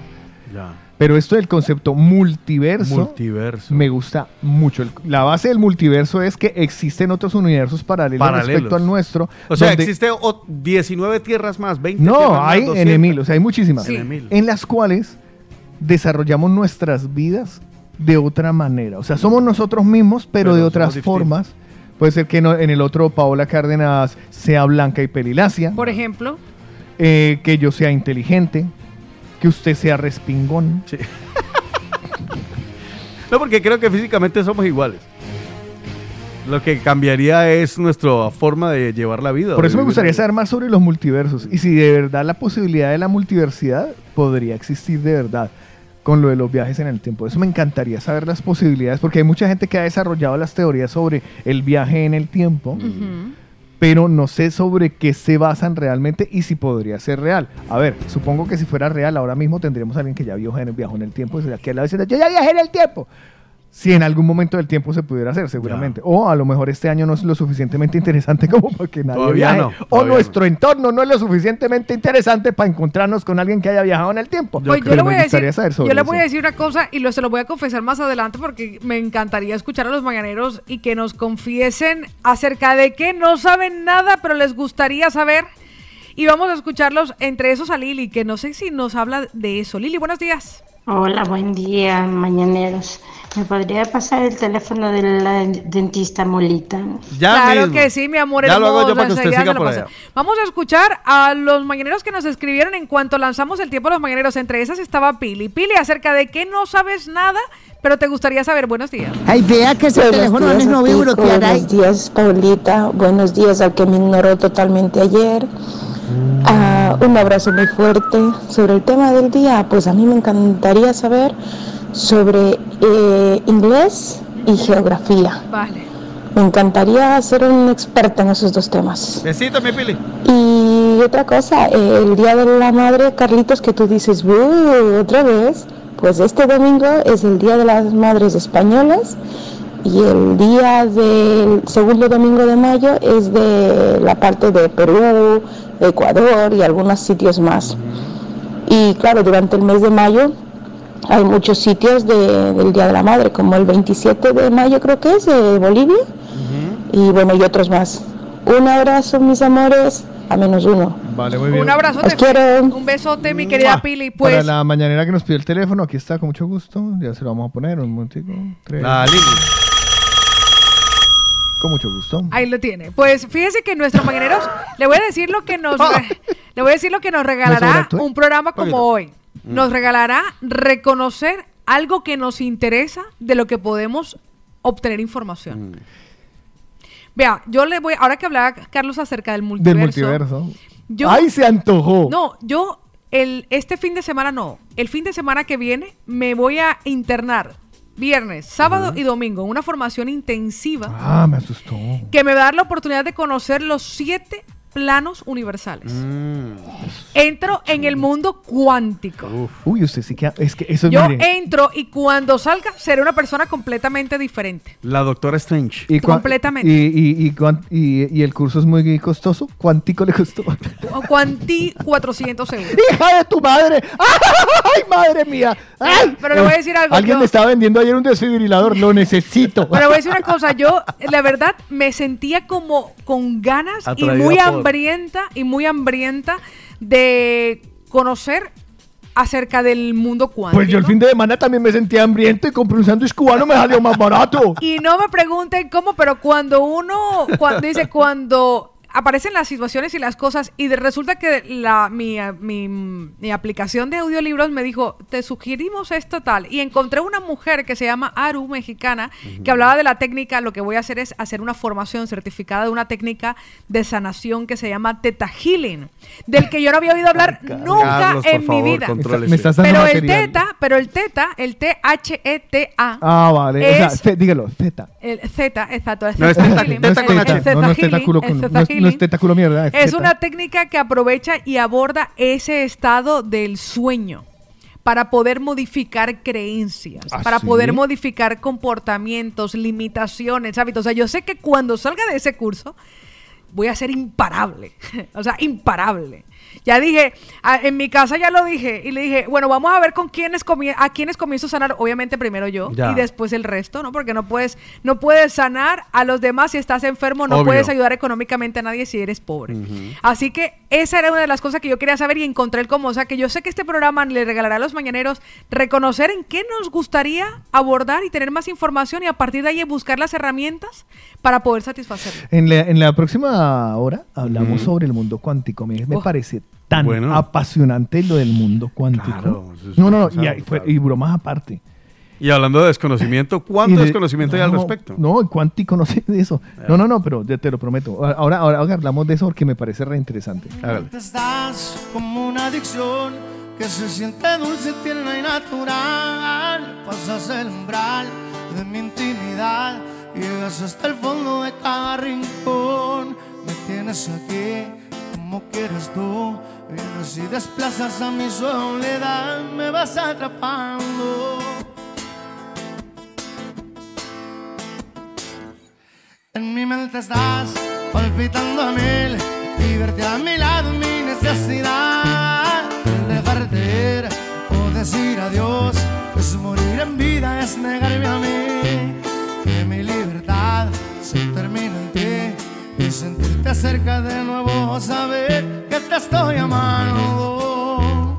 Ya. Pero esto del concepto multiverso, Multiverso. me gusta mucho. El- la base del multiverso es que existen otros universos paralelos, Paralelos. respecto al nuestro. O sea, donde- existe o- 19 tierras más, 20 No, tierras más, hay 200. en Emil, o sea, hay muchísimas. Sí. En las cuales desarrollamos nuestras vidas de otra manera. O sea, somos nosotros mismos, pero, Pero de otras distintos. formas. Puede ser que no- en el otro Paola Cárdenas sea blanca y pelilacia, Por ejemplo, eh, que yo sea inteligente, que usted sea respingón. No, porque creo que físicamente somos iguales. Lo que cambiaría es nuestra forma de llevar la vida. Por eso me gustaría saber más sobre los multiversos y si de verdad la posibilidad de la multiversidad podría existir de verdad con lo de los viajes en el tiempo. Eso me encantaría saber las posibilidades porque hay mucha gente que ha desarrollado las teorías sobre el viaje en el tiempo, pero no sé sobre qué se basan realmente y si podría ser real. A ver, supongo que si fuera real ahora mismo tendríamos a alguien que ya viajó en, el tiempo y sería que a la vez yo ya viajé en el tiempo. Si en algún momento del tiempo se pudiera hacer, seguramente. O a lo mejor este año no es lo suficientemente interesante [laughs] como para que nadie Todavía viaje. no, o nuestro entorno no es lo suficientemente interesante para encontrarnos con alguien que haya viajado en el tiempo. pues yo le voy me a decir, saber sobre yo le eso. voy a decir una cosa y lo, se lo voy a confesar más adelante porque me encantaría escuchar a los mañaneros y que nos confiesen acerca de que no saben nada, pero les gustaría saber. Y vamos a escucharlos entre esos a Lili, que no sé si nos habla de eso. Lili, buenos días. Hola, buen día, mañaneros. ¿Me podría pasar el teléfono de la dentista Molita? claro que sí, mi amor Ya lo hago yo para que usted siga por allá. Vamos a escuchar a los mañaneros que nos escribieron en cuanto lanzamos el tiempo de los mañaneros. Entre esas estaba Pili. Pili, acerca de que no sabes nada, pero te gustaría saber. Buenos días. Ay, vea que ese Buenos teléfono días no bloquear ahí. Buenos días, Paulita. Buenos días al que me ignoró totalmente ayer. Ah, un abrazo muy fuerte. Sobre el tema del día, pues a mí me encantaría saber sobre eh, inglés y geografía. Vale. Me encantaría ser un experta en esos dos temas. Besito, mi Pili. Y otra cosa, eh, el Día de la Madre, Carlitos, que tú dices, "Uh, otra vez, pues este domingo es el Día de las Madres Españolas y el día del segundo domingo de mayo es de la parte de Perú, Ecuador y algunos sitios más. Y claro, durante el mes de mayo hay muchos sitios de- del Día de la Madre, como el 27 de mayo creo que es, de Bolivia, y bueno, y otros más. Un abrazo, mis amores, a menos uno. Vale, muy bien. Un abrazo, Os quiero. un besote, mi querida Pili. Para Pues la mañanera que nos pidió el teléfono, aquí está con mucho gusto. Ya se lo vamos a poner un momentico. Tres. La Lili. Con mucho gusto. Ahí lo tiene. Pues fíjese que nuestros mañaneros, le voy a decir lo que nos [laughs] le voy a decir lo que nos regalará un programa como Poquito. Nos regalará reconocer algo que nos interesa de lo que podemos obtener información. Vea, yo le voy, ahora que hablaba Carlos acerca del multiverso. Del multiverso. Yo- ¡Ay, se antojó! No, yo el, este fin de semana no. El fin de semana que viene me voy a internar viernes, sábado y domingo en una formación intensiva Ah, me asustó. que me va a dar la oportunidad de conocer los siete planos universales. Mm. Entro en el mundo cuántico. Uy, usted sí que... Es que eso, Yo mire... entro y cuando salga seré una persona completamente diferente. La doctora Strange. Y completamente. Y, y, y, cuan- y- y el curso es muy costoso. ¿Cuántico le costó? Cuanti 400 euros. [laughs] ¡Hija de tu madre! [laughs] ¡Ay, madre mía! ¡Ay! Pero le voy a decir algo, Alguien yo- me estaba vendiendo ayer un desfibrilador. Lo necesito. Pero voy a decir una cosa, yo la verdad me sentía como con ganas y muy por- hambrienta y muy hambrienta de conocer acerca del mundo cuántico. Pues yo el fin de semana también me sentía hambriento y compré un sándwich cubano, me salió más barato. [laughs] Y no me pregunten cómo, pero cuando uno cuando dice cuando aparecen las situaciones y las cosas y de- resulta que la mi, mi, mi aplicación de audiolibros me dijo, "Te sugerimos esto tal" y encontré una mujer que se llama Aru mexicana que hablaba de la técnica, lo que voy a hacer es hacer una formación certificada de una técnica de sanación que se llama Theta Healing, del que yo no había oído hablar nunca Carlos, en mi vida. contrólese. Me estás dando Pero el material. teta, pero el teta, el T H E T A Ah, vale. O sea, es- dígalo, Z. el Z, exacto. el No, es Theta teta- Healing. es El- teta, el no, no Theta es teta Healing, culo el con- Theta no es- no es Healing mierda, es una técnica que aprovecha y aborda ese estado del sueño para poder modificar creencias, ¿Ah, para sí? poder modificar comportamientos, limitaciones, hábitos. O sea, yo sé que cuando salga de ese curso voy a ser imparable, [laughs] o sea, imparable. Ya dije, a- en mi casa ya lo dije y le dije, bueno, vamos a ver con quiénes a quiénes comienzo a sanar, obviamente primero yo Ya. y después el resto, ¿no? Porque no puedes no puedes sanar a los demás si estás enfermo, no Obvio. puedes ayudar económicamente a nadie si eres pobre. Así que esa era una de las cosas que yo quería saber y encontré el cómo, o sea, que yo sé que este programa le regalará a los mañaneros reconocer en qué nos gustaría abordar y tener más información y a partir de ahí buscar las herramientas para poder satisfacerlo. En la, en la próxima hora hablamos sobre el mundo cuántico. Me, me Oh. parece tan Bueno. apasionante lo del mundo cuántico. Claro, es no, no, no. Y, fue- y bromas aparte. Y hablando de desconocimiento, ¿cuánto de- desconocimiento hay al no, respecto? No, cuántico no sé de eso. No, no, no, pero ya te lo prometo. Ahora, ahora, ahora hablamos de eso porque me parece re interesante. Hágale. Estás como una adicción que se siente dulce, tierna y natural. Pasas el umbral de mi intimidad, llegas hasta el fondo de cada rincón. Me tienes aquí como quieres tú. Vienes y desplazas a mi soledad, me vas atrapando. En mi mente estás palpitando a mil y verte a mi lado mi necesidad. El dejarte ir o decir adiós es morir en vida, es negarme a mí. Que mi libertad se termina en y sentirte cerca de nuevo, saber que te estoy amando.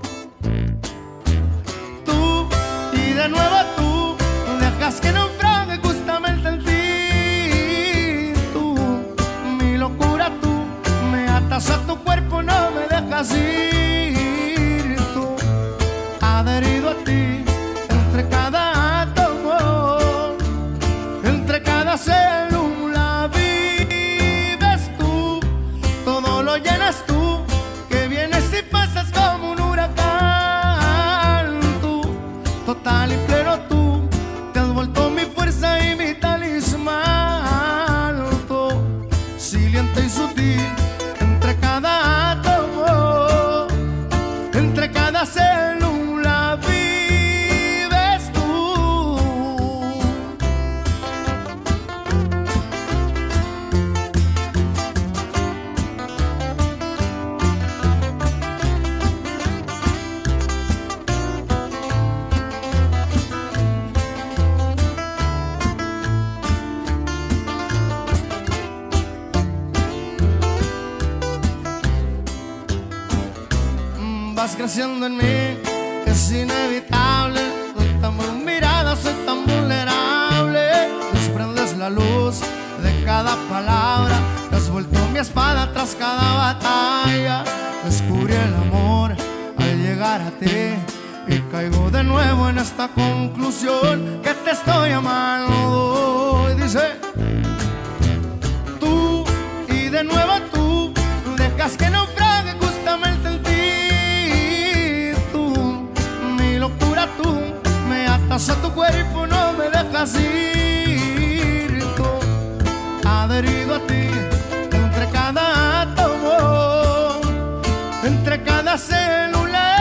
Tú de nuevo tú dejas que naufrague justamente en ti. Tú, mi locura, tú me atas a tu cuerpo, no me dejas ir. Creciendo en mí, es inevitable. Soy tan mirada, soy tan vulnerable. Desprendes la luz de cada palabra. Te has vuelto mi espada tras cada batalla. Descubrí el amor al llegar a ti. Y caigo de nuevo en esta conclusión que te estoy amando. Y dice tú y de nuevo tú dejas que naufrague tu cuerpo no me dejas ir adherido a ti entre cada átomo entre cada célula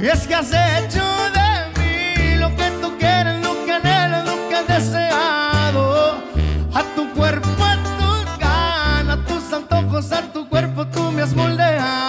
y es que has hecho de mí lo que tú quieres, lo que anhelas, lo que has deseado. A tu cuerpo, a tus ganas, a tus antojos, a tu cuerpo tú me has moldeado.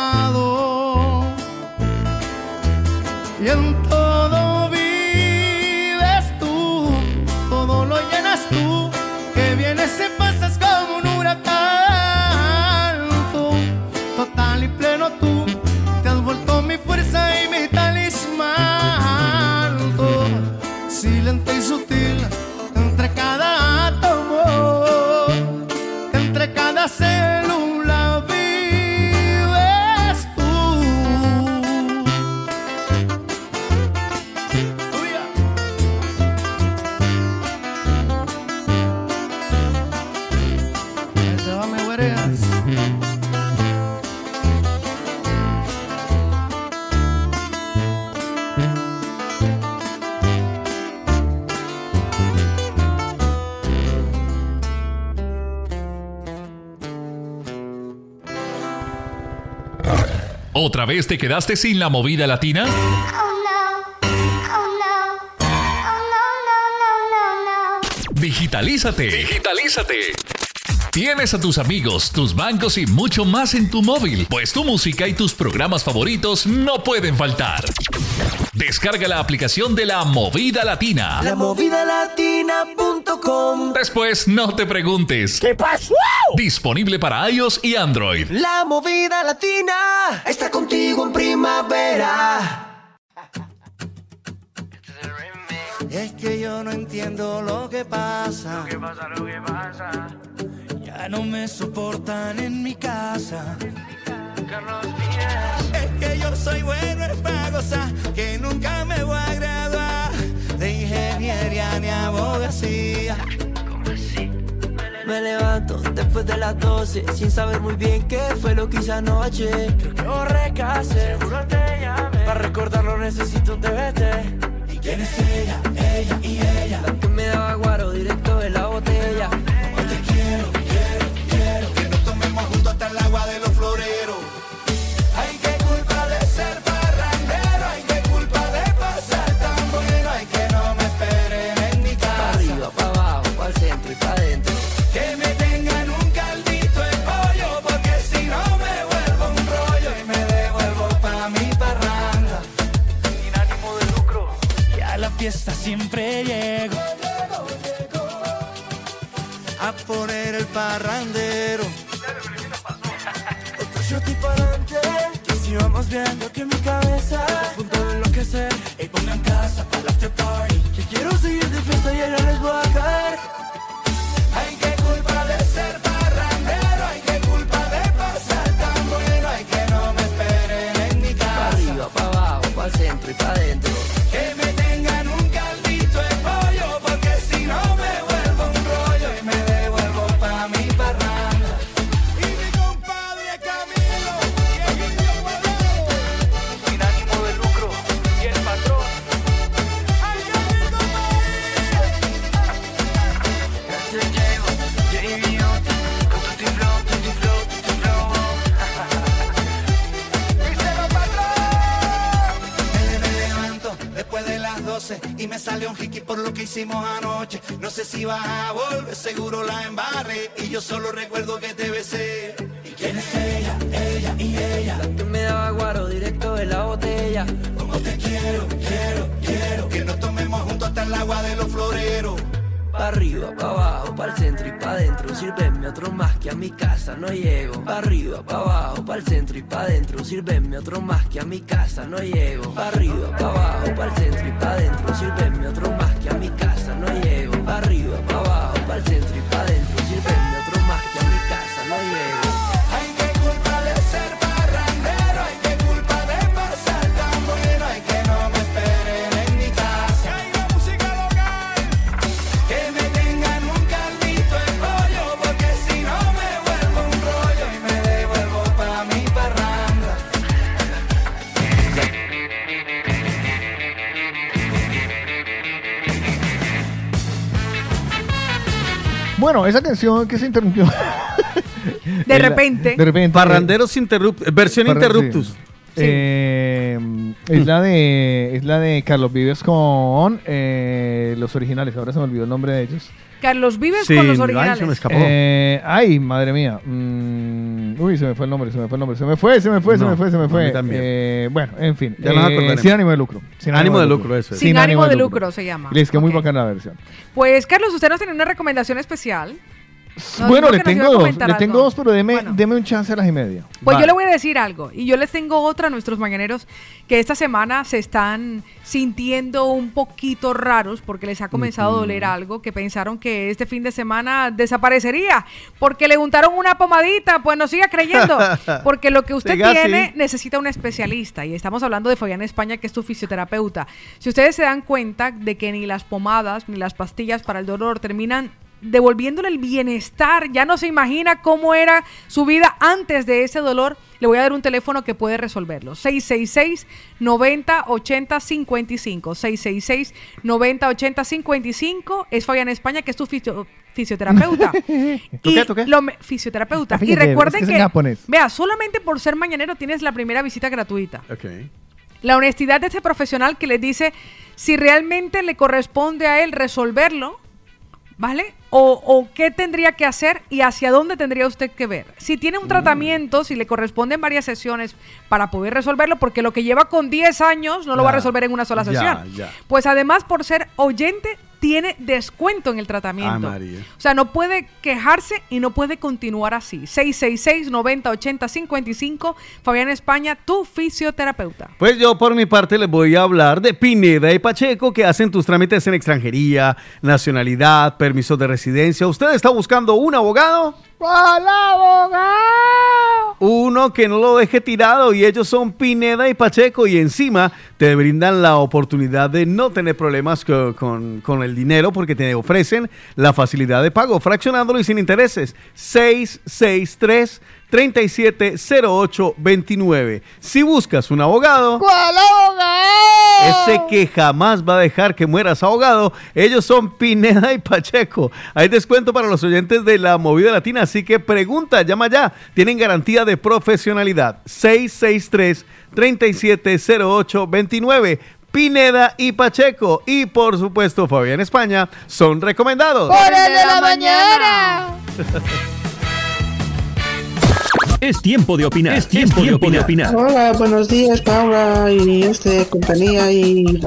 ¿Otra vez te quedaste sin la movida latina? Digitalízate. Digitalízate. Tienes a tus amigos, tus bancos y mucho más en tu móvil, pues tu música y tus programas favoritos no pueden faltar. Descarga la aplicación de la Movida Latina. Lamovidalatina.com Después no te preguntes. ¿Qué pasó? Disponible para iOS y Android. La movida latina está contigo en primavera. Es que yo no entiendo lo que pasa. Lo que pasa, lo que pasa. Ya no me soportan en mi casa. Es que yo soy bueno en gozar, que nunca me voy a graduar de ingeniería ni abogacía. Me levanto después de las 12 sin saber muy bien qué fue lo que hice anoche. Creo que borré casé, seguro te llamé. Para recordarlo necesito un TBT. ¿Y quién es ella? Ella y ella. La que me daba guaro directo de la botella. Como te quiero, quiero, quiero. Que nos tomemos juntos hasta el agua de parrandero. Otro shot y pa'lante. Y si vamos viendo que mi cabeza está a punto de enloquecer. Y pongan casa para el after party. Que quiero seguir de fiesta y ya les voy a caer. Anoche. No sé si vas a volver, seguro la embarré y yo solo recuerdo que te besé. ¿Y quién es ella? Ella y ella. La que me daba guaro directo de la botella. Como te quiero, quiero, quiero que nos tomemos juntos hasta el agua de los floreros. Pa' arriba, pa' abajo, pa' el centro y pa' adentro. Sírveme otro más que a mi casa no llego. Pa' arriba, pa' abajo, pa' el centro y pa' adentro. Sírveme otro más que a mi casa no llego. Pa' arriba, pa' abajo, pa' el centro y pa' adentro. Sírveme otro más que mi casa no llego. Bueno, esa canción que se interrumpió. [laughs] De repente. De repente. Parranderos Interrupt, versión Interruptus. sí. Eh, es la de es la de Carlos Vives con eh, los originales. Ahora se me olvidó el nombre de ellos. Carlos Vives Sí, con los ay, originales. se me escapó. Eh, ay, madre mía. Mm, uy, se me fue el nombre, se me fue el nombre. Se me fue, se me fue, se me fue, se me fue. también. Eh, bueno, en fin. Ya nos Eh, sin ánimo de lucro. Sin Ánimo de lucro, eso es. Sin ánimo de lucro se llama. Les quedó muy Ok. bacana la versión. Pues, Carlos, usted nos tiene una recomendación especial. Bueno, le tengo dos, le tengo dos, pero deme, deme un chance a las y media. Pues yo le voy a decir algo, y yo les tengo otra a nuestros mañaneros que esta semana se están sintiendo un poquito raros porque les ha comenzado a doler algo, que pensaron que este fin de semana desaparecería, porque le untaron una pomadita, pues no siga creyendo, [laughs] porque lo que usted Siga tiene así. necesita un especialista, y estamos hablando de Fabián España, que es tu fisioterapeuta. Si ustedes se dan cuenta de que ni las pomadas ni las pastillas para el dolor terminan devolviéndole el bienestar. Ya no se imagina cómo era su vida antes de ese dolor. Le voy a dar un teléfono que puede resolverlo. 666-9080-55. 666-9080-55. Es Fabián España, que es tu fisio- fisioterapeuta. [laughs] y lo me- fisioterapeuta. Y Fíjate, recuerden es que vea, solamente por ser mañanero tienes la primera visita gratuita. Ok. La honestidad de este profesional que les dice si realmente le corresponde a él resolverlo, ¿vale? O, o qué tendría que hacer y hacia dónde tendría usted que ver. Si tiene un tratamiento, si le corresponden varias sesiones para poder resolverlo, porque lo que lleva con 10 años no lo va a resolver en una sola ya, sesión. ya. Pues además, por ser oyente, tiene descuento en el tratamiento. Ah, María. O sea, no puede quejarse y no puede continuar así. 666-9080-55, Fabián España, tu fisioterapeuta. Pues yo por mi parte les voy a hablar de Pineda y Pacheco que hacen tus trámites en extranjería, nacionalidad, permisos de residencia. ¿Usted está buscando un abogado? Uno que no lo deje tirado y ellos son Pineda y Pacheco y encima te brindan la oportunidad de no tener problemas co- con, con el dinero porque te ofrecen la facilidad de pago fraccionándolo y sin intereses. 663 370829. Si buscas un abogado, ¿Cuál abogado? ese que jamás va a dejar que mueras ahogado, ellos son Pineda y Pacheco. Hay descuento para los oyentes de la movida latina, así que pregunta, llama ya. Tienen garantía de profesionalidad. 663-370829. Pineda y Pacheco. Y por supuesto, Fabián España son recomendados. Por el de la mañana. [laughs] Es tiempo de opinar. Es tiempo, de, opinar. Hola, buenos días, Paula y este compañía y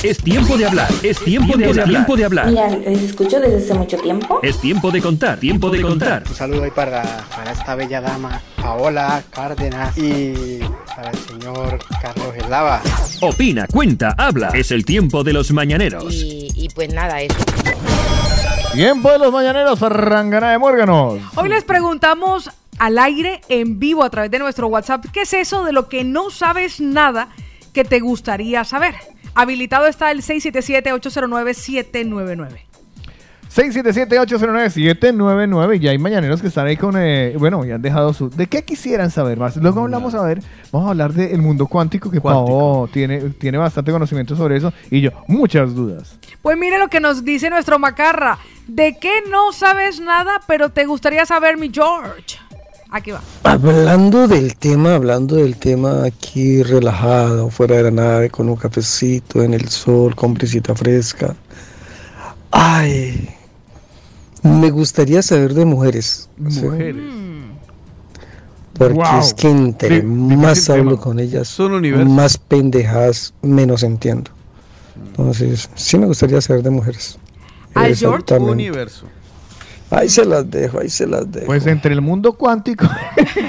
Es tiempo de hablar. Es tiempo, de, hablar. Tiempo de hablar. Mira, les escucho desde hace mucho tiempo. Es tiempo de contar. Tiempo de contar. Un saludo ahí para, para esta bella dama, Paola Cárdenas, y para el señor Carlos Elava. Opina, cuenta, habla. Es el tiempo de los mañaneros. Y, y pues nada, eso. Tiempo de los mañaneros, Farrangana de Muérganos. Hoy les preguntamos al aire en vivo a través de nuestro WhatsApp, ¿qué es eso de lo que no sabes nada que te gustaría saber? Habilitado está el 677-809-799. 677-809-799 y hay mañaneros que están ahí con, eh, bueno, y han dejado su... ¿De qué quisieran saber más? Luego hablamos a ver, vamos a hablar del mundo cuántico, que Pau tiene, tiene bastante conocimiento sobre eso y yo, muchas dudas. Pues mire lo que nos dice nuestro macarra. ¿De qué no sabes nada, pero te gustaría saber, mi George? Va. Hablando del tema, hablando del tema aquí relajado, fuera de la nave, con un cafecito en el sol, con brisita fresca. Ay, me gustaría saber de mujeres. ¿sí? Mujeres. Porque Wow. es que entre más hablo tema. con ellas, Son más pendejadas menos entiendo. Entonces, sí me gustaría saber de mujeres. ¿Al. Universo. Ahí se las dejo, ahí se las dejo. Pues entre el mundo cuántico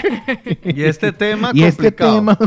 [laughs] Y este tema y este complicado. tema,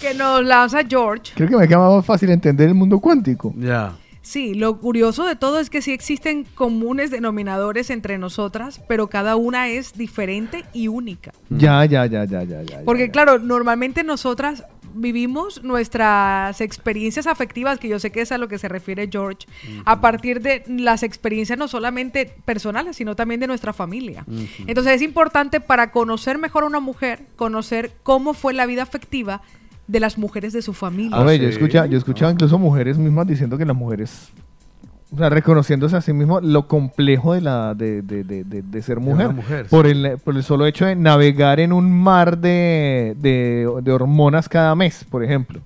Que nos lanza George. creo que me queda más fácil entender el mundo cuántico. Ya. Sí, lo curioso de todo es que sí existen comunes denominadores entre nosotras, pero cada una es diferente y única. Ya, ya, ya, ya, ya, ya. Porque claro, normalmente nosotras vivimos nuestras experiencias afectivas, que yo sé que es a lo que se refiere George, a partir de las experiencias no solamente personales, sino también de nuestra familia. Entonces es importante para conocer mejor a una mujer, conocer cómo fue la vida afectiva de las mujeres de su familia. A ver, yo escuchaba, yo escuchaba incluso mujeres mismas diciendo que las mujeres, o sea, reconociéndose a sí mismo lo complejo de la de, de- de- de- de ser mujer, por el por el solo hecho de navegar en un mar de, de- de hormonas cada mes, por ejemplo.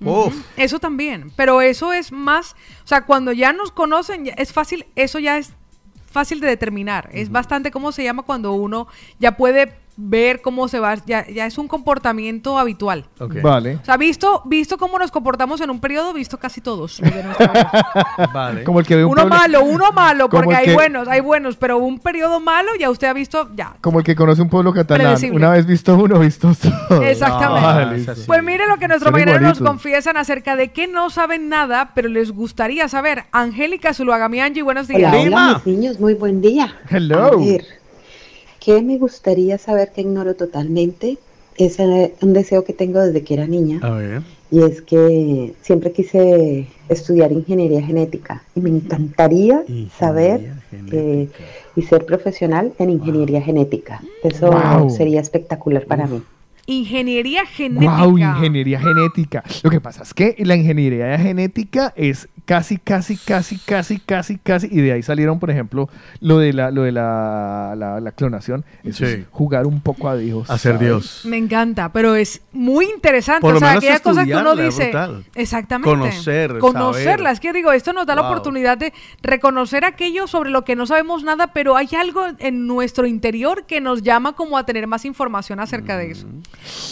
Eso también, pero eso es más, o sea, cuando ya nos conocen, es fácil, eso ya es fácil de determinar. Es bastante, ¿cómo se llama? Cuando uno ya puede ver cómo se va, ya, ya es un comportamiento habitual. Ok. Vale. O sea, visto, visto cómo nos comportamos en un periodo, visto casi todos. los de. [laughs] Vale. Como el que ve un uno pueblo- malo, uno malo, porque el hay que- buenos, hay buenos, pero un periodo malo ya usted ha visto, ya. Como el que conoce un pueblo catalán. Predecible. Una vez visto uno, visto todo. [laughs] Exactamente. Ah, listo. Pues mire lo que nuestros mañaneros nos confiesan acerca de que no saben nada, pero les gustaría saber. Angélica Zuluaga, mi Angie, buenos días. Hola, hola, mis niños, muy buen día. Hello. A ver, ¿qué me gustaría saber que ignoro totalmente? Es un deseo que tengo desde que era niña. A ver. Y es que siempre quise estudiar ingeniería genética. Y me encantaría saber eh, y ser profesional en ingeniería genética. Eso Wow. sería espectacular para mí. Ingeniería genética. Wow, ingeniería genética. Lo que pasa es que la ingeniería genética es casi, casi, casi, casi, casi, casi, y de ahí salieron, por ejemplo, lo de la, lo de la, la- la clonación. Eso Sí. es jugar un poco a Dios. Hacer ¿sabes? Dios. Me encanta, pero es muy interesante. Por o sea, aquellas cosas que uno dice. brutal. Exactamente. Conocer, Conocerla. saber. Es que digo, esto nos da la oportunidad de reconocer aquello sobre lo que no sabemos nada, pero hay algo en nuestro interior que nos llama como a tener más información acerca de eso.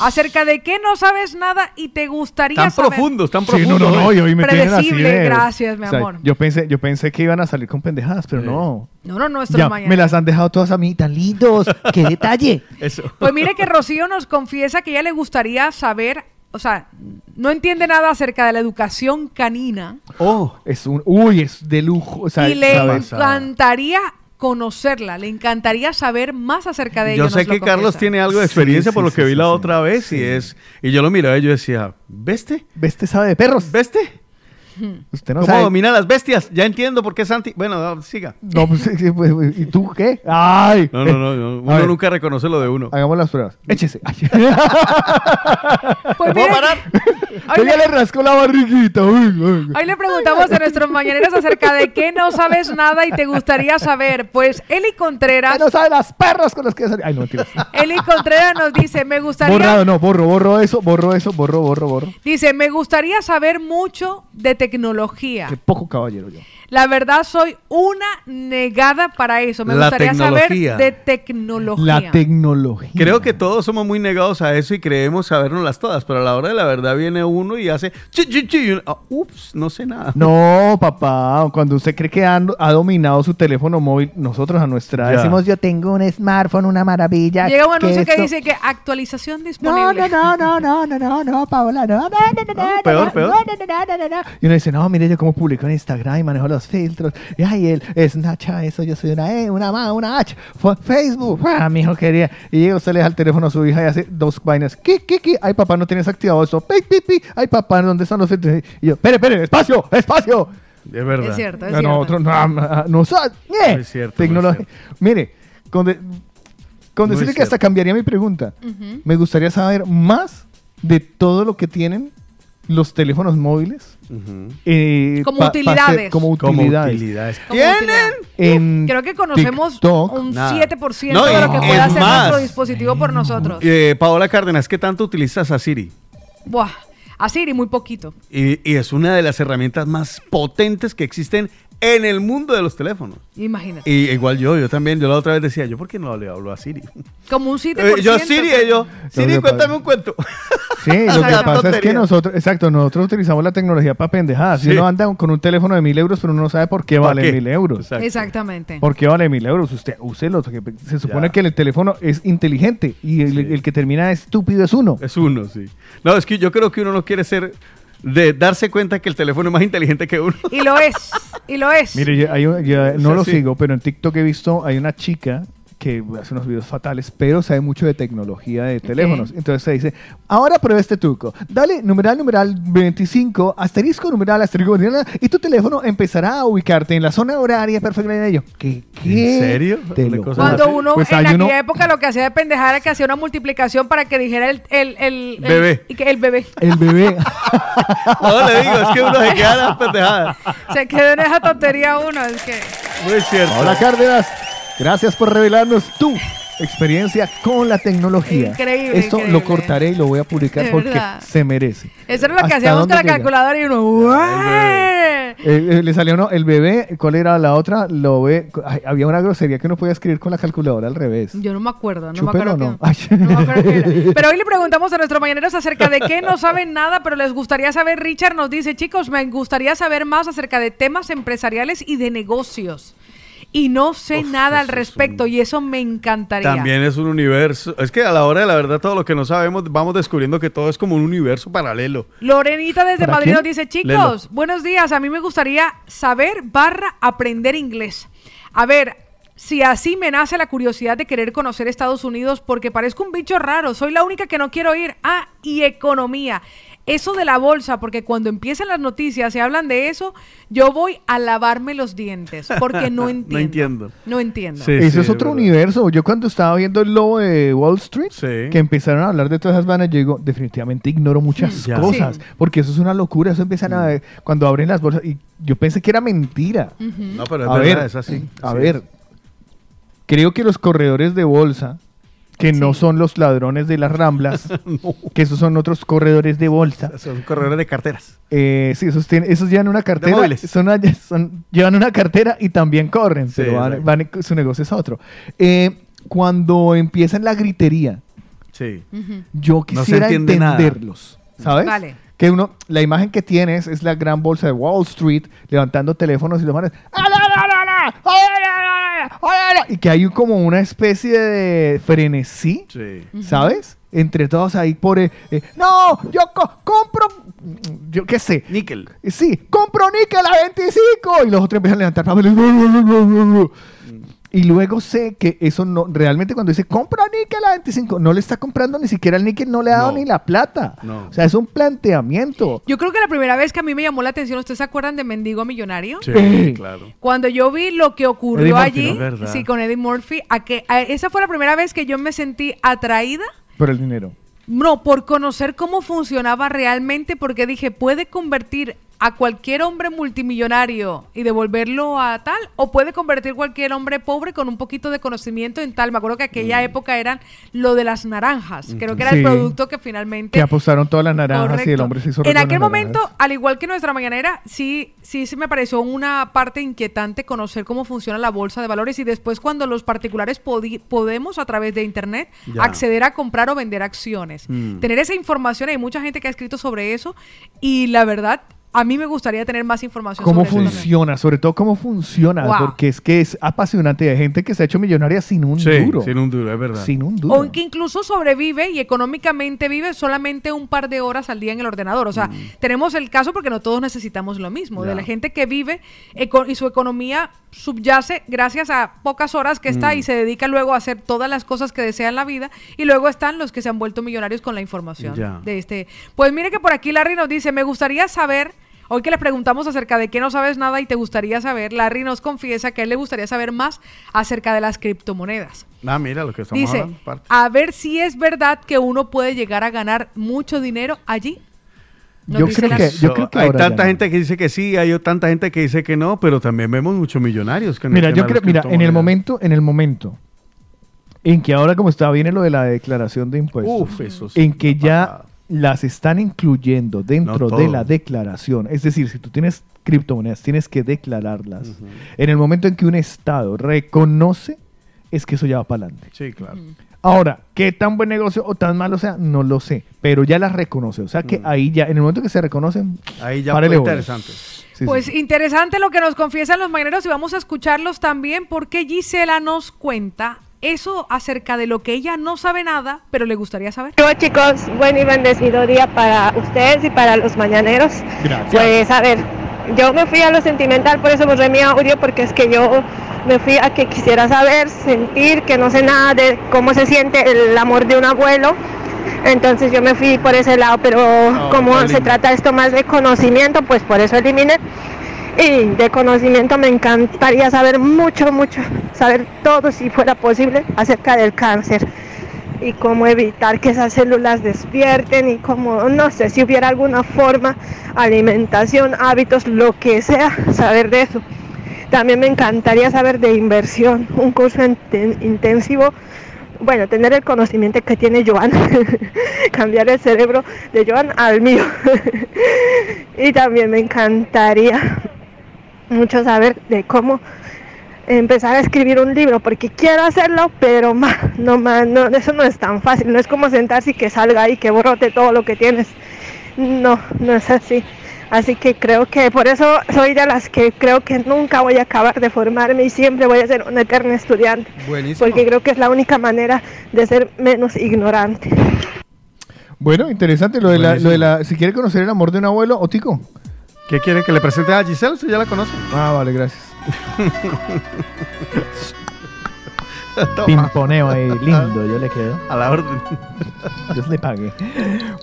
Acerca de qué no sabes nada y te gustaría Tan saber. profundos, tan Sí, profundos. no, no, no, y hoy me tienen así Predecible, de- gracias, mi o sea, amor. Yo pensé, yo pensé que iban a salir con pendejadas, pero no. No, no, nuestros Ya, mañaneros. me las han dejado todas a mí, tan lindos. ¡Qué [laughs] detalle! Eso. Pues mire que Rocío nos confiesa que ella le gustaría saber, o sea, no entiende nada acerca de la educación canina Oh, es un. Uy, es de lujo. O sea, y le encantaría conocerla, le encantaría saber más acerca de ella. Yo sé que Carlos tiene algo de experiencia Sí, por sí, lo que sí, vi sí, la sí. otra vez y es y yo lo miraba y yo decía, ¿veste? ¿Veste sabe de perros? ¿Veste? Usted no ¿Cómo sabe. domina las bestias? Ya entiendo por qué Santi. Bueno, no, siga. No, pues, sí, pues, ¿y tú qué? ¡Ay! No, no, no, Uno ver, nunca reconoce lo de uno. Hagamos las pruebas. Échese. Ay. [laughs] Pues ¿Puedo parar? hoy, le, le rascó la barriguita. Uy, uy. hoy le preguntamos a nuestros mañaneros acerca de qué no sabes nada y te gustaría saber. Pues Eli Contreras, no sabe las perras con las que salir. Ay, no. Eli Contreras nos dice, me gustaría Borrado, no, borro, borro eso, borro eso, borro, borro, borro. Dice, me gustaría saber mucho de tecnología. Qué poco caballero. La verdad soy una negada para eso. Me La gustaría saber de tecnología. La tecnología. Creo que todos somos muy negados a eso y creemos sabérnoslas todas, pero a la hora de la verdad viene uno y hace chi, chi, chi, y uno, ah, ups, no sé nada. No, papá, cuando usted cree que ha, ha dominado su teléfono móvil, nosotros a nuestra edad Ya. decimos yo tengo un smartphone, una maravilla. Llega un anuncio que esto- dice que actualización No, disponible. no, no, no, no, no, no, Paola, no, no, no, no, no, peor, no, peor. no, no, no, no, no, no. Y uno dice, no, mire yo cómo publico en Instagram y manejo los filtros. Y ay, él es Nacha, eso yo soy una E, una M, una H. Fue Facebook, ah, mi hijo quería. Y llega usted le da el teléfono a su hija y hace dos vainas. ¿Qué, qué, qué? Ay, papá, no tienes activado esto. Pi, pi, pi. Ay, papá, ¿dónde están los filtros? Y yo, espere, espere, espacio, espacio. Es verdad. Es cierto, es No, cierto. nosotros no, no, no, sa- ¡eh! Es cierto, Tecnología. Mire, con, de- con decirle que hasta cambiaría mi pregunta. Ujú. Me gustaría saber más de todo lo que tienen los teléfonos móviles. eh, Como pa- pa utilidades. ser- como Como utilidades. utilidades. Como utilidad. En Creo que conocemos TikTok, un nada. 7% No, de lo que puede hacer más. nuestro dispositivo por nosotros. Eh, Paola Cárdenas, ¿qué tanto utilizas a Siri? Buah, a Siri muy poquito. Y, y es una de las herramientas más potentes que existen en el mundo de los teléfonos. Imagínate. Y igual yo, yo también, yo la otra vez decía, ¿yo por qué no le hablo a Siri? Como un 7%. Eh, yo Siri, pero- yo, Siri, cuéntame un cuento. Sí, [laughs] lo que pasa es que nosotros, exacto, nosotros utilizamos la tecnología para pendejadas. Si Sí. uno anda con un teléfono de mil euros, pero uno no sabe por qué ¿Para vale qué? mil euros. Exacto. Exactamente. ¿Por qué vale mil euros? Usted úselo. Se supone Ya. que el teléfono es inteligente y el, el que termina estúpido es uno. Es uno, sí. No, es que yo creo que uno no quiere ser, de darse cuenta que el teléfono es más inteligente que uno. Y lo es. Y lo es. Mire, yo- hay un- yo no sea, lo sí. sigo, pero en TikTok he visto, hay una chica que hace unos videos fatales, pero sabe mucho de tecnología de teléfonos. Entonces se dice, ahora prueba este truco. Dale numeral, numeral 25, asterisco, numeral, asterisco, y tu teléfono empezará a ubicarte en la zona horaria perfecta de ello. ¿Qué? qué? ¿En serio? Cuando uno Pues en aquella uno- época lo que hacía de pendejada era que hacía una multiplicación para que dijera el, el, el, el- Bebé. y que el bebé. El bebé. [laughs] No, le digo, es que uno se queda en las pendejadas. Se quedó en esa tontería uno. Es que. Muy cierto. Hola Cárdenas, gracias por revelarnos tu experiencia con la tecnología. Increíble, Esto increíble. lo cortaré y lo voy a publicar porque se merece. Eso era lo que ¿Hasta hacíamos con la llega? calculadora y uno. Eh, eh, le salió uno, el bebé, ¿cuál era la otra? Lo ve, ay, había una grosería que uno podía escribir con la calculadora al revés. Yo no me acuerdo, no me acuerdo. ¿no? no me acuerdo era. [laughs] Pero hoy le preguntamos a nuestros mañaneros acerca de qué no saben nada, pero les gustaría saber. Richard nos dice, chicos, me gustaría saber más acerca de temas empresariales y de negocios. Y no sé nada al respecto y eso me encantaría. También es un universo. Es que a la hora de la verdad, todo lo que no sabemos, vamos descubriendo que todo es como un universo paralelo. Lorenita desde ¿Para Madrid quién? nos dice, chicos, buenos días, a mí me gustaría saber barra aprender inglés. A ver, si así me nace la curiosidad de querer conocer Estados Unidos porque parezco un bicho raro, soy la única que no quiero ir. Ah, y economía. Eso de la bolsa, porque cuando empiezan las noticias y hablan de eso, yo voy a lavarme los dientes porque no [laughs] entiendo. No entiendo. No entiendo. Eso es otro universo. Yo cuando estaba viendo el lobo de Wall Street, que empezaron a hablar de todas esas vanas, yo digo, definitivamente ignoro muchas cosas, Sí. porque eso es una locura. Eso empiezan a cuando abren las bolsas y yo pensé que era mentira. No, pero es a verdad, ver, es así. A ver, creo que los corredores de bolsa, que no son los ladrones de las ramblas, [laughs] que esos son otros corredores de bolsa. Son corredores de carteras. Eh, sí, esos, tienen, esos llevan una cartera. móviles. Son, llevan una cartera y también corren, Sí, pero van- su negocio es otro. Eh, cuando empiezan la gritería, Sí. yo quisiera nada. entenderlos, ¿sabes? Vale. Que uno, la imagen que tienes es la gran bolsa de Wall Street levantando teléfonos y los manes, y que hay como una especie de frenesí, Sí. ¿sabes? Entre todos ahí por... eh, eh, no, yo co- compro, yo qué sé. Níquel. Sí, compro níquel a 25. Y los otros empiezan a levantar. Y luego sé que eso no, realmente cuando dice compra níquel a 25, no le está comprando ni siquiera el níquel, no le ha dado No. ni la plata. No. O sea, es un planteamiento. Yo creo que la primera vez que a mí me llamó la atención, ¿ustedes se acuerdan de Mendigo Millonario? Sí, claro. Cuando yo vi lo que ocurrió Eddie Murphy, allí, sí, con Eddie Murphy, a que a- esa fue la primera vez que yo me sentí atraída, Por el dinero. no, por conocer cómo funcionaba realmente, porque dije, puede convertir a cualquier hombre multimillonario y devolverlo a tal? ¿O puede convertir cualquier hombre pobre con un poquito de conocimiento en tal? Me acuerdo que aquella época eran lo de las naranjas. Creo que era el producto que finalmente... Que apostaron todas las naranjas y el hombre se hizo En aquel momento, naranjas. al igual que nuestra mañanera, sí, sí, sí me pareció una parte inquietante conocer cómo funciona la bolsa de valores y después cuando los particulares podemos a través de internet Ya. acceder a comprar o vender acciones. Mm. Tener esa información, hay mucha gente que ha escrito sobre eso y la verdad, a mí me gustaría tener más información ¿Cómo sobre eso también. funciona? Sobre todo, ¿cómo funciona? Wow. Porque es que es apasionante. Hay gente que se ha hecho millonaria sin un Sí, duro. sin un duro, es verdad. Sin un duro. O que incluso sobrevive y económicamente vive solamente un par de horas al día en el ordenador. O sea, tenemos el caso porque no todos necesitamos lo mismo. De la gente que vive y su economía subyace gracias a pocas horas que está Mm. y se dedica luego a hacer todas las cosas que desea en la vida. Y luego están los que se han vuelto millonarios con la información de este. Pues mire que por aquí Larry nos dice, me gustaría saber... Hoy que le preguntamos acerca de qué no sabes nada y te gustaría saber, Larry nos confiesa que a él le gustaría saber más acerca de las criptomonedas. Ah, mira lo que estamos Dice, hablando. parte. a ver si es verdad que uno puede llegar a ganar mucho dinero allí. Nos Yo dice creo que- yo creo que hay ahora tanta ya no. gente que dice que sí, hay tanta gente que dice que no, pero también vemos muchos millonarios. Que Mira, yo creo, mira, en el momento, en el momento en que ahora como está viene lo de la declaración de impuestos, Uf, eso sí, en que ya las están incluyendo dentro No de la declaración, es decir, si tú tienes criptomonedas, tienes que declararlas. En el momento en que un estado reconoce, es que eso ya va para adelante. Sí, claro. Ahora, qué tan buen negocio o tan malo sea, no lo sé, pero ya las reconoce. O sea que ahí ya, en el momento que se reconocen, Ahí ya fue interesante. Sí, pues sí. interesante lo que nos confiesan los mañaneros y vamos a escucharlos también porque Gisela nos cuenta eso acerca de lo que ella no sabe nada, pero le gustaría saber. Hola chicos, buen y bendecido día para ustedes y para los mañaneros. Gracias. Pues a ver, yo me fui a lo sentimental, por eso borré mi audio, porque es que yo me fui a que quisiera saber, sentir, que no sé nada de cómo se siente el amor de un abuelo. Entonces yo me fui por ese lado, pero como qué se trata esto más de conocimiento, pues por eso eliminé. Y de conocimiento me encantaría saber mucho, mucho, saber todo si fuera posible acerca del cáncer y cómo evitar que esas células despierten y cómo, no sé, si hubiera alguna forma, alimentación, hábitos, lo que sea, saber de eso. También me encantaría saber de inversión, un curso inten- intensivo, bueno, tener el conocimiento que tiene Joan, [laughs] cambiar el cerebro de Joan al mío. [laughs] y también me encantaría mucho saber de cómo empezar a escribir un libro porque quiero hacerlo pero [laughs] ma, no, ma, no eso no es tan fácil no es como sentarse y que salga y que brote todo lo que tienes no no es así así que creo que por eso soy de las que creo que nunca voy a acabar de formarme y siempre voy a ser una eterna estudiante Buenísimo. porque creo que es la única manera de ser menos ignorante Bueno, interesante lo de, la, lo de la... Si quiere conocer el amor de un abuelo, Otico. ¿Qué quiere que le presente a Giselle? Si ya la conoce. Ah, vale, gracias. [laughs] Pimponeo ahí, lindo, yo le quedo. A la orden. Dios le pague.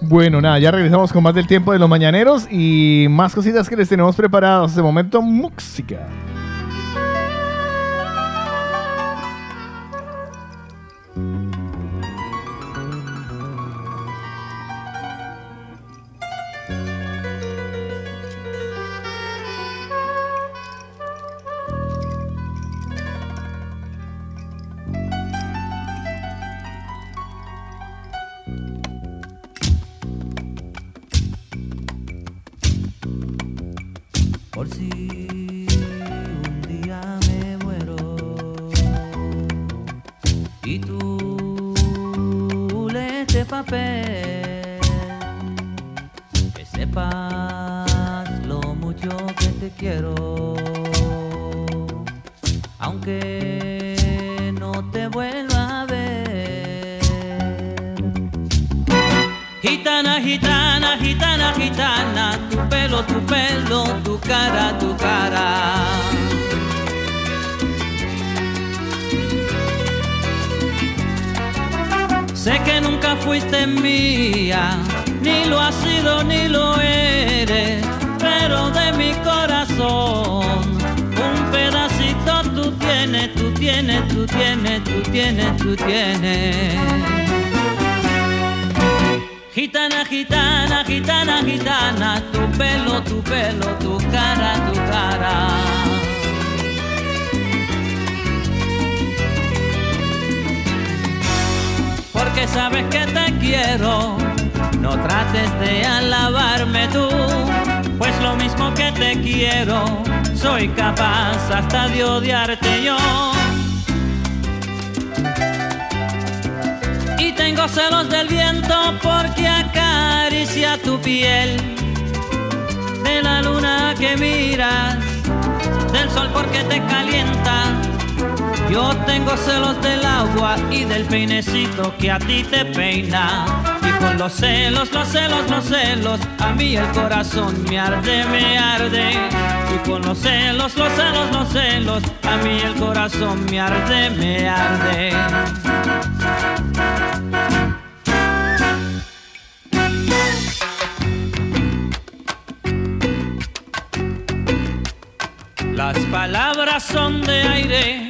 Bueno, nada, ya regresamos con más del tiempo de los mañaneros y más cositas que les tenemos preparados. De momento, música. Que sepas lo mucho que te quiero, aunque no te vuelva a ver. Gitana, gitana, gitana, gitana, tu pelo, tu pelo, tu cara, tu cara. Sé que nunca fuiste mía, ni lo has sido ni lo eres, pero de mi corazón un pedacito tú tienes, tú tienes, tú tienes, tú tienes, tú tienes. Gitana, gitana, gitana, gitana, tu pelo, tu pelo, tu cara, tu cara. Porque sabes que te quiero, no trates de alabarme tú, pues lo mismo que te quiero, soy capaz hasta de odiarte yo. Y tengo celos del viento porque acaricia tu piel, de la luna que miras, del sol porque te calienta. Yo tengo celos del agua y del peinecito que a ti te peina. Y con los celos, los celos, los celos, a mí el corazón me arde, me arde. Y con los celos, los celos, los celos, a mí el corazón me arde, me arde. Las palabras son de aire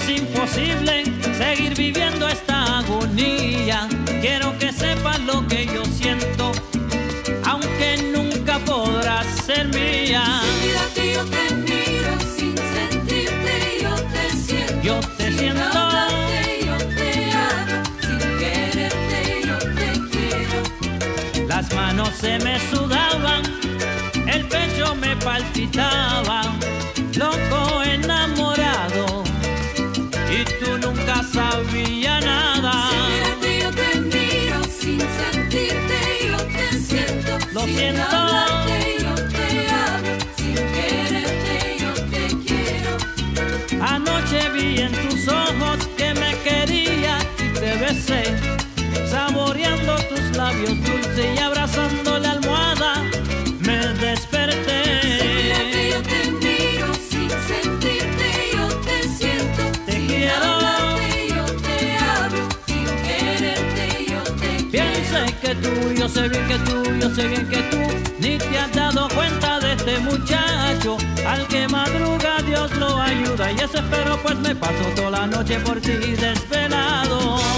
Es imposible seguir viviendo esta agonía. Quiero que sepas lo que yo siento, aunque nunca podrás ser mía. Sin mirarte yo te miro, sin sentirte yo te siento, Yo te sin siento. hablarte yo te hablo, sin quererte yo te quiero. Las manos se me sudaban, el pecho me palpitaba, saboreando tus labios dulces y abrazando la almohada, me desperté. Sin mirarte yo te miro, sin sentirte yo te siento, Te sin quiero. hablarte yo te hablo, sin quererte yo te Piensa quiero. que tú, yo sé bien que tú, yo sé bien que tú ni te has dado cuenta de este muchacho al que madruga Dios lo ayuda y eso espero pues me paso toda la noche por ti desvelado.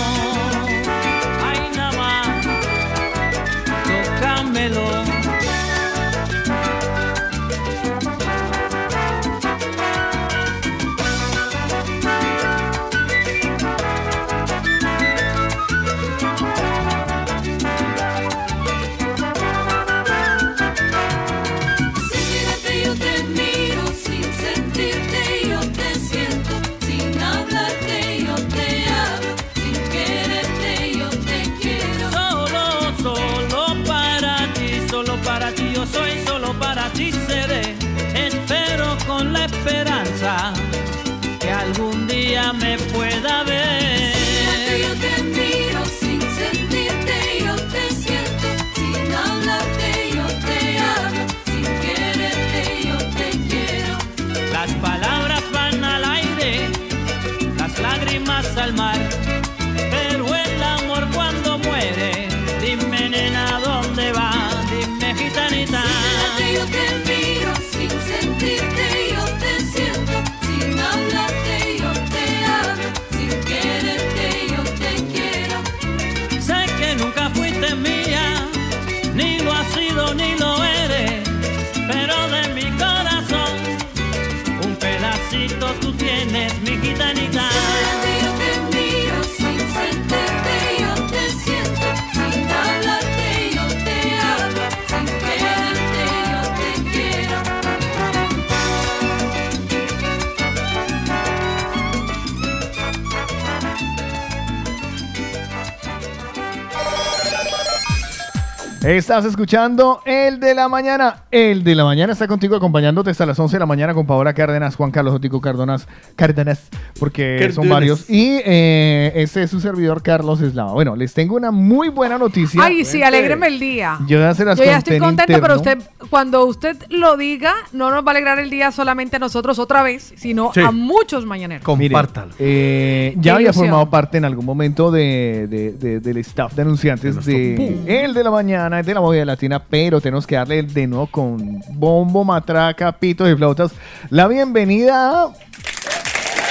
Estás escuchando El de la Mañana. El de la Mañana está contigo acompañándote hasta las 11 de la mañana con Paola Cárdenas, Juan Carlos Otico Cárdenas, Cárdenas, porque son varios. Y eh, este es su servidor Carlos Eslava. Bueno, les tengo una muy buena noticia. Ay, sí, alégreme el día. Yo ya se las Yo ya estoy en contenta, pero interno. usted, cuando usted lo diga, no nos va a alegrar el día solamente a nosotros otra vez, sino Sí. a muchos mañaneros. Mire, eh, ya había ilusión. formado parte en algún momento de, de- de- del staff de anunciantes de El de la Mañana, de la movida latina, pero tenemos que darle de nuevo con bombo, matraca, pitos y flautas la bienvenida a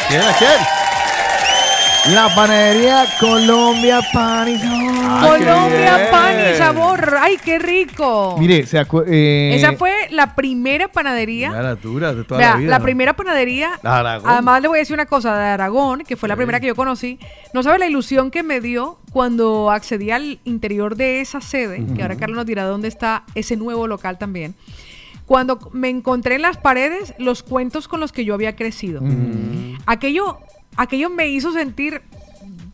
¿Quién? La panadería Colombia Pan y Sabor. Ah, Colombia, pan y sabor. Ay, qué rico. Mire, se acu- eh, Esa fue la primera panadería. Duras de toda Vea, la vida. la primera panadería, Aragón. además le voy a decir una cosa, de Aragón, que fue la primera que yo conocí, no sabe la ilusión que me dio cuando accedí al interior de esa sede, que ahora Carlos nos dirá dónde está ese nuevo local también, cuando me encontré en las paredes los cuentos con los que yo había crecido. Aquello, aquello me hizo sentir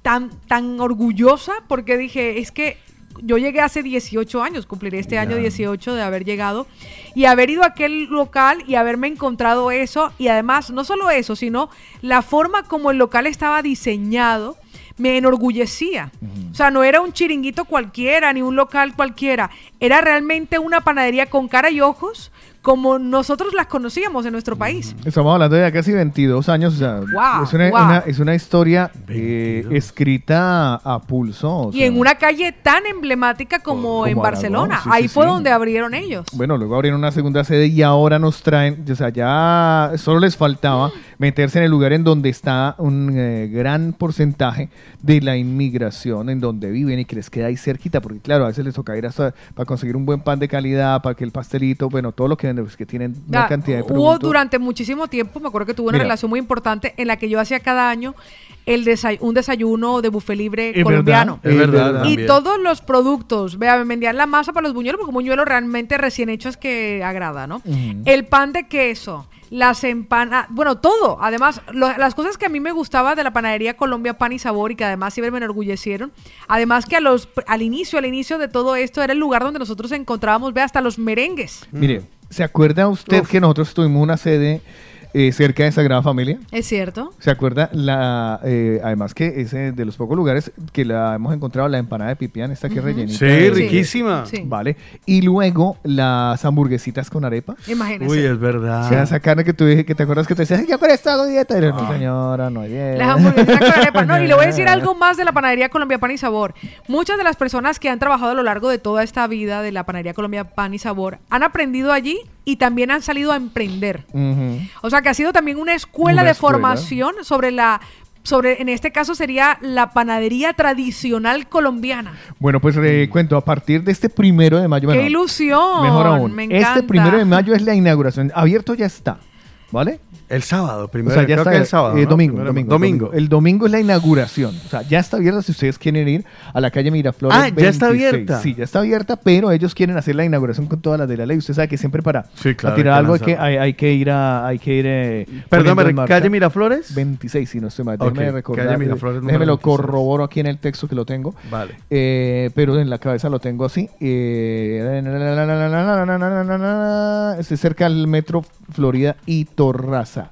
tan, tan orgullosa porque dije, es que yo llegué hace 18 años, cumpliré este año 18 de haber llegado y haber ido a aquel local y haberme encontrado eso. Y además no solo eso, sino la forma como el local estaba diseñado me enorgullecía. O sea, no era un chiringuito cualquiera ni un local cualquiera, era realmente una panadería con cara y ojos como nosotros las conocíamos en nuestro país. Estamos hablando de ya casi 22 años. O sea, Wow, es, una, wow. una- es una historia eh, escrita a pulso. o y sea, en una calle tan emblemática como, en Barcelona. Sí, Ahí sí, fue sí. donde abrieron ellos. Bueno, luego abrieron una segunda sede y ahora nos traen, o sea, ya solo les faltaba meterse en el lugar en donde está un eh, gran porcentaje de la inmigración, en donde viven y que les queda ahí cerquita, porque claro, a veces les toca ir hasta para conseguir un buen pan de calidad, para que el pastelito, bueno, todo lo que pues que tienen una Ya, cantidad de hubo productos. durante muchísimo tiempo, me acuerdo que tuve una Mira. relación muy importante en la que yo hacía cada año el desay- un desayuno de buffet libre Es colombiano. verdad, es verdad, Y también. todos los productos, vea, me vendían la masa para los buñuelos, porque un buñuelo realmente recién hecho es que agrada, ¿no? El pan de queso, las empanadas, bueno, todo. Además, lo- las cosas que a mí me gustaba de la panadería Colombia Pan y Sabor y que además siempre me enorgullecieron. Además que a los, al inicio, al inicio de todo esto era el lugar donde nosotros encontrábamos, ve, hasta los merengues. Mire, ¿se acuerda usted que nosotros tuvimos una sede eh, cerca de Sagrada Familia? ¿Es cierto? ¿Se acuerda? La, eh, además que es eh, de los pocos lugares que la hemos encontrado la empanada de pipián, esta que es Ujú. rellenita. Sí, de- riquísima. Sí. Vale. Y luego las hamburguesitas con arepa. Imagínese. Uy, es verdad. O sea, esa carne que tú dije que te acuerdas que te decías, "Ay, yo con esto hago dieta. Y le no, señora, no hay dieta. Las hamburguesas con arepa. No, y le voy a decir [laughs] algo más de la panadería Colombia Pan y Sabor. Muchas de las personas que han trabajado a lo largo de toda esta vida de la panadería Colombia Pan y Sabor han aprendido allí y también han salido a emprender. O sea que ha sido también una escuela Una de escuela. formación sobre la sobre en este caso sería la panadería tradicional colombiana. Bueno, pues le cuento, a partir de este primero de mayo. ¡Qué bueno, ilusión! Mejor aún. Me Este encanta. primero de mayo es la inauguración. Abierto ya está. ¿Vale? El sábado, O primero. sea, ya creo está que el sábado. eh, ¿no? domingo, domingo, Domingo. El domingo es la inauguración. O sea, ya está abierta si ustedes quieren ir a la calle Miraflores. Ah, ya está 26. abierta. Sí, ya está abierta, pero ellos quieren hacer la inauguración con todas las de la ley. Usted sabe que siempre para, Sí, claro, para tirar algo hay que, hay, hay que ir a, hay que ir eh, Perdón, marcha. ¿calle Miraflores? 26, si no estoy mal. Déjeme recordar. calle Miraflores número Déjeme lo 26. corroboro aquí en el texto que lo tengo. Vale. Eh, pero en la cabeza lo tengo así. Eh, Estoy cerca del metro Florida y Torraza.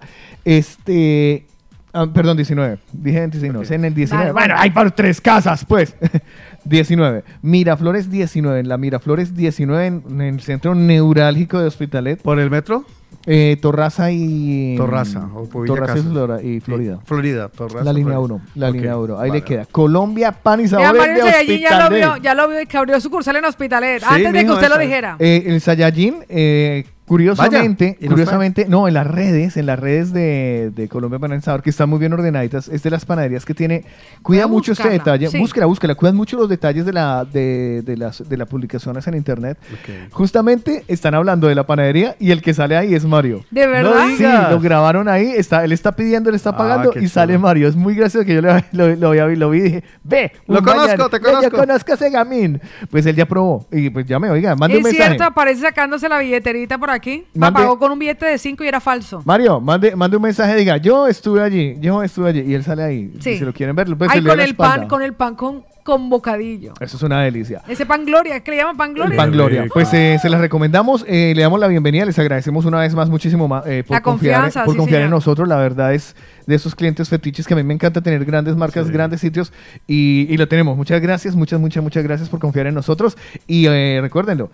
Este. ah, perdón, 19. Dije 26, no, es en el 19. Dale, bueno, hay para tres casas, pues. [laughs] 19. Miraflores 19. En la Miraflores 19, en, el centro neurálgico de Hospitalet. ¿Por el metro? Eh, Torraza y. Torraza, o Torraza y. Flora- y Florida. Florida, Torraza, La línea Florida. 1, la Ok, línea 1. Ahí vale. le queda. Colombia, pan y Ya Mario de Sayajin ya lo vio, ya lo vio que abrió sucursal en Hospitalet. Sí, antes de que usted lo esa- dijera. Eh, el Saiyajin, eh, curiosamente, Vaya, no curiosamente, no, en las redes, en las redes de, de Colombia Panensador, que están muy bien ordenaditas, es de las panaderías que tiene, cuida mucho este buscarla, detalle, sí. búsquela, búsquela, cuidan mucho los detalles de la de, de las de las publicaciones en internet. Ok. Justamente están hablando de la panadería y el que sale ahí es Mario. ¿De verdad? Sí, lo grabaron ahí, está, él está pidiendo, él está Ah, pagando y sale. Mario. Es muy gracioso que yo [laughs] lo, lo, lo, vi- lo vi y dije, ve, Lo conozco, mañana- te yo- Yo conozco. conozco a ese gamín. Pues él ya probó y pues ya me oiga, mande un Es mensaje. cierto, aparece sacándose la billeterita por aquí. Me pagó con un billete de 5 y era falso. Mario, mande, mande un mensaje, diga, yo estuve allí, yo estuve allí, y él sale ahí. Sí. Si lo quieren ver, pues Ay, se le con el pan, con el pan con con bocadillo. Eso es una delicia. Ese pan gloria, ¿qué le llaman pan gloria? Pan Gloria. Pues eh, se las recomendamos, eh, le damos la bienvenida, les agradecemos una vez más muchísimo más eh, por La confiar, confianza, por sí, confiar en nosotros. La verdad es de esos clientes fetiches que a mí me encanta tener grandes marcas, grandes sitios y, y lo tenemos. Muchas gracias, muchas, muchas, muchas gracias por confiar en nosotros. Y eh, recuérdenlo,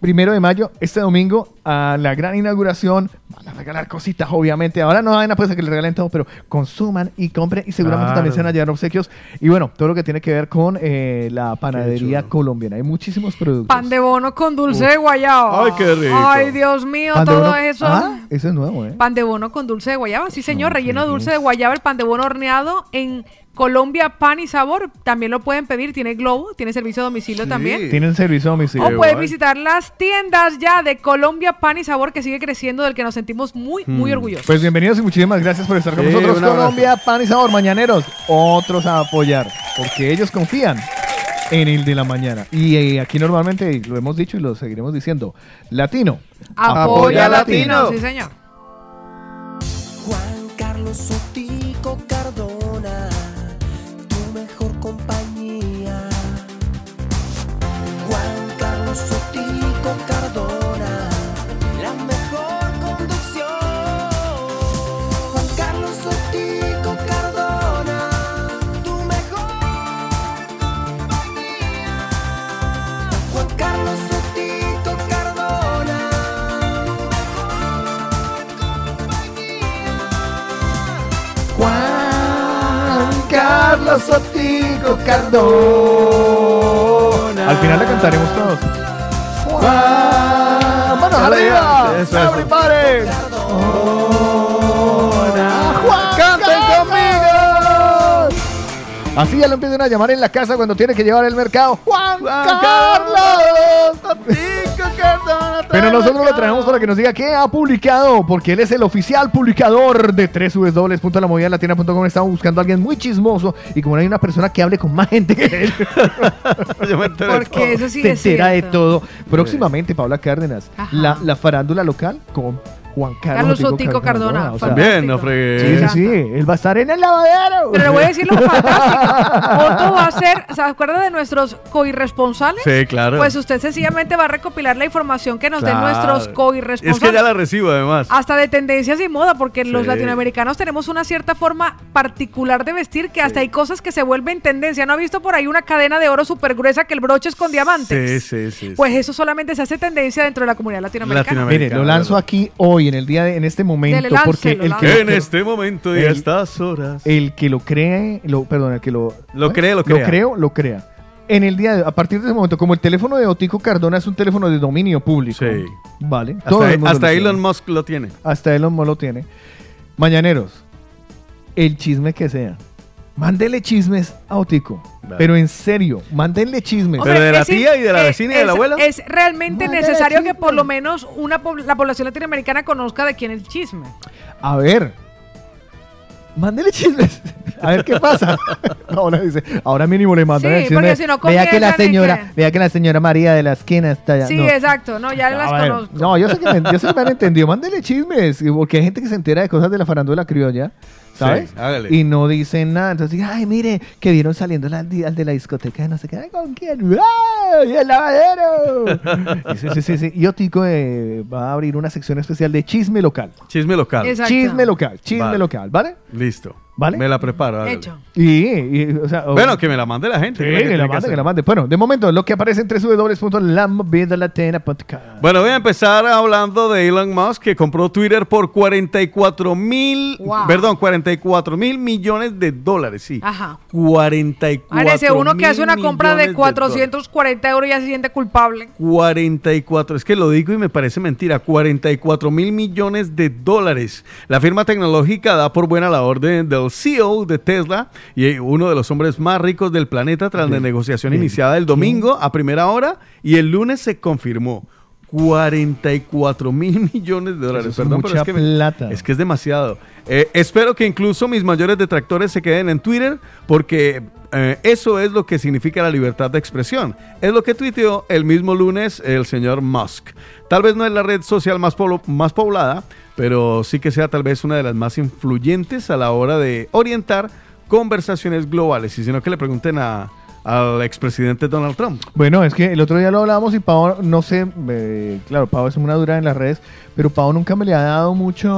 primero de mayo, este domingo, a la gran inauguración, van a regalar cositas, obviamente. Ahora no hay una cosa que le regalen todo, pero consuman y compren y seguramente Claro. también se van a llevar obsequios. Y bueno, todo lo que tiene que ver con eh, la panadería colombiana. Hay muchísimos productos. Pan de bono con dulce Uf. de guayaba. Ay, qué rico. Ay, Dios mío, Pan todo bono- eso. Ah, eso es nuevo, ¿eh? Pan de bono con dulce de guayaba, sí señor, relleno de dulce de guayaba, el pan de bono horneado en Colombia Pan y Sabor, también lo pueden pedir, tiene globo, tiene servicio a domicilio también. Tienen servicio a domicilio. O pueden visitar las tiendas ya de Colombia Pan y Sabor que sigue creciendo, del que nos sentimos muy, muy Mm. orgullosos. Pues bienvenidos y muchísimas gracias por estar con Sí, nosotros. Colombia, pan y sabor, mañaneros. Otros a apoyar, porque ellos confían en el de la mañana. Y eh, aquí normalmente lo hemos dicho y lo seguiremos diciendo. Latino. Apoya Latino. Sí, señor. Juan Carlos Sotico Cardona. Al final la cantaremos todos. Juan, manos arriba. Eso, eso. Everybody. Juan, canten conmigo. Así ya lo empiezan a llamar en la casa cuando tiene que llevar el mercado. Juan, Carlos. Pero nosotros lo traemos para que nos diga qué ha publicado, porque él es el oficial publicador de www.lamovidalatina.com. Estamos buscando a alguien muy chismoso y como no hay una persona que hable con más gente que él, [laughs] Porque eso sí se es entera de cierto. todo. Próximamente, Paula Cárdenas, la, la farándula local con Juan Carlos, Carlos Sotico Cardona, o sea, También, no fregué. Sí, sí, sí, él va a estar en el lavadero. Pero le voy a decir lo [laughs] fantástico. Otto va a ser, ¿se acuerda de nuestros coirresponsales? Sí, claro. Pues usted sencillamente va a recopilar la información que nos den nuestros Es coirresponsables. que ya la recibo, además. Hasta de tendencias y moda, porque los latinoamericanos tenemos una cierta forma particular de vestir que hasta hay cosas que se vuelven tendencia. ¿No ha visto por ahí una cadena de oro súper gruesa que el broche es con diamantes? Sí, sí, sí. Pues eso solamente se hace tendencia dentro de la comunidad latinoamericana. Mire, lo lanzo aquí hoy, en el día de, en este momento, Dele, láncelo, porque el que. En este momento y a estas horas. el que lo cree, lo, perdón, el que lo, Lo cree, lo lo crea. creo, lo crea. En el día de, a partir de ese momento, como el teléfono de Otico Cardona es un teléfono de dominio público, Sí. vale, Hasta, todo el mundo hasta lo Elon tiene. Musk lo tiene. hasta Elon Musk lo tiene. Mañaneros, el chisme que sea. Mándele chismes a Otico. Vale. Pero en serio, mándenle chismes. Hombre, Pero de la tía y de la vecina y del es- abuelo. Es realmente Mándale necesario que por lo menos una la población latinoamericana conozca de quién es el chisme. A ver. Mándele chismes. A ver qué pasa. [laughs] ahora dice, ahora mínimo le mandan Sí, el chisme. porque si no vea que la señora, que- vea que la señora María de la esquina está allá. Sí, no. exacto, no, ya las conozco. No, yo sé que me, yo sé que me han entendido. Mándele chismes. Porque hay gente que se entera de cosas de la farándula criolla. ¿Sabes? Sí, hágale. Y no dicen nada. Entonces, ay, mire, que vieron saliendo al, de la discoteca, no sé qué. Ay, ¿Con quién? ¡Ay, el lavadero! [laughs] Y sí, sí, sí, sí. Y Otico eh, va a abrir una sección especial de chisme local. Chisme local. Exacto. Chisme local, chisme Vale. local, ¿vale? Listo. ¿Vale? Me la preparo. hágale. Hecho. Y, y, o sea, Bueno, que me la mande la gente. Sí, que que, la que mande, hacer. que la mande. Bueno, de momento, lo que aparece en www.lamovidalatina.com. Bueno, voy a empezar hablando de Elon Musk que compró Twitter por 44 mil, Wow. perdón, 44 mil millones de dólares, sí. Ajá. 44 Parece uno que hace una compra de millones 440 euros y ya se siente culpable. 44, es que lo digo y me parece mentira, 44 mil millones de dólares. La firma tecnológica da por buena la orden del CEO de Tesla y uno de los hombres más ricos del planeta tras la negociación iniciada el domingo a primera hora y el lunes se confirmó. 44 mil [laughs] millones de dólares. Eso es Perdón, pero mucha es que, me- plata. es que es demasiado. Eh, espero que incluso mis mayores detractores se queden en Twitter porque eh, eso es lo que significa la libertad de expresión. Es lo que tuiteó el mismo lunes el señor Musk. Tal vez no es la red social más, más poblada, pero sí que sea tal vez una de las más influyentes a la hora de orientar conversaciones globales. Y si no, que le pregunten a, al expresidente Donald Trump. Bueno, es que el otro día lo hablábamos y Pau, no sé, eh, claro, Pau es una dura en las redes, pero Pau nunca me le ha dado mucho,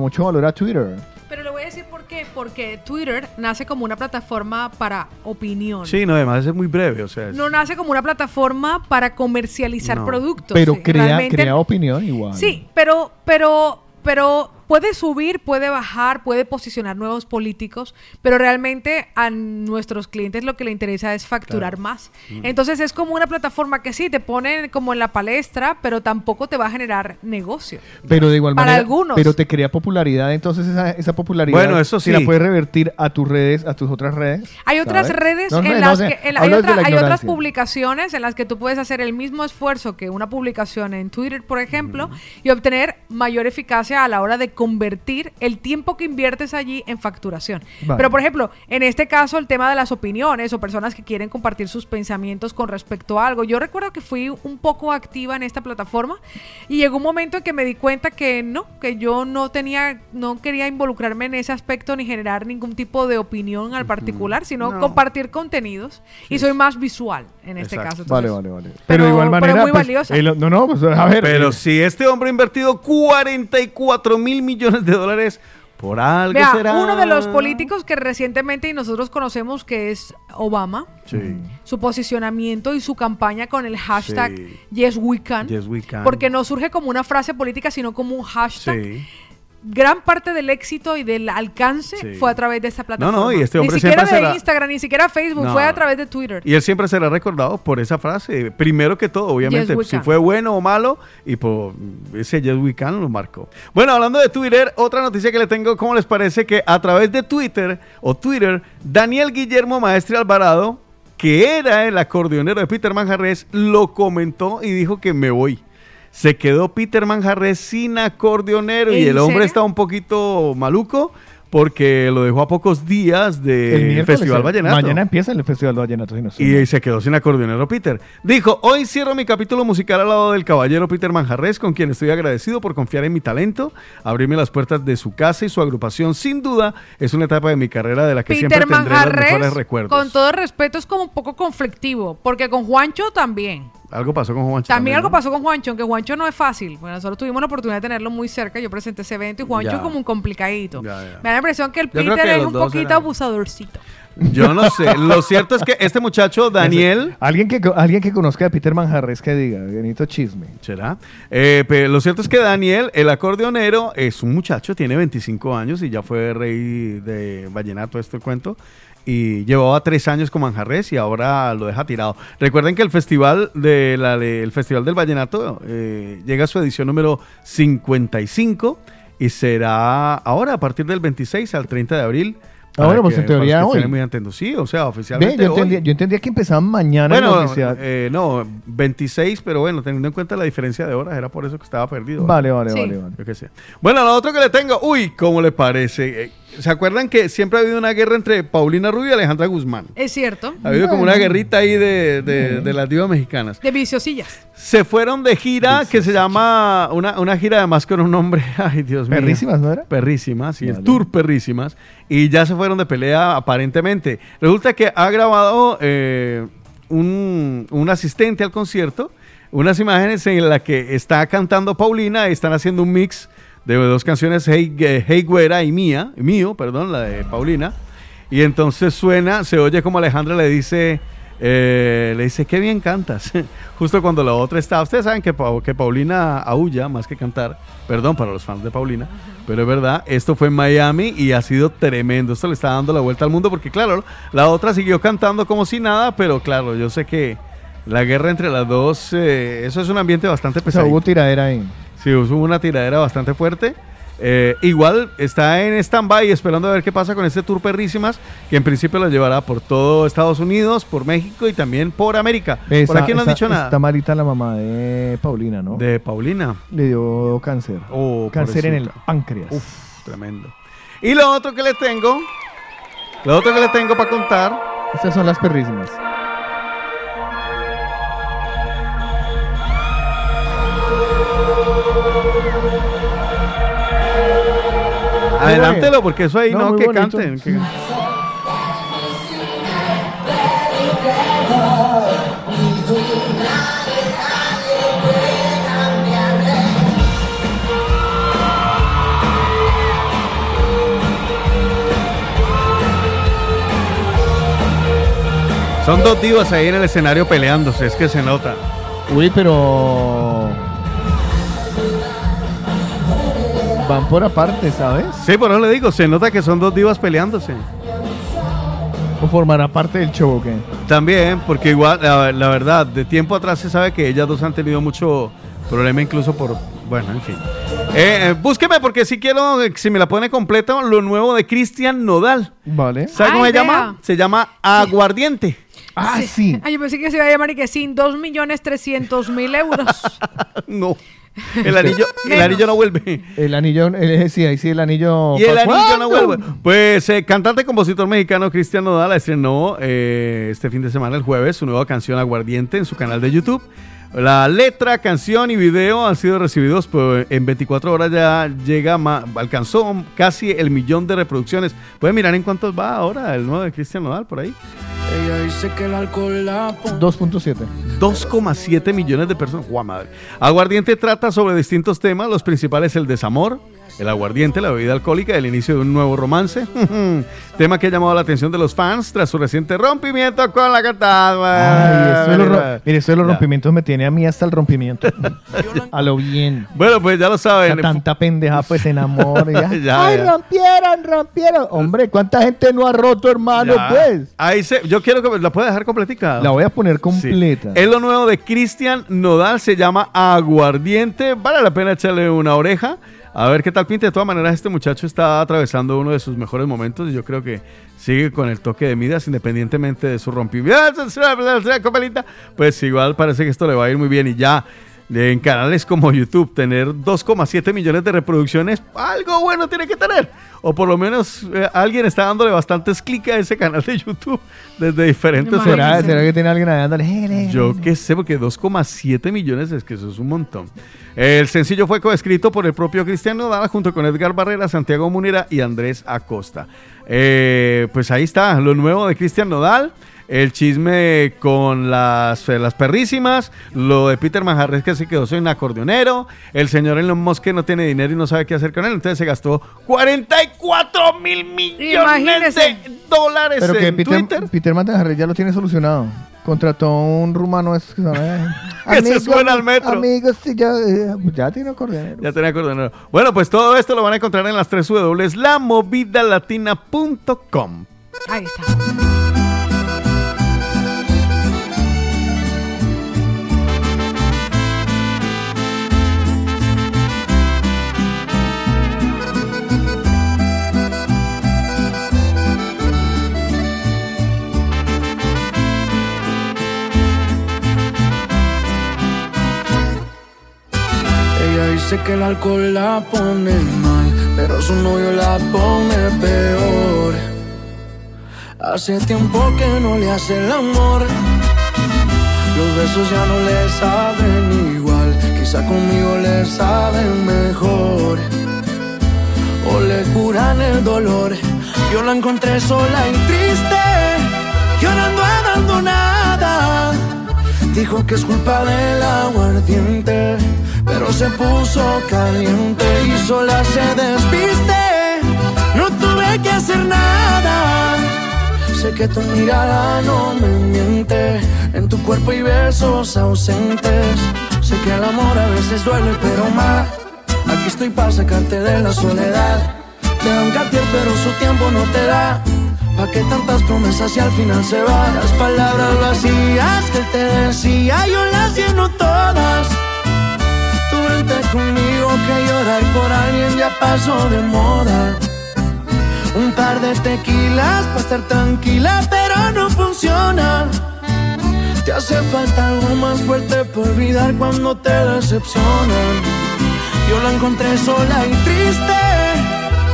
mucho valor a Twitter. Pero le voy a decir por qué. Porque Twitter nace como una plataforma para opinión. Sí, no, además es muy breve, o sea, es- No nace como una plataforma para comercializar No. productos. Pero Sí, crea, realmente- crea opinión igual. Sí, pero, pero, pero puede subir, puede bajar, puede posicionar nuevos políticos, pero realmente a nuestros clientes lo que le interesa es facturar más. Mm. Entonces es como una plataforma que sí te pone como en la palestra, pero tampoco te va a generar negocio. Pero de igual Para manera, algunos. pero te crea popularidad, entonces esa, esa popularidad Bueno, eso si la sí. puedes revertir a tus redes, a tus otras redes. Hay otras ¿sabes? redes No, en no las que en- hay, hablo desde otra- la hay otras publicaciones en las que tú puedes hacer el mismo esfuerzo que una publicación en Twitter, por ejemplo, y obtener mayor eficacia a la hora de convertir el tiempo que inviertes allí en facturación. Vale. Pero por ejemplo, en este caso el tema de las opiniones o personas que quieren compartir sus pensamientos con respecto a algo. Yo recuerdo que fui un poco activa en esta plataforma y llegó un momento en que me di cuenta que no, que yo no tenía no quería involucrarme en ese aspecto ni generar ningún tipo de opinión al particular, sino No. compartir contenidos y soy más visual en este Exacto. caso. Vale, entonces- vale, vale. Pero- de igual pero manera. muy pues, valiosa. el- no, no, pues a ver. Pero eh, si este hombre ha invertido 44 mil millones de dólares, por algo Vea, será. uno de los políticos que recientemente y nosotros conocemos que es Obama, Sí. su posicionamiento y su campaña con el hashtag Sí. Yes We Can, Yes, we can. porque no surge como una frase política, sino como un hashtag. Sí. Gran parte del éxito y del alcance Sí. fue a través de esta plataforma. no, y este hombre ni siquiera de será- Instagram, ni siquiera Facebook, No. fue a través de Twitter. Y él siempre será recordado por esa frase. Primero que todo, obviamente, Yes, si fue bueno o malo, y por ese Yes We Can lo marcó. Bueno, hablando de Twitter, otra noticia que le tengo, ¿cómo les parece que a través de Twitter o Twitter, Daniel Guillermo Maestre Alvarado, que era el acordeonero de Peter Manjarres, lo comentó y dijo que me voy. Se quedó Peter Manjarres sin acordeonero y ¿En el hombre está un poquito maluco porque lo dejó a pocos días el del miércoles, Festival eh, Vallenato. Mañana empieza el Festival Vallenato. si no Y se quedó sin acordeonero Peter. Dijo, hoy cierro mi capítulo musical al lado del caballero Peter Manjarres, con quien estoy agradecido por confiar en mi talento, abrirme las puertas de su casa y su agrupación. Sin duda, es una etapa de mi carrera de la que siempre tendré los mejores Manjarres, recuerdos. con todo respeto, es como un poco conflictivo, porque con Juancho también. Algo pasó con Juancho. También algo ¿no? pasó con Juancho, aunque Juancho no es fácil. Bueno, nosotros tuvimos la oportunidad de tenerlo muy cerca. Yo presenté ese evento y Juancho Ya. es como un complicadito. Ya, ya. Me da la impresión que el Yo Peter que es un poquito eran- abusadorcito. Yo no sé. Lo cierto es que este muchacho, Daniel... Alguien que, alguien que conozca a Peter Manjarres que diga, Benito Chisme. ¿Será? Eh, pero lo cierto es que Daniel, el acordeonero, es un muchacho, tiene 25 años y ya fue rey de vallenato, este cuento. Y llevaba tres años con Manjarres y ahora lo deja tirado. Recuerden que el festival de la, el festival del vallenato eh, llega a su edición número 55 y será ahora a partir del 26 al 30 de abril. Ah, bueno, para pues que- en teoría hoy. Sí, o sea, oficialmente yo, hoy. entendía, yo entendía que empezaban mañana en la Bueno, oficial. eh, no, 26, pero bueno, teniendo en cuenta la diferencia de horas, era por eso que estaba perdido. Vale, vale, Sí. vale, vale. Yo qué sé. Bueno, lo otro que le tengo, uy, ¿cómo le parece? ¿Se acuerdan que siempre ha habido una guerra entre Paulina Rubio y Alejandra Guzmán? Es cierto. Ha habido como una guerrita ahí de, de- de las divas mexicanas. De viciosillas. Se fueron de gira que se llama, una, una gira además con un nombre, [laughs] ay Dios mío. Perrísimas, ¿no era? Perrísimas, y el Vale. tour Perrísimas. Y ya se fueron de pelea aparentemente. Resulta que ha grabado eh, un, un asistente al concierto unas imágenes en las que está cantando Paulina y están haciendo un mix de dos canciones, Hey, eh, hey Güera y Mía, mío, perdón, la de Paulina. Y entonces suena, se oye como Alejandra le dice, eh, le dice, qué bien cantas. [laughs] Justo cuando la otra está, ustedes saben que, que Paulina aúlla más que cantar, perdón para los fans de Paulina, pero es verdad, esto fue en Miami y ha sido tremendo, esto le está dando la vuelta al mundo porque claro, la otra siguió cantando como si nada, pero claro, yo sé que la guerra entre las dos, eh, eso es un ambiente bastante O sea, pesado. hubo tiradera ahí. Sí, hubo una tiradera bastante fuerte. Eh, igual está en stand-by esperando a ver qué pasa con este tour Perrísimas, que en principio lo llevará por todo Estados Unidos, por México y también por América. por Está- aquí no han dicho nada. Está malita la mamá de Paulina, ¿no? De Paulina. Le dio cáncer. Oh, cáncer en el páncreas. Uf, tremendo. Y lo otro que le tengo, lo otro que le tengo para contar, Estas son las perrísimas. Adelántelo, porque eso ahí no, que bonito. canten. Son dos divas ahí en el escenario peleándose, es que se nota. Uy, pero Van por aparte, ¿sabes? Sí, por eso le digo, se nota que son dos divas peleándose. ¿O formará parte del show o qué? También, porque igual, la, la verdad, de tiempo atrás se sabe que ellas dos han tenido mucho problema incluso por, bueno, en fin. Eh, eh, búsqueme porque si quiero, eh, si me la pone completa, lo nuevo de Cristian Nodal. Vale. ¿Sabe cómo se llama? Se llama Aguardiente. Ah, sí. Ay, yo pensé que se iba a llamar y que sin 2.300.000 euros. [laughs] no. El [laughs] anillo, el anillo no vuelve. El anillo, el, sí, ahí sí, el anillo. Y el ¿Cuándo? anillo no vuelve. Pues eh, cantante compositor mexicano Cristian Nodal estrenó eh, este fin de semana, el jueves, su nueva canción Aguardiente en su canal de YouTube. La letra, canción y video han sido recibidos pues, en 24 horas ya llega alcanzó casi el millón de reproducciones. Pueden mirar en cuántos va ahora el nuevo de Cristian Nodal por ahí. Ella dice que el alcohol la pone 2.7. 2,7 millones de personas. ¡Guau, madre! Aguardiente trata sobre distintos temas, los principales el desamor, el aguardiente, la bebida alcohólica, el inicio de un nuevo romance. [laughs] Tema que ha llamado la atención de los fans tras su reciente rompimiento con la Ay, cantada. los ro- mire, esto de los Ya. rompimientos me tiene a mí hasta el rompimiento. [laughs] a lo bien. Bueno, pues ya lo saben. Tanta pendeja, pues se enamora. [laughs] Ay, ya. rompieron, rompieron. Hombre, ¿cuánta gente no ha roto, hermano? Ya. Pues. Ahí se, yo quiero que la pueda dejar completica. La voy a poner completa. Es lo nuevo de Cristian Nodal, se llama Aguardiente. Vale la pena echarle una oreja. A ver qué tal pinta. De todas maneras, este muchacho está atravesando uno de sus mejores momentos y yo creo que sigue con el toque de Midas, independientemente de su rompimiento. [laughs] Pues igual parece que esto le va a ir muy bien y ya. En canales como YouTube, tener 2,7 millones de reproducciones, algo bueno tiene que tener. O por lo menos eh, alguien está dándole bastantes clics a ese canal de YouTube desde diferentes ¿Será. ¿Será que tiene alguien ahí dándole? Yo qué sé, porque 2,7 millones es que eso es un montón. El sencillo fue coescrito por el propio Cristian Nodal junto con Edgar Barrera, Santiago Munera y Andrés Acosta. Eh, pues ahí está, lo nuevo de Cristian Nodal. El chisme con las, eh, las perrísimas, lo de Peter Manjarres que se quedó sin acordeonero, el señor Elon Musk que no tiene dinero y no sabe qué hacer con él, entonces se gastó 44 mil millones Imagínese. de dólares Pero que en Peter, Twitter. Peter Manjarres ya lo tiene solucionado. Contrató a un rumano es que se [laughs] se suena al metro. Amigos, sí, ya, eh, ya tiene acordeonero. Ya tenía acordeonero. Bueno, pues todo esto lo van a encontrar en las 3 W, lamovidalatina.com. Ahí está. Dice que el alcohol la pone mal, pero su novio la pone peor. Hace tiempo que no le hace el amor. Los besos ya no le saben igual. Quizá conmigo le saben mejor. O le curan el dolor. Yo la encontré sola y triste, llorando abandonada. Dijo que es culpa del aguardiente, pero se puso caliente y sola se despiste. No tuve que hacer nada. Sé que tu mirada no me miente. En tu cuerpo hay besos ausentes. Sé que el amor a veces duele, pero más. Aquí estoy para sacarte de la soledad. Te da un cartier, pero su tiempo no te da. ¿Pa' qué tantas promesas y al final se van? Las palabras vacías que te decía, yo las lleno todas. Conmigo que llorar por alguien ya pasó de moda. Un par de tequilas para estar tranquila, pero no funciona. Te hace falta algo más fuerte por olvidar cuando te decepcionan. Yo la encontré sola y triste,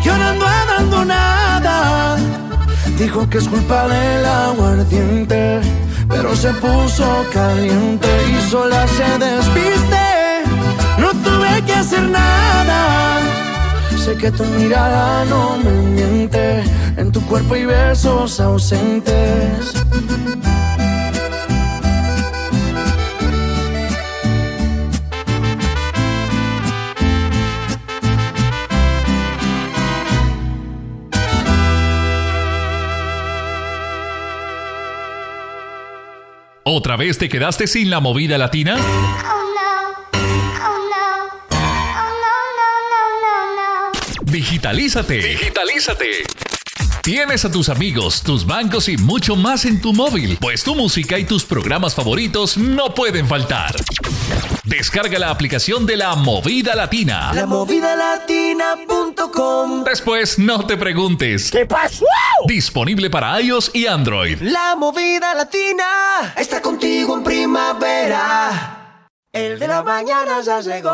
llorando abandonada. Dijo que es culpa del aguardiente, pero se puso caliente y sola se despiste tuve que hacer nada. Sé que tu mirada no me miente, en tu cuerpo hay besos ausentes. ¿Otra vez te quedaste sin la movida latina? Oh, Digitalízate. Digitalízate. Tienes a tus amigos, tus bancos y mucho más en tu móvil, pues tu música y tus programas favoritos no pueden faltar. Descarga la aplicación de la Movida Latina. La Latina.com. Después no te preguntes. ¿Qué pasó? Disponible para iOS y Android. La Movida Latina está contigo en primavera. El de la mañana ya llegó.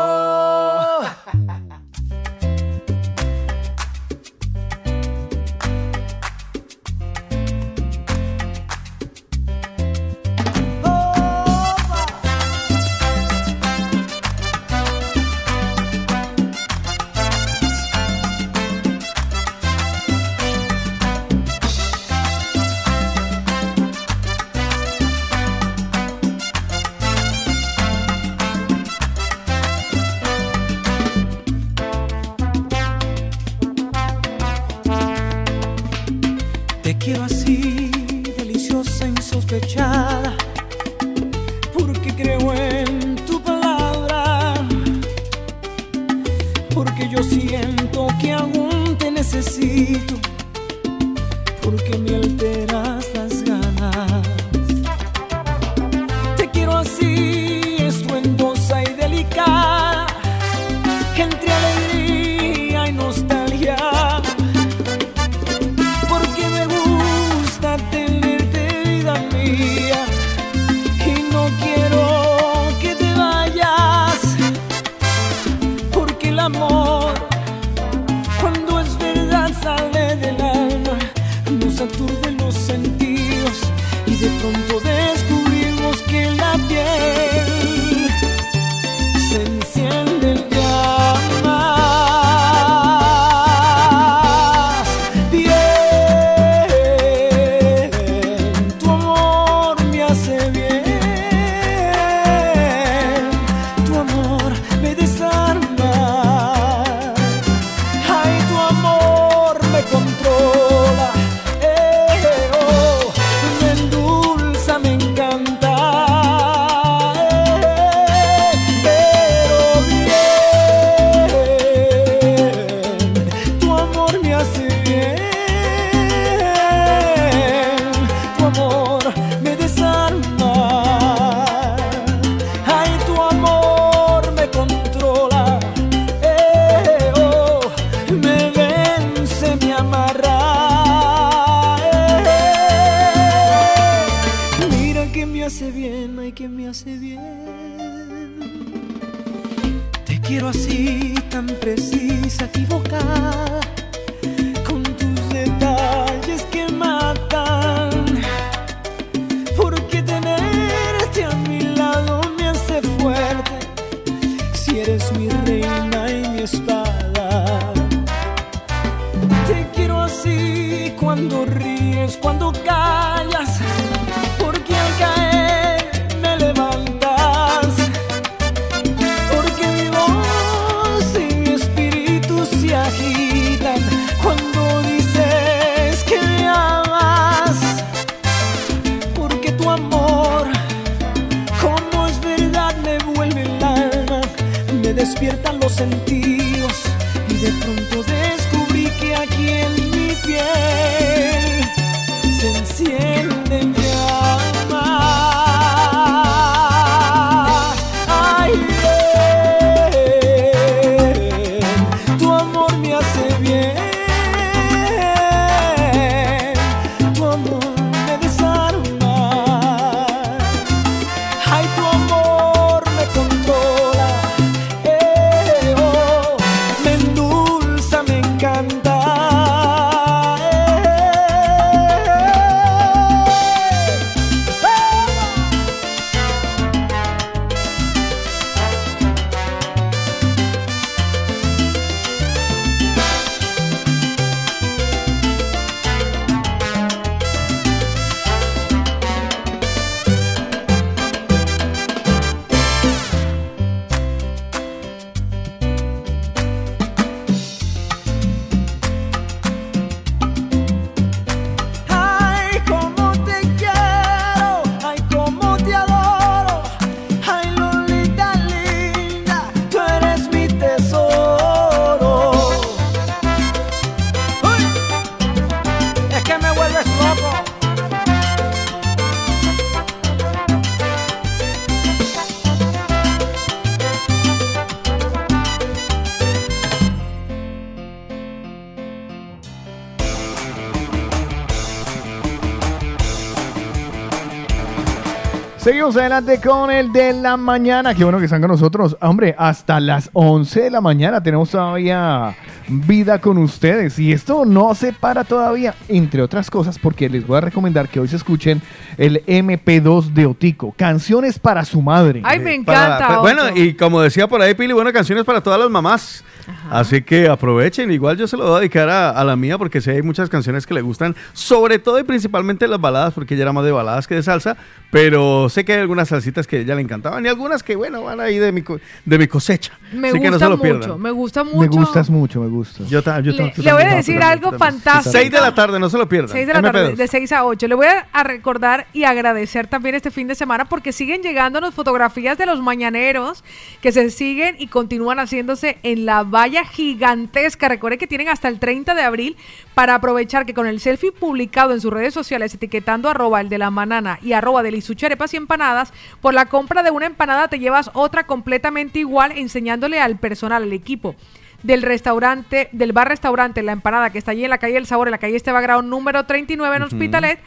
Seguimos adelante con el de la mañana. Qué bueno que están con nosotros. Hombre, hasta las 11 de la mañana tenemos todavía vida con ustedes. Y esto no se para todavía, entre otras cosas, porque les voy a recomendar que hoy se escuchen el MP2 de Otico. Canciones para su madre. Ay, me Para- encanta. bueno, y como decía por ahí Pili, bueno, canciones para todas las mamás. Así que aprovechen. Igual yo se lo voy a dedicar a, la mía porque sé hay muchas canciones que le gustan, sobre todo y principalmente las baladas, porque ella era más de baladas que de salsa. Pero sé que hay algunas salsitas que ella le encantaban y algunas que, bueno, van ahí de mi, de mi cosecha. Me Así que no gusta se lo mucho, pierdan. me gusta mucho. Me gustas mucho, me gustas. Yo, ta- yo Le, voy a también. decir algo fantástico. 6 de la tarde, no se lo pierdan. 6 de la tarde, MP2. de 6 a 8. Le voy a, a recordar y agradecer también este fin de semana porque siguen llegándonos fotografías de los mañaneros que se siguen y continúan haciéndose en la valla gigantesca. Recuerden que tienen hasta el 30 de abril para aprovechar que con el selfie publicado en sus redes sociales etiquetando arroba el de la manana y arroba de y Empanadas, por la compra de una empanada te llevas otra completamente igual enseñándole al personal, al equipo del restaurante, del bar restaurante La Empanada, que está allí en la calle del Sabor, en la calle Esteba Grau número 39 en. Hospitalet,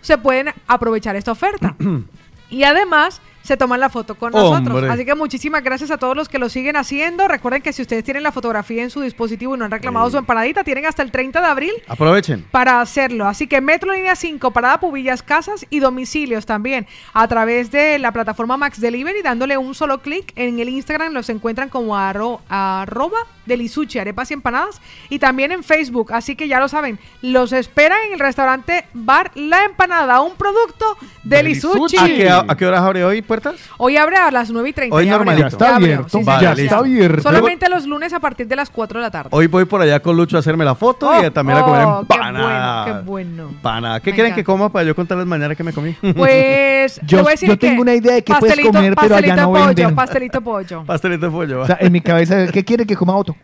se pueden aprovechar esta oferta. [clears throat] y además se toman la foto con Hombre. nosotros. Así que muchísimas gracias a todos los que lo siguen haciendo. Recuerden que si ustedes tienen la fotografía en su dispositivo y no han reclamado su empanadita, tienen hasta el 30 de abril Aprovechen. para hacerlo. Así que Metro Línea 5, Parada Pubillas, Casas y domicilios también a través de la plataforma Max Delivery, dándole un solo clic en el Instagram, los encuentran como arro- arroba delisuchi, arepas y empanadas, y también en Facebook. Así que ya lo saben, los esperan en el restaurante Bar La Empanada, un producto de Lisuchi. ¿A qué, a qué horas abre hoy puertas? Hoy abre a las 9 y 30. Hoy normalito. Ya está abierto, ya. abierto. Solamente los lunes a partir de las 4 de la tarde. Hoy voy por allá con Lucho a hacerme la foto y también a comer Oh, qué empanada. bueno, qué bueno. ¿Qué Me quieren que coma para yo contarles mañana que me comí? [laughs] Pues [laughs] Yo- voy a decir yo que tengo una idea de qué puedes pastelito- comer, pero allá pastelito no pollo, venden. Pastelito pollo. [laughs] Pastelito de pollo. O sea, en mi cabeza, ¿qué quiere que coma Otto?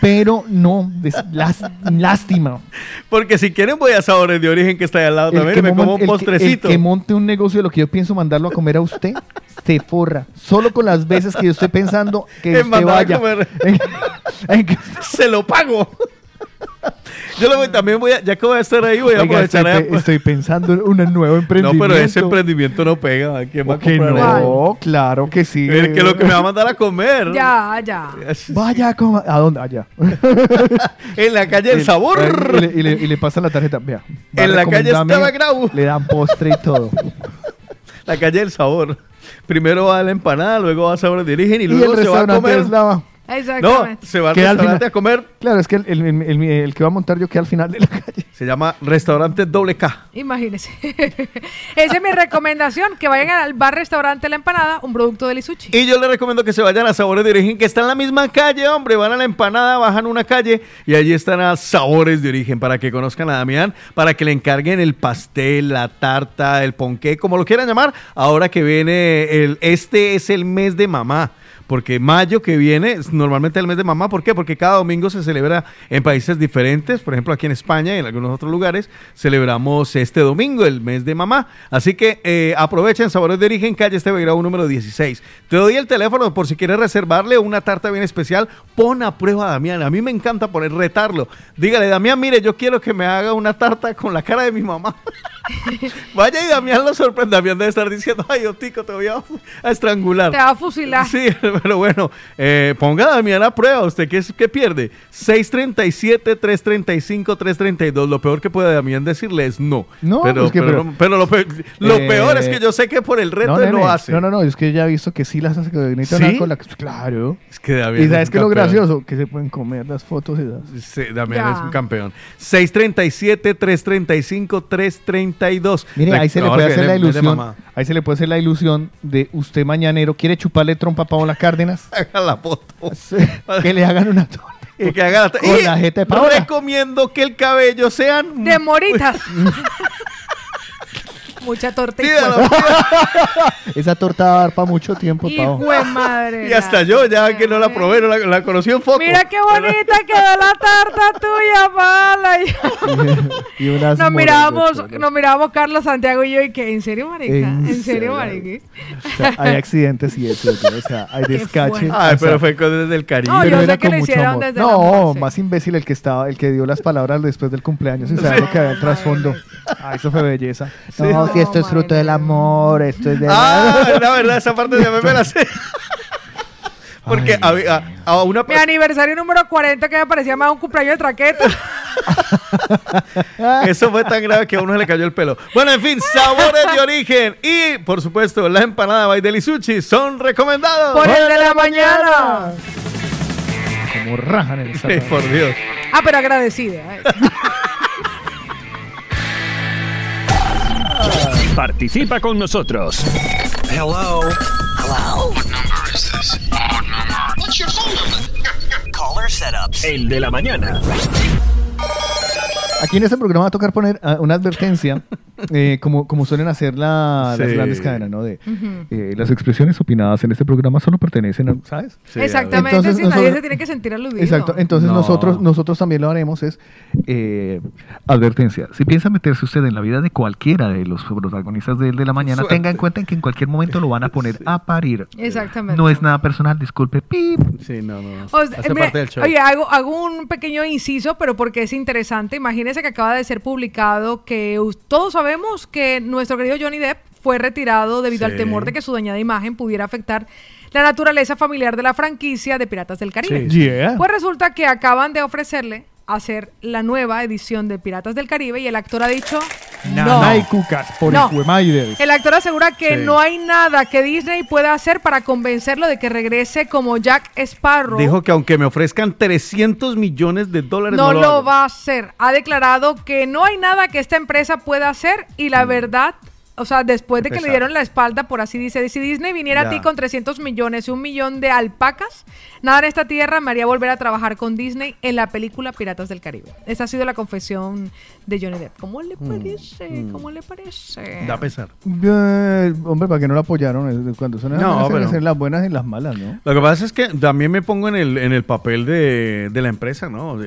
Pero no, las- lástima. Porque si quieren voy a Sabores de Origen que está ahí al lado también y me como un el que- postrecito. el que monte un negocio de lo que yo pienso mandarlo a comer a usted, se forra. Solo con las veces que yo estoy pensando que [laughs] En usted vaya. En- [laughs] en que- Se lo pago. [laughs] Yo lo voy, también voy a, ya que voy a estar ahí, voy a Oiga, estoy, aprovechar. a- pe- estoy pensando en un nuevo [laughs] no, emprendimiento. pero ese emprendimiento no pega. ¿Quién va a comprar no, claro que sí. El que lo que me va a mandar a comer. Ya, ya. Vaya, coma. ¿A dónde? Allá. [laughs] En la calle del El- sabor. Y le, y le- y le pasan la tarjeta. Vea. a En la calle Estaba Grau. Le dan postre y todo. La calle del sabor. Primero va a la empanada, luego va a Sabores de Origen y Y luego el se va a comer. es lava. No, Exactamente. se va al Queda al restaurante final. a comer. Claro, es que el, el- el- el- el que va a montar yo queda al final de la calle. Se llama Restaurante Doble K. Imagínese. [laughs] Esa es mi recomendación, que vayan al bar restaurante La Empanada, un producto de Lisuchi. Y yo les recomiendo que se vayan a Sabores de Origen, que está en la misma calle, hombre. Van a la empanada, bajan una calle y allí están a Sabores de Origen para que conozcan a Damián, para que le encarguen el pastel, la tarta, el ponqué, como lo quieran llamar. Ahora que viene el. Este es el mes de mamá. Porque mayo que viene es normalmente el mes de mamá. ¿Por qué? Porque cada domingo se celebra en países diferentes. Por ejemplo, aquí en España y en algunos otros lugares celebramos este domingo el mes de mamá. Así que eh, aprovechen Sabores de Origen, calle Este Grado número 16. Te doy el teléfono por si quieres reservarle una tarta bien especial. Pon a prueba a Damián. A mí me encanta poner retarlo. Dígale, Damián, mire, yo quiero que me haga una tarta con la cara de mi mamá. [laughs] [laughs] Vaya y Damián lo sorprende. Damián debe estar diciendo, ay, Otico, te voy a, a estrangular. Te va a fusilar. Sí, [laughs] pero bueno, eh, ponga a Damián a prueba. ¿Usted qué, es- qué pierde? 637-335-332. Lo peor que puede Damián decirle es no. No, pero, es que, pero, pero- pero lo, pe- lo Eh, peor es que yo sé que por el reto no, él lo hace. No, no, no, es que ya he visto que sí las hace que ¿Sí? con la Claro. Es que Damián ¿Y sabes es lo gracioso? Que se pueden comer las fotos y las... Sí, Damián Ya. es un campeón. 637-335-332. Mire, ahí se le puede hacer la ilusión. Ahí se le puede hacer la ilusión de usted mañanero quiere chuparle trompa a Paola Cárdenas. [laughs] Haga la foto. que le hagan una [laughs] Y que haga la- con y la jeta de Paola. recomiendo que el cabello sean De moritas. [laughs] Mucha torta y Esa torta va a dar para mucho tiempo, Pao. Hijo de madre. Y hasta yo, ya que no la probé, no la, la conocí en foto. Mira qué bonita quedó la tarta tuya, Pala. [laughs] Y unas Nos moras mirábamos, nos mirábamos Carlos Santiago y yo y que, ¿en serio, marica? En ¿En, serio, serio. marica? O sea, hay accidentes y eso, o sea, hay [laughs] descache. fuerte. Ay, o sea, pero fue con desde el cariño. No, yo sé era que con lo mucho hicieron amor. desde el No, amor, sí. más imbécil el que estaba, el que dio las palabras después del cumpleaños sin saber lo que había el trasfondo. [laughs] Ah, eso fue belleza. No, Sí. Si esto es fruto del amor, esto es de... Ah, la verdad, esa parte de me la sé. [laughs] Porque había- a, a una Mi aniversario número 40 que me parecía más un cumpleaños de traqueta. [laughs] Eso fue tan grave que a uno se le cayó el pelo. Bueno, en fin, sabores de origen. Y, por supuesto, la empanada Baideli Sushi son recomendados. Por el de la mañana. Como rajan en esa [laughs] Sí, por Dios. Ah, pero agradecida. Participa con nosotros. Hello. Hello. What number is this? What number? What's your phone number? Caller setups. El de la mañana. Aquí en este programa va a tocar poner ah, una advertencia, eh, como, como suelen hacer la- las Sí. grandes cadenas, ¿no? De, Ujú. eh, las expresiones opinadas en este programa solo pertenecen a, ¿sabes? Exactamente, Entonces, si nadie nosotros- se tiene que sentir aludido. Exacto, entonces No. nosotros, nosotros también lo haremos es eh, advertencia. Si piensa meterse usted en la vida de cualquiera de los protagonistas de, de la mañana, Suerte. tenga en cuenta que en cualquier momento lo van a poner a parir. Exactamente. No es nada personal, disculpe. Pip. Sí, no, no. O sea, Hace mira, parte del show. Oye, hago, hago un pequeño inciso, pero porque es interesante. Imagínense que acaba de ser publicado que todos sabemos que nuestro querido Johnny Depp fue retirado debido al temor de que su dañada imagen pudiera afectar la naturaleza familiar de la franquicia de Piratas del Caribe. Sí. Yeah. Pues resulta que acaban de ofrecerle hacer la nueva edición de Piratas del Caribe y el actor ha dicho no. Y cucas por No. el actor asegura que Sí. no hay nada que Disney pueda hacer para convencerlo de que regrese como Jack Sparrow. Dijo que aunque me ofrezcan 300 millones de dólares, no, no, lo va a hacer. Ha declarado que no hay nada que esta empresa pueda hacer y la verdad, o sea, después de que le dieron la espalda, por así dice, si Disney viniera a ti con 300 millones y un millón de alpacas, nada en esta tierra me haría volver a trabajar con Disney en la película Piratas del Caribe. Esa ha sido la confesión de Johnny Depp. ¿Cómo le parece? mm. ¿Cómo le parece? Da pesar. Eh, hombre, ¿para qué no lo apoyaron? Cuando son No, no, pero- las buenas y las malas, ¿no? Lo que pasa es que también me pongo en el, en el papel de, de la empresa, ¿no?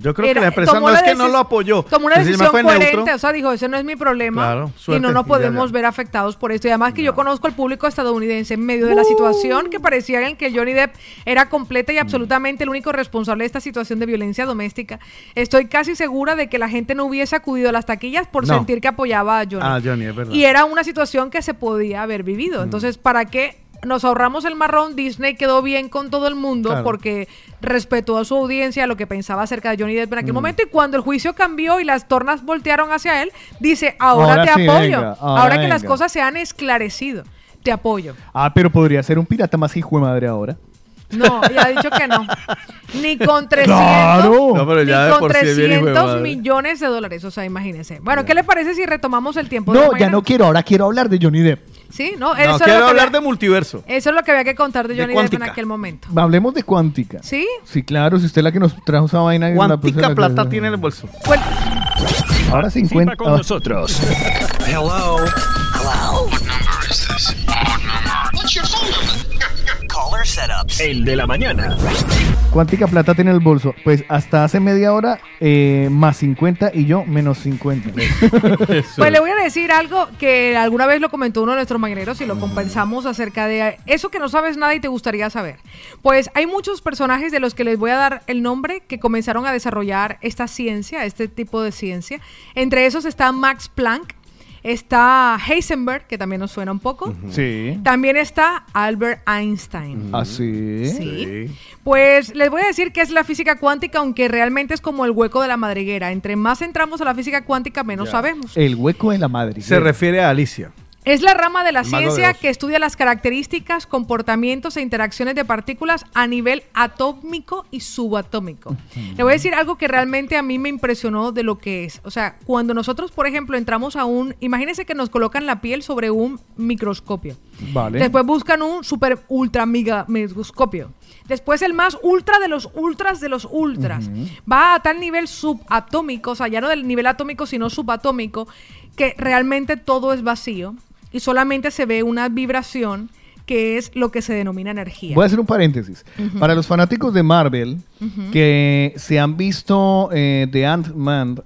Yo creo Era- que la empresa no la es que no lo apoyó. Tomó una que decisión coherente, neutro. o sea, dijo, ese no es mi problema Claro, y suerte, no nos ya, podemos ver afectados por esto. Y además que yo conozco al público estadounidense en medio de la situación que parecía en que Johnny Depp era completa y absolutamente el único responsable de esta situación de violencia doméstica. Estoy casi segura de que la gente no hubiese acudido a las taquillas por No. sentir que apoyaba a Johnny. Ah, Johnny, es verdad. Y era una situación que se podía haber Mm. vivido. Entonces, ¿para qué nos ahorramos el marrón? Disney quedó bien con todo el mundo Claro. porque respetó a su audiencia lo que pensaba acerca de Johnny Depp en aquel Mm. momento. Y cuando el juicio cambió y las tornas voltearon hacia él, dice, ahora, Ahora te sí, apoyo. venga, ahora ahora que las cosas se han esclarecido, te apoyo. Ah, pero podría ser un pirata más hijo de madre ahora. No, ya ha dicho que no. Ni con 300, Claro. No, pero ya ni de con por sí es bien hijo de 300 madre. millones de dólares. O sea, imagínense. Bueno, ¿qué le parece si retomamos el tiempo? de No, ya no quiero, ahora quiero hablar de Johnny Depp. Sí, no, No, eso, es quiero lo que hablar había- de multiverso. eso es lo que había que contar de De Johnny Depp en aquel momento. Hablemos de cuántica. ¿Sí? Sí, claro, si usted es la que nos trajo esa vaina. ¿Cuántica la- plata tiene en el bolso? Pues, Ahora se Participa encuentra. con nosotros. Hello. Hello. What number is this? What number? What's your phone number? Setups. El de la mañana. ¿Cuántica plata tiene el bolso? Pues hasta hace media hora eh, más 50 y yo menos 50. [laughs] Pues le voy a decir algo que alguna vez lo comentó uno de nuestros mañaneros y lo compensamos acerca de eso que no sabes nada y te gustaría saber. Pues hay muchos personajes de los que les voy a dar el nombre que comenzaron a desarrollar esta ciencia, este tipo de ciencia. Entre esos está Max Planck, está Heisenberg, que también nos suena un poco. Sí. También está Albert Einstein. ¿Ah, sí? Sí. Pues les voy a decir que es la física cuántica, aunque realmente es como el hueco de la madriguera. Entre más entramos a la física cuántica, menos Ya. sabemos. El hueco de la madre. Se refiere a Alicia. Es la rama de la de ciencia que estudia las características, comportamientos e interacciones de partículas a nivel atómico y subatómico. Le voy a decir algo que realmente a mí me impresionó de lo que es. O sea, cuando nosotros, por ejemplo, entramos a un... Imagínense que nos colocan la piel sobre un microscopio. Vale. Después buscan un super ultra mega microscopio. Después el más ultra de los ultras de los ultras. Va a tal nivel subatómico, o sea, ya no del nivel atómico, sino subatómico, que realmente todo es vacío y solamente se ve una vibración que es lo que se denomina energía. Voy a hacer un paréntesis. Para los fanáticos de Marvel que se han visto eh, The Ant-Man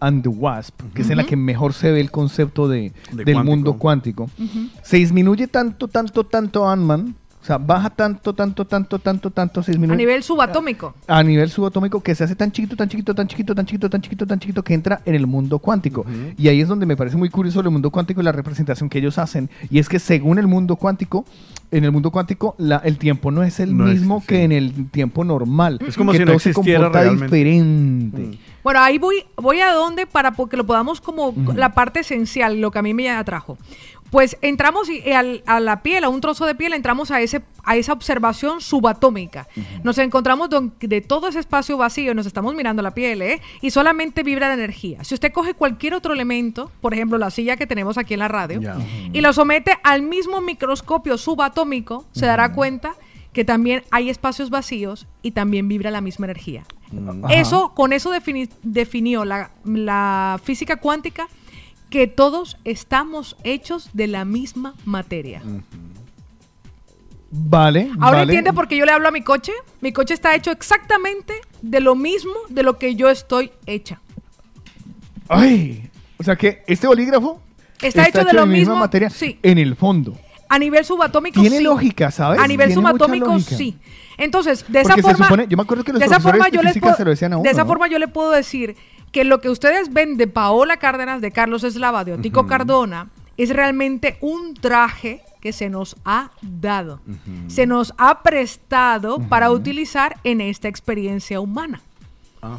and the Wasp, que es en la que mejor se ve el concepto de, De del cuántico. mundo cuántico, se disminuye tanto, tanto, tanto Ant-Man, sea, baja tanto, tanto, tanto, tanto, tanto, 6 A minutos. nivel subatómico. a nivel subatómico que se hace tan chiquito, tan chiquito, tan chiquito, tan chiquito, tan chiquito, tan chiquito que entra en el mundo cuántico. Y ahí es donde me parece muy curioso el mundo cuántico y la representación que ellos hacen. Y es que según el mundo cuántico, en el mundo cuántico la- el tiempo no es el No es, mismo que en el tiempo normal. Es como que si no todo se existiera comporta realmente. diferente. Bueno, ahí voy, voy a dónde para porque lo podamos como la parte esencial, lo que a mí me atrajo. Pues entramos al- a la piel, a un trozo de piel, entramos a ese a esa observación subatómica. Nos encontramos don- de todo ese espacio vacío, nos estamos mirando la piel, ¿eh? Y solamente vibra la energía. Si usted coge cualquier otro elemento, por ejemplo, la silla que tenemos aquí en la radio, y lo somete al mismo microscopio subatómico, se dará cuenta que también hay espacios vacíos y también vibra la misma energía. Ajá. Eso, con eso defini- definió la, la física cuántica que todos estamos hechos de la misma materia. Vale. Ahora vale. entiende por qué yo le hablo a mi coche. Mi coche está hecho exactamente de lo mismo de lo que yo estoy hecha. Ay, o sea que este bolígrafo Está hecho de lo misma mismo, materia sí. en el fondo. A nivel subatómico Tiene sí. lógica, ¿sabes? A nivel subatómico sí. Entonces, de esa Porque forma supone- yo me acuerdo que los de esa profesores forma de yo les física puedo- se lo decían a De uno, esa ¿no? forma yo le puedo decir que lo que ustedes ven de Paola Cárdenas, de Carlos Eslava, de Otico Cardona, es realmente un traje que se nos ha dado. Se nos ha prestado para utilizar en esta experiencia humana. Ah.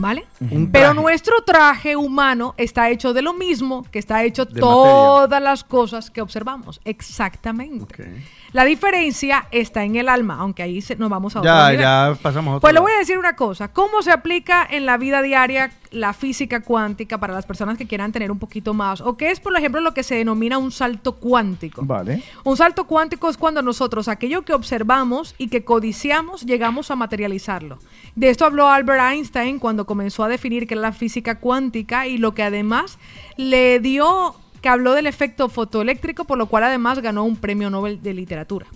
¿Vale? Un Pero traje. nuestro traje humano está hecho de lo mismo que está hecho De todas las cosas que observamos. Exactamente. La diferencia está en el alma, aunque ahí se- nos vamos a otro Ya, nivel. ya pasamos a otro Pues le voy a decir una cosa. ¿Cómo se aplica en la vida diaria la física cuántica para las personas que quieran tener un poquito más? ¿O qué es, por ejemplo, lo que se denomina un salto cuántico? Vale. Un salto cuántico es cuando nosotros aquello que observamos y que codiciamos llegamos a materializarlo. De esto habló Albert Einstein cuando comenzó a definir qué es la física cuántica y lo que además le dio que habló del efecto fotoeléctrico, por lo cual además ganó un premio Nobel de literatura.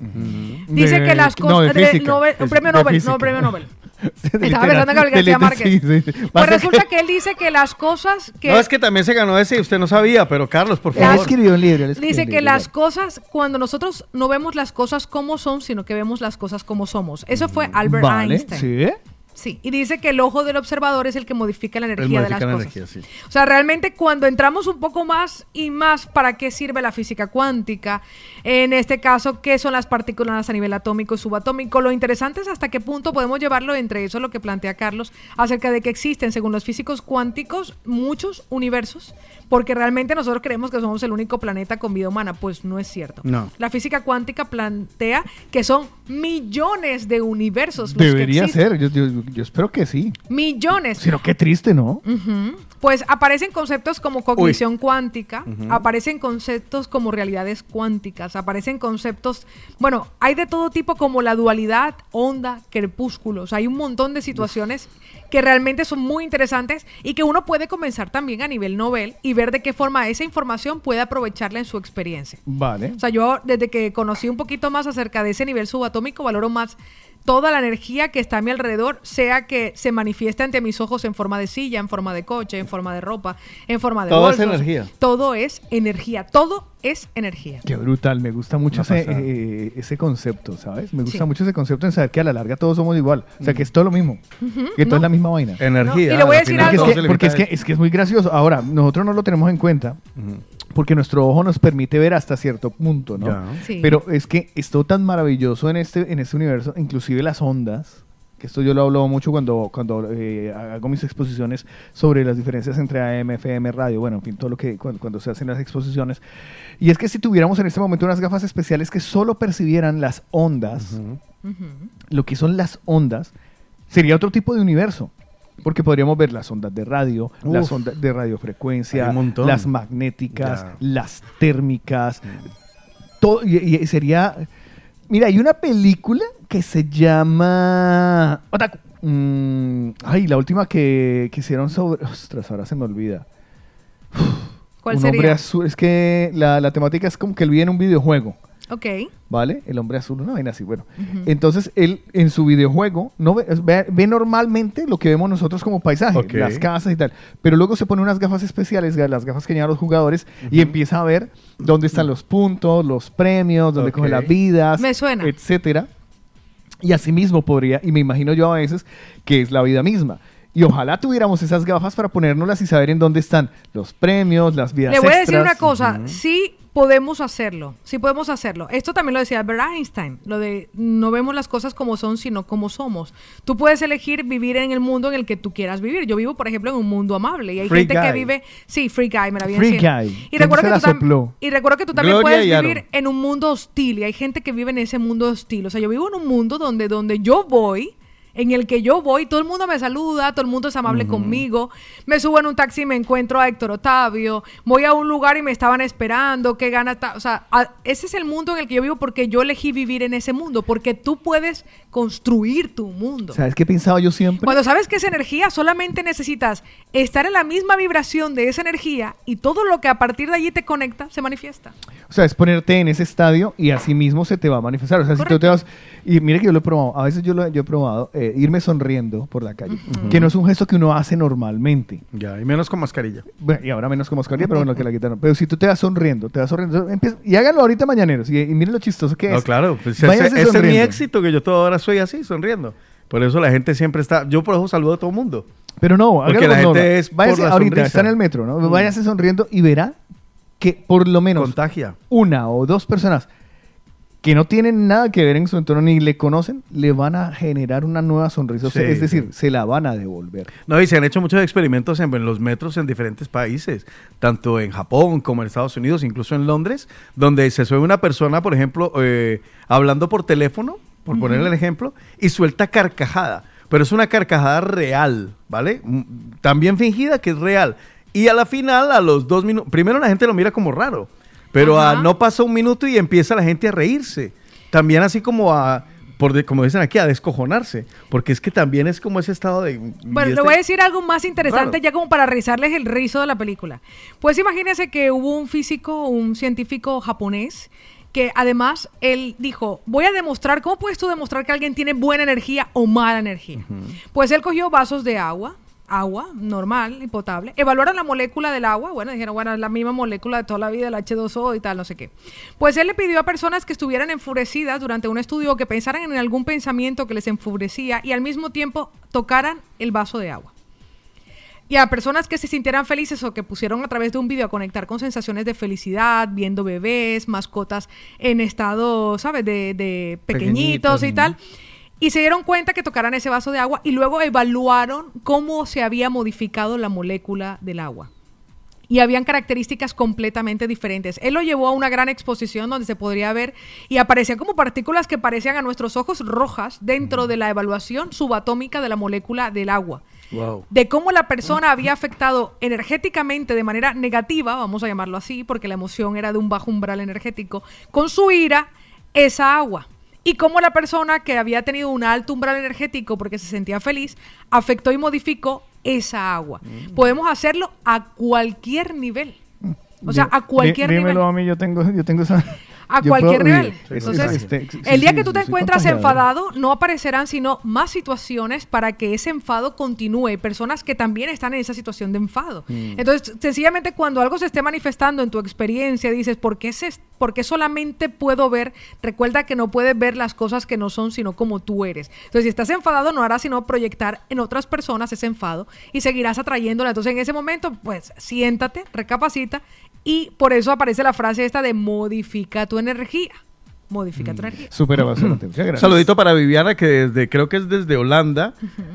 Dice De- que las no, cosas... de física. Nobel- un premio Nobel, física. no premio Nobel. [laughs] Estaba pensando en Gabriel García Márquez. sí, sí. Pues resulta [laughs] que él dice que las cosas que... No, es que también se ganó ese y usted no sabía, pero Carlos, por Él favor. escribió un libro. él escribió Dice un que las cosas, cuando nosotros no vemos las cosas como son, sino que vemos las cosas como somos. Eso fue Albert Vale, Einstein. ¿sí? Sí, y dice que el ojo del observador es el que modifica la energía de las la cosas. energía, sí. O sea, realmente cuando entramos un poco más y más para qué sirve la física cuántica, en este caso, qué son las partículas a nivel atómico y subatómico, lo interesante es hasta qué punto podemos llevarlo entre eso, lo que plantea Carlos, acerca de que existen, según los físicos cuánticos, muchos universos, porque realmente nosotros creemos que somos el único planeta con vida humana, pues no es cierto. No. La física cuántica plantea que son millones de universos. los Debería ser, yo, yo- yo espero que sí. Millones. Sino qué triste, ¿no? Ujú. Pues aparecen conceptos como cognición cuántica, aparecen conceptos como realidades cuánticas, aparecen conceptos, bueno, hay de todo tipo como la dualidad, onda, crepúsculos, hay un montón de situaciones que realmente son muy interesantes y que uno puede comenzar también a nivel novel y ver de qué forma esa información puede aprovecharla en su experiencia. Vale. O sea, yo desde que conocí un poquito más acerca de ese nivel subatómico, valoro más toda la energía que está a mi alrededor, sea que se manifieste ante mis ojos en forma de silla, en forma de coche, en forma de ropa, en forma de Todo es energía. Todo es energía. Todo es energía. Qué brutal, me gusta mucho ese, pasada. eh, ese concepto, ¿sabes? Me gusta Sí. mucho ese concepto en saber que a la larga todos somos igual. O sea, que es todo lo mismo. Que todo no. es la misma vaina. Energía. No, y le voy a decir Porque, algo. es que, porque es, que, es que es muy gracioso. Ahora, nosotros no lo tenemos en cuenta porque nuestro ojo nos permite ver hasta cierto punto, ¿no? Ya. Sí. Pero es que es todo tan maravilloso en este, en este universo, inclusive las ondas, que esto yo lo hablo mucho cuando, cuando eh, hago mis exposiciones sobre las diferencias entre AM, FM, radio, bueno, en fin, todo lo que cuando, cuando se hacen las exposiciones. Y es que si tuviéramos en este momento unas gafas especiales que solo percibieran las ondas, lo que son las ondas, sería otro tipo de universo. Porque podríamos ver las ondas de radio, las ondas de radiofrecuencia, las magnéticas, Ya. las térmicas, todo, y, y sería... Mira, hay una película que se llama... Otaku. Mm, ay, la última que, que hicieron sobre... Ostras, ahora se me olvida. ¿Cuál un sería? hombre azul. Es que la, la temática es como que él vive en un videojuego. Ok. ¿Vale? El hombre azul, una vaina así. Bueno, entonces él en su videojuego no ve, ve- ve normalmente lo que vemos nosotros como paisaje, las casas y tal. Pero luego se pone unas gafas especiales, las gafas que llevan los jugadores, y empieza a ver dónde están los puntos, los premios, dónde Ok. coge las vidas, Me suena. etcétera. Y así mismo podría, y me imagino yo a veces que es la vida misma. Y ojalá tuviéramos esas gafas para ponérnoslas y saber en dónde están los premios, las vidas Le voy a decir una cosa, sí podemos hacerlo, sí podemos hacerlo. Esto también lo decía Albert Einstein, lo de no vemos las cosas como son, sino como somos. Tú puedes elegir vivir en el mundo en el que tú quieras vivir. Yo vivo, por ejemplo, en un mundo amable y hay Free gente que vive, sí, free guy, me la vi Free guy. Y ¿Quién recuerdo, que tú tam- y recuerdo que tú también Gloria puedes vivir en un mundo hostil y hay gente que vive en ese mundo hostil. O sea, yo vivo en un mundo donde, donde yo voy en el que yo voy, todo el mundo me saluda, todo el mundo es amable conmigo, me subo en un taxi y me encuentro a Héctor Octavio, voy a un lugar y me estaban esperando, qué gana, o sea, a- ese es el mundo en el que yo vivo porque yo elegí vivir en ese mundo, porque tú puedes construir tu mundo. ¿Sabes qué pensaba yo siempre? Cuando sabes que es energía, solamente necesitas estar en la misma vibración de esa energía y todo lo que a partir de allí te conecta se manifiesta. O sea, es ponerte en ese estadio y así mismo se te va a manifestar. O sea, si tú te vas... Y mire que yo lo he probado. A veces yo lo yo he probado eh, irme sonriendo por la calle. Que no es un gesto que uno hace normalmente. Ya, y menos con mascarilla. Bueno, y ahora menos con mascarilla, pero bueno, que la quitaron. Pero si tú te vas sonriendo, te vas sonriendo. empieza- y háganlo ahorita mañaneros. Y, y miren lo chistoso que No, es. claro, pues ese, es mi éxito, que yo todo ahora soy así, sonriendo. Por eso la gente siempre está, yo por eso saludo a todo el mundo. Pero no, Porque háganlo la no, gente no. es por Váyase la ahorita, sonrisa. está en el metro, ¿no? Mm. Váyase sonriendo y verá que por lo menos Contagia. una o dos personas que no tienen nada que ver en su entorno ni le conocen, le van a generar una nueva sonrisa. Sí, es decir, se la van a devolver. No, y se han hecho muchos experimentos en, en los metros en diferentes países, tanto en Japón como en Estados Unidos, incluso en Londres, donde se sube una persona, por ejemplo, eh, hablando por teléfono, por ponerle el ejemplo, y suelta carcajada. Pero es una carcajada real, ¿vale? Mm, También fingida que es real. Y a la final, a los dos minutos, primero la gente lo mira como raro, pero a- no pasa un minuto y empieza la gente a reírse. También así como a, por de- como dicen aquí, a descojonarse, porque es que también es como ese estado de... Bueno, y le este- voy a decir algo más interesante Raro. ya como para rizarles el rizo de la película. Pues imagínense que hubo un físico, un científico japonés, que además él dijo, voy a demostrar, ¿cómo puedes tú demostrar que alguien tiene buena energía o mala energía? Pues él cogió vasos de agua, agua normal y potable, evaluaron la molécula del agua, bueno, dijeron, bueno, es la misma molécula de toda la vida, el H2O y tal, no sé qué. Pues él le pidió a personas que estuvieran enfurecidas durante un estudio que pensaran en algún pensamiento que les enfurecía y al mismo tiempo tocaran el vaso de agua. Y a personas que se sintieran felices o que pusieron a través de un video a conectar con sensaciones de felicidad, viendo bebés, mascotas en estado, ¿sabes? De, de pequeñitos, Pequeñitos, y tal. Y se dieron cuenta que tocaran ese vaso de agua y luego evaluaron cómo se había modificado la molécula del agua. Y habían características completamente diferentes. Él lo llevó a una gran exposición donde se podría ver y aparecían como partículas que parecían a nuestros ojos rojas dentro de la evaluación subatómica de la molécula del agua Wow. de cómo la persona había afectado energéticamente de manera negativa, vamos a llamarlo así, porque la emoción era de un bajo umbral energético, con su ira, esa agua. Y cómo la persona que había tenido un alto umbral energético porque se sentía feliz, afectó y modificó esa agua. Podemos hacerlo a cualquier nivel. O sea, a cualquier dímelo nivel. a mí, yo tengo, yo tengo esa... A yo cualquier puedo- nivel. Entonces, este, sí, el día sí, que tú te encuentras enfadado, no aparecerán sino más situaciones para que ese enfado continúe. Personas que también están en esa situación de enfado. Mm. Entonces, sencillamente cuando algo se esté manifestando en tu experiencia, dices, ¿por qué, se, ¿por qué solamente puedo ver? Recuerda que no puedes ver las cosas que no son, sino como tú eres. Entonces, si estás enfadado, no harás sino proyectar en otras personas ese enfado y seguirás atrayéndola. Entonces, en ese momento, pues, siéntate, recapacita y por eso aparece la frase esta de modifica tu energía. Modifica tu energía. Muchas gracias. saludito para Viviana, que desde, creo que es desde Holanda,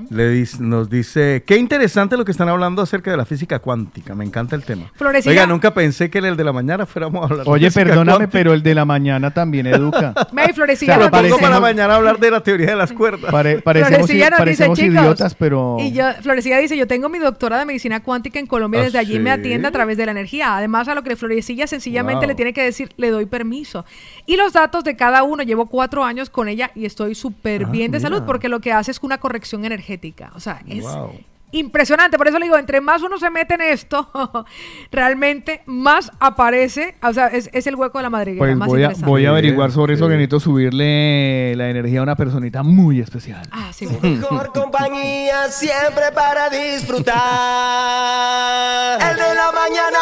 le dis- nos dice, qué interesante lo que están hablando acerca de la física cuántica, me encanta el tema. Florecilla. Oiga, nunca pensé que en el de la mañana fuéramos a hablar de Oye, física perdóname, cuántica. pero el de la mañana también educa. [laughs] Ve, Florecilla O sea, dice- para mañana hablar de la teoría de las cuerdas. Pare- parecemos dice, parecemos chicos. idiotas, pero... Y yo, Florecilla dice, yo tengo mi doctora de medicina cuántica en Colombia, ¿Ah, desde allí me atiende a través de la energía. Además, a lo que Florecilla sencillamente Wow. le tiene que decir, le doy permiso. Y los datos de cada uno, llevo cuatro años con ella y estoy súper Ah, bien de mira. salud porque lo que hace es una corrección energética. O sea, es Wow. impresionante. Por eso le digo, entre más uno se mete en esto, [laughs] realmente más aparece, o sea, es, es el hueco de la madriguera. Pues más voy a, interesante. voy a averiguar sobre eso que necesito subirle la energía a una personita muy especial. Ah, sí. [laughs] Mejor compañía siempre para disfrutar. [laughs] El de la mañana.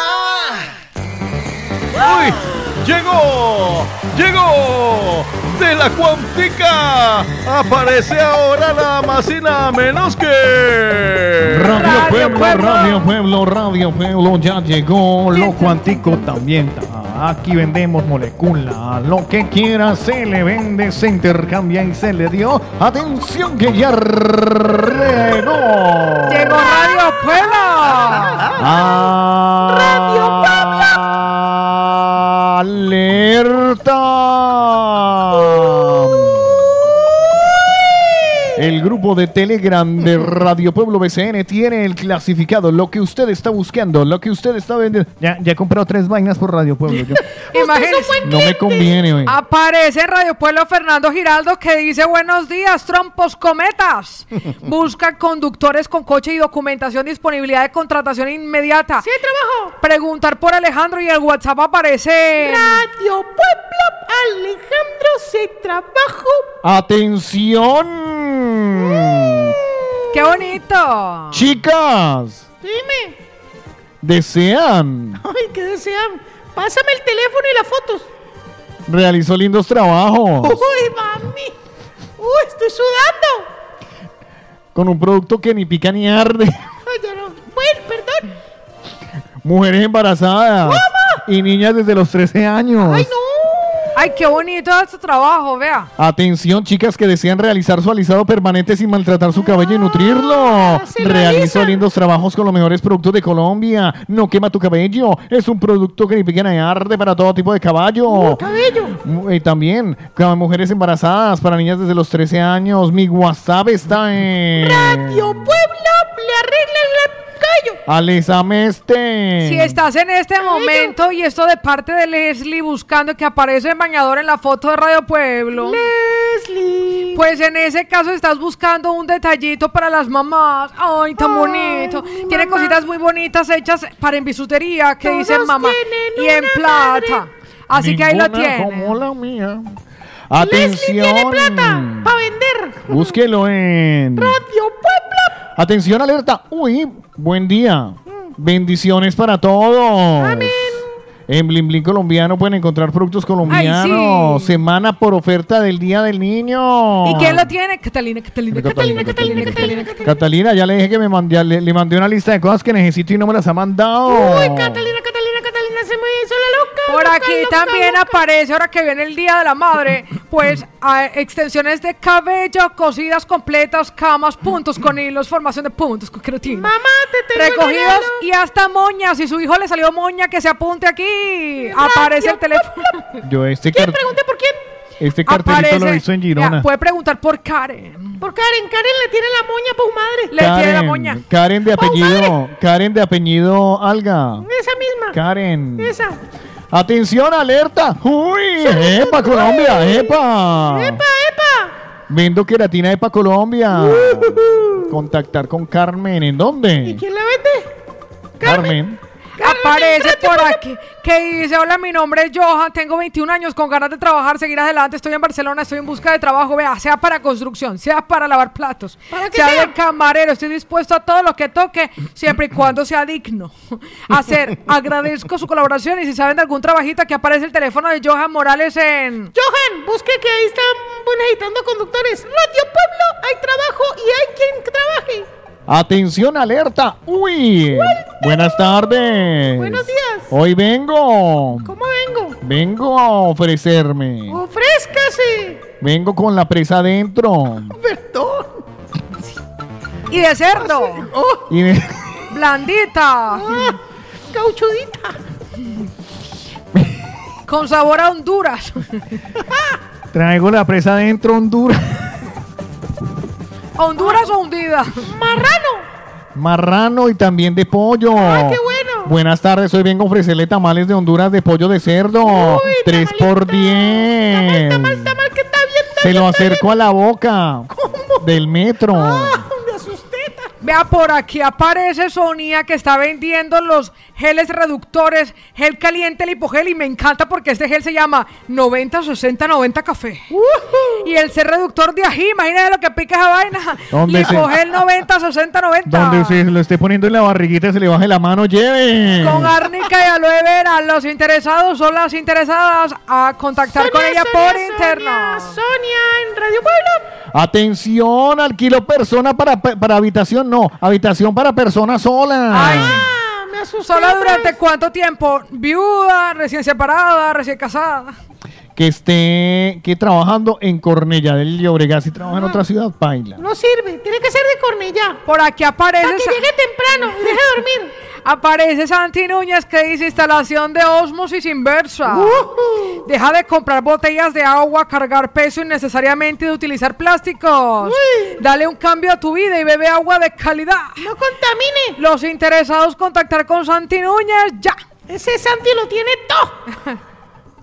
¡Uy! ¡Llegó! ¡Llegó! ¡De la cuantica! Aparece ahora nada más y nada menos que. Radio Pueblo, Radio Pueblo, Radio Pueblo, ya llegó lo cuántico también. está. Aquí vendemos molécula, lo que quiera se le vende, se intercambia y se le dio. Atención que ya llegó. Llegó Radio Pueblo. Radio Alerta. El grupo de Telegram de Radio Pueblo BCN tiene el clasificado, lo que usted está buscando, lo que usted está vendiendo. Ya, ya he comprado tres vainas por Radio Pueblo. yo- [laughs] Imagínese. no me conviene, güey. Aparece Radio Pueblo Fernando Giraldo que dice buenos días, trompos cometas. [laughs] Buscan conductores con coche y documentación, disponibilidad de contratación inmediata. Sí, trabajo. Preguntar por Alejandro y el WhatsApp aparece. Radio Pueblo, Alejandro se trabajo. Atención. ¡Qué bonito! Chicas, Dime. desean. Ay, ¿qué desean? Pásame el teléfono y las fotos. Realizó lindos trabajos Uy, mami. Uy, estoy sudando. con un producto que ni pica ni arde. Ay, ya no. Bueno, perdón. Mujeres embarazadas y niñas desde los 13 años. Ay, no. Ay, qué bonito este trabajo, vea. Atención, chicas que desean realizar su alisado permanente sin maltratar su cabello y nutrirlo. Realizo lindos trabajos con los mejores productos de Colombia. No quema tu cabello. Es un producto que ni ni arde para todo tipo de caballo. Cabello. Y también para mujeres embarazadas, para niñas desde los 13 años. Mi WhatsApp está en. Radio Pueblo le arreglan el cabello. Alesa Meste. Si estás en este momento y esto de parte de Leslie buscando que aparece en bañador en la foto de Radio Pueblo. Leslie. Pues en ese caso estás buscando un detallito para las mamás. Ay, tan bonito. Tiene cositas muy bonitas hechas para en bisutería que dicen mamá. Y en plata. Así que ahí lo tiene. como la mía. Leslie tiene Atención. plata para vender. Búsquelo en. Radio Pueblo. Atención, alerta. Uy, buen día. Bendiciones para todos. Amén. En Blin Blin colombiano pueden encontrar productos colombianos. sí. Semana por oferta del Día del Niño. ¿Y quién lo tiene? Catalina, Catalina, Catalina, Catalina, Catalina. Catalina, ya le dije que me mandé, le, le mandé una lista de cosas que necesito y no me las ha mandado. Uy, Catalina, Catalina, Catalina Por aquí también aparece, ahora que viene el Día de la Madre, pues a- extensiones de cabello, cosidas completas, camas, puntos con hilos, formación de puntos con queratina. Mamá, te tengo Recogidos y hasta moñas. Si su hijo le salió moña, que se apunte aquí. Aparece el teléfono. [laughs] Yo este, ¿Quién? Pregunté por quién. este cartelito lo hizo en Girona. Puede preguntar por Karen. Por Karen. Karen le tiene la moña su madre. Le tiene la moña. Karen de apellido, Karen de apellido Alga. Esa misma. Karen. Esa. Atención, alerta. Uy, epa Colombia, epa. Epa, epa. Vendo queratina Epa Colombia. Contactar con Carmen, ¿en ¿Y dónde? quién la vende? Carmen. Aparece por aquí que dice, hola, mi nombre es Johan, tengo 21 años con ganas de trabajar, seguir adelante, estoy en Barcelona, estoy en busca de trabajo, vea, sea para construcción, sea para lavar platos, ¿Para qué sea, sea? de camarero, estoy dispuesto a todo lo que toque, siempre y cuando sea digno. [laughs] Hacer, agradezco su colaboración y si saben de algún trabajito, aquí aparece el teléfono de Johan Morales en... Johan, busque que ahí están necesitando conductores. Radio Pueblo, hay trabajo y hay quien trabaje. Atención, alerta. Uy. Buenas tardes. Buenos días. Hoy vengo. ¿Cómo vengo? Vengo a ofrecerme. Ofrézcase. Vengo con la presa adentro. [laughs] Perdón. Y de cerdo, [laughs] Y me- [laughs] blandita, Ah, cauchudita. con sabor a Honduras. traigo la presa adentro, Honduras. ¿Honduras o hundida? Marrano. Marrano y también de pollo. Ah, qué bueno. Buenas tardes, hoy vengo a ofrecerle tamales de Honduras de pollo de cerdo. Tres por diez. Tamal, tamal, que está bien. está Se bien, lo bien. acerco a la boca del metro. Ah, me asusté. Vea, por aquí aparece Sonia que está vendiendo los geles reductores, gel caliente, lipogel y me encanta porque este gel se llama 90 60 90 café. Y el ser reductor de ají, imagínate lo que pica esa vaina. ¿Dónde se- Lipogel 90 60 90. Donde se lo esté poniendo en la barriguita, se le baje la mano, lleve. Con árnica y aloe vera, los interesados son las interesadas a contactar con ella por interno. Sonia en Radio Pueblo. Atención, alquilo persona para, para habitación, no, habitación para persona sola. Ay, ¿Sola durante cuánto tiempo? ¿Viuda, recién separada, recién casada? Que esté que trabajando en Cornella del Llobregat, si trabaja en otra ciudad, paila. No sirve, tiene que ser de Cornella. Por aquí aparece. Para que Sa- llegue temprano y deje dormir. [laughs] Aparece Santi Núñez que dice instalación de osmosis inversa. Deja de comprar botellas de agua, cargar peso innecesariamente y de utilizar plásticos. Dale un cambio a tu vida y bebe agua de calidad. No contamine. Los interesados contactar con Santi Núñez ya. Ese Santi lo tiene todo. [laughs]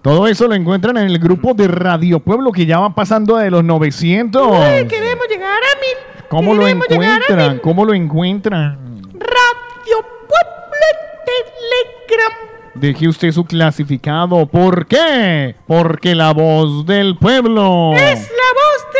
Todo eso lo encuentran en el grupo de Radio Pueblo que ya van pasando de los 900. Uy, queremos llegar a mil. ¿Cómo lo encuentran? ¿Cómo lo encuentran? Radio Pueblo Telegram. Deje usted su clasificado. ¿Por qué? Porque la voz del pueblo. Es la voz de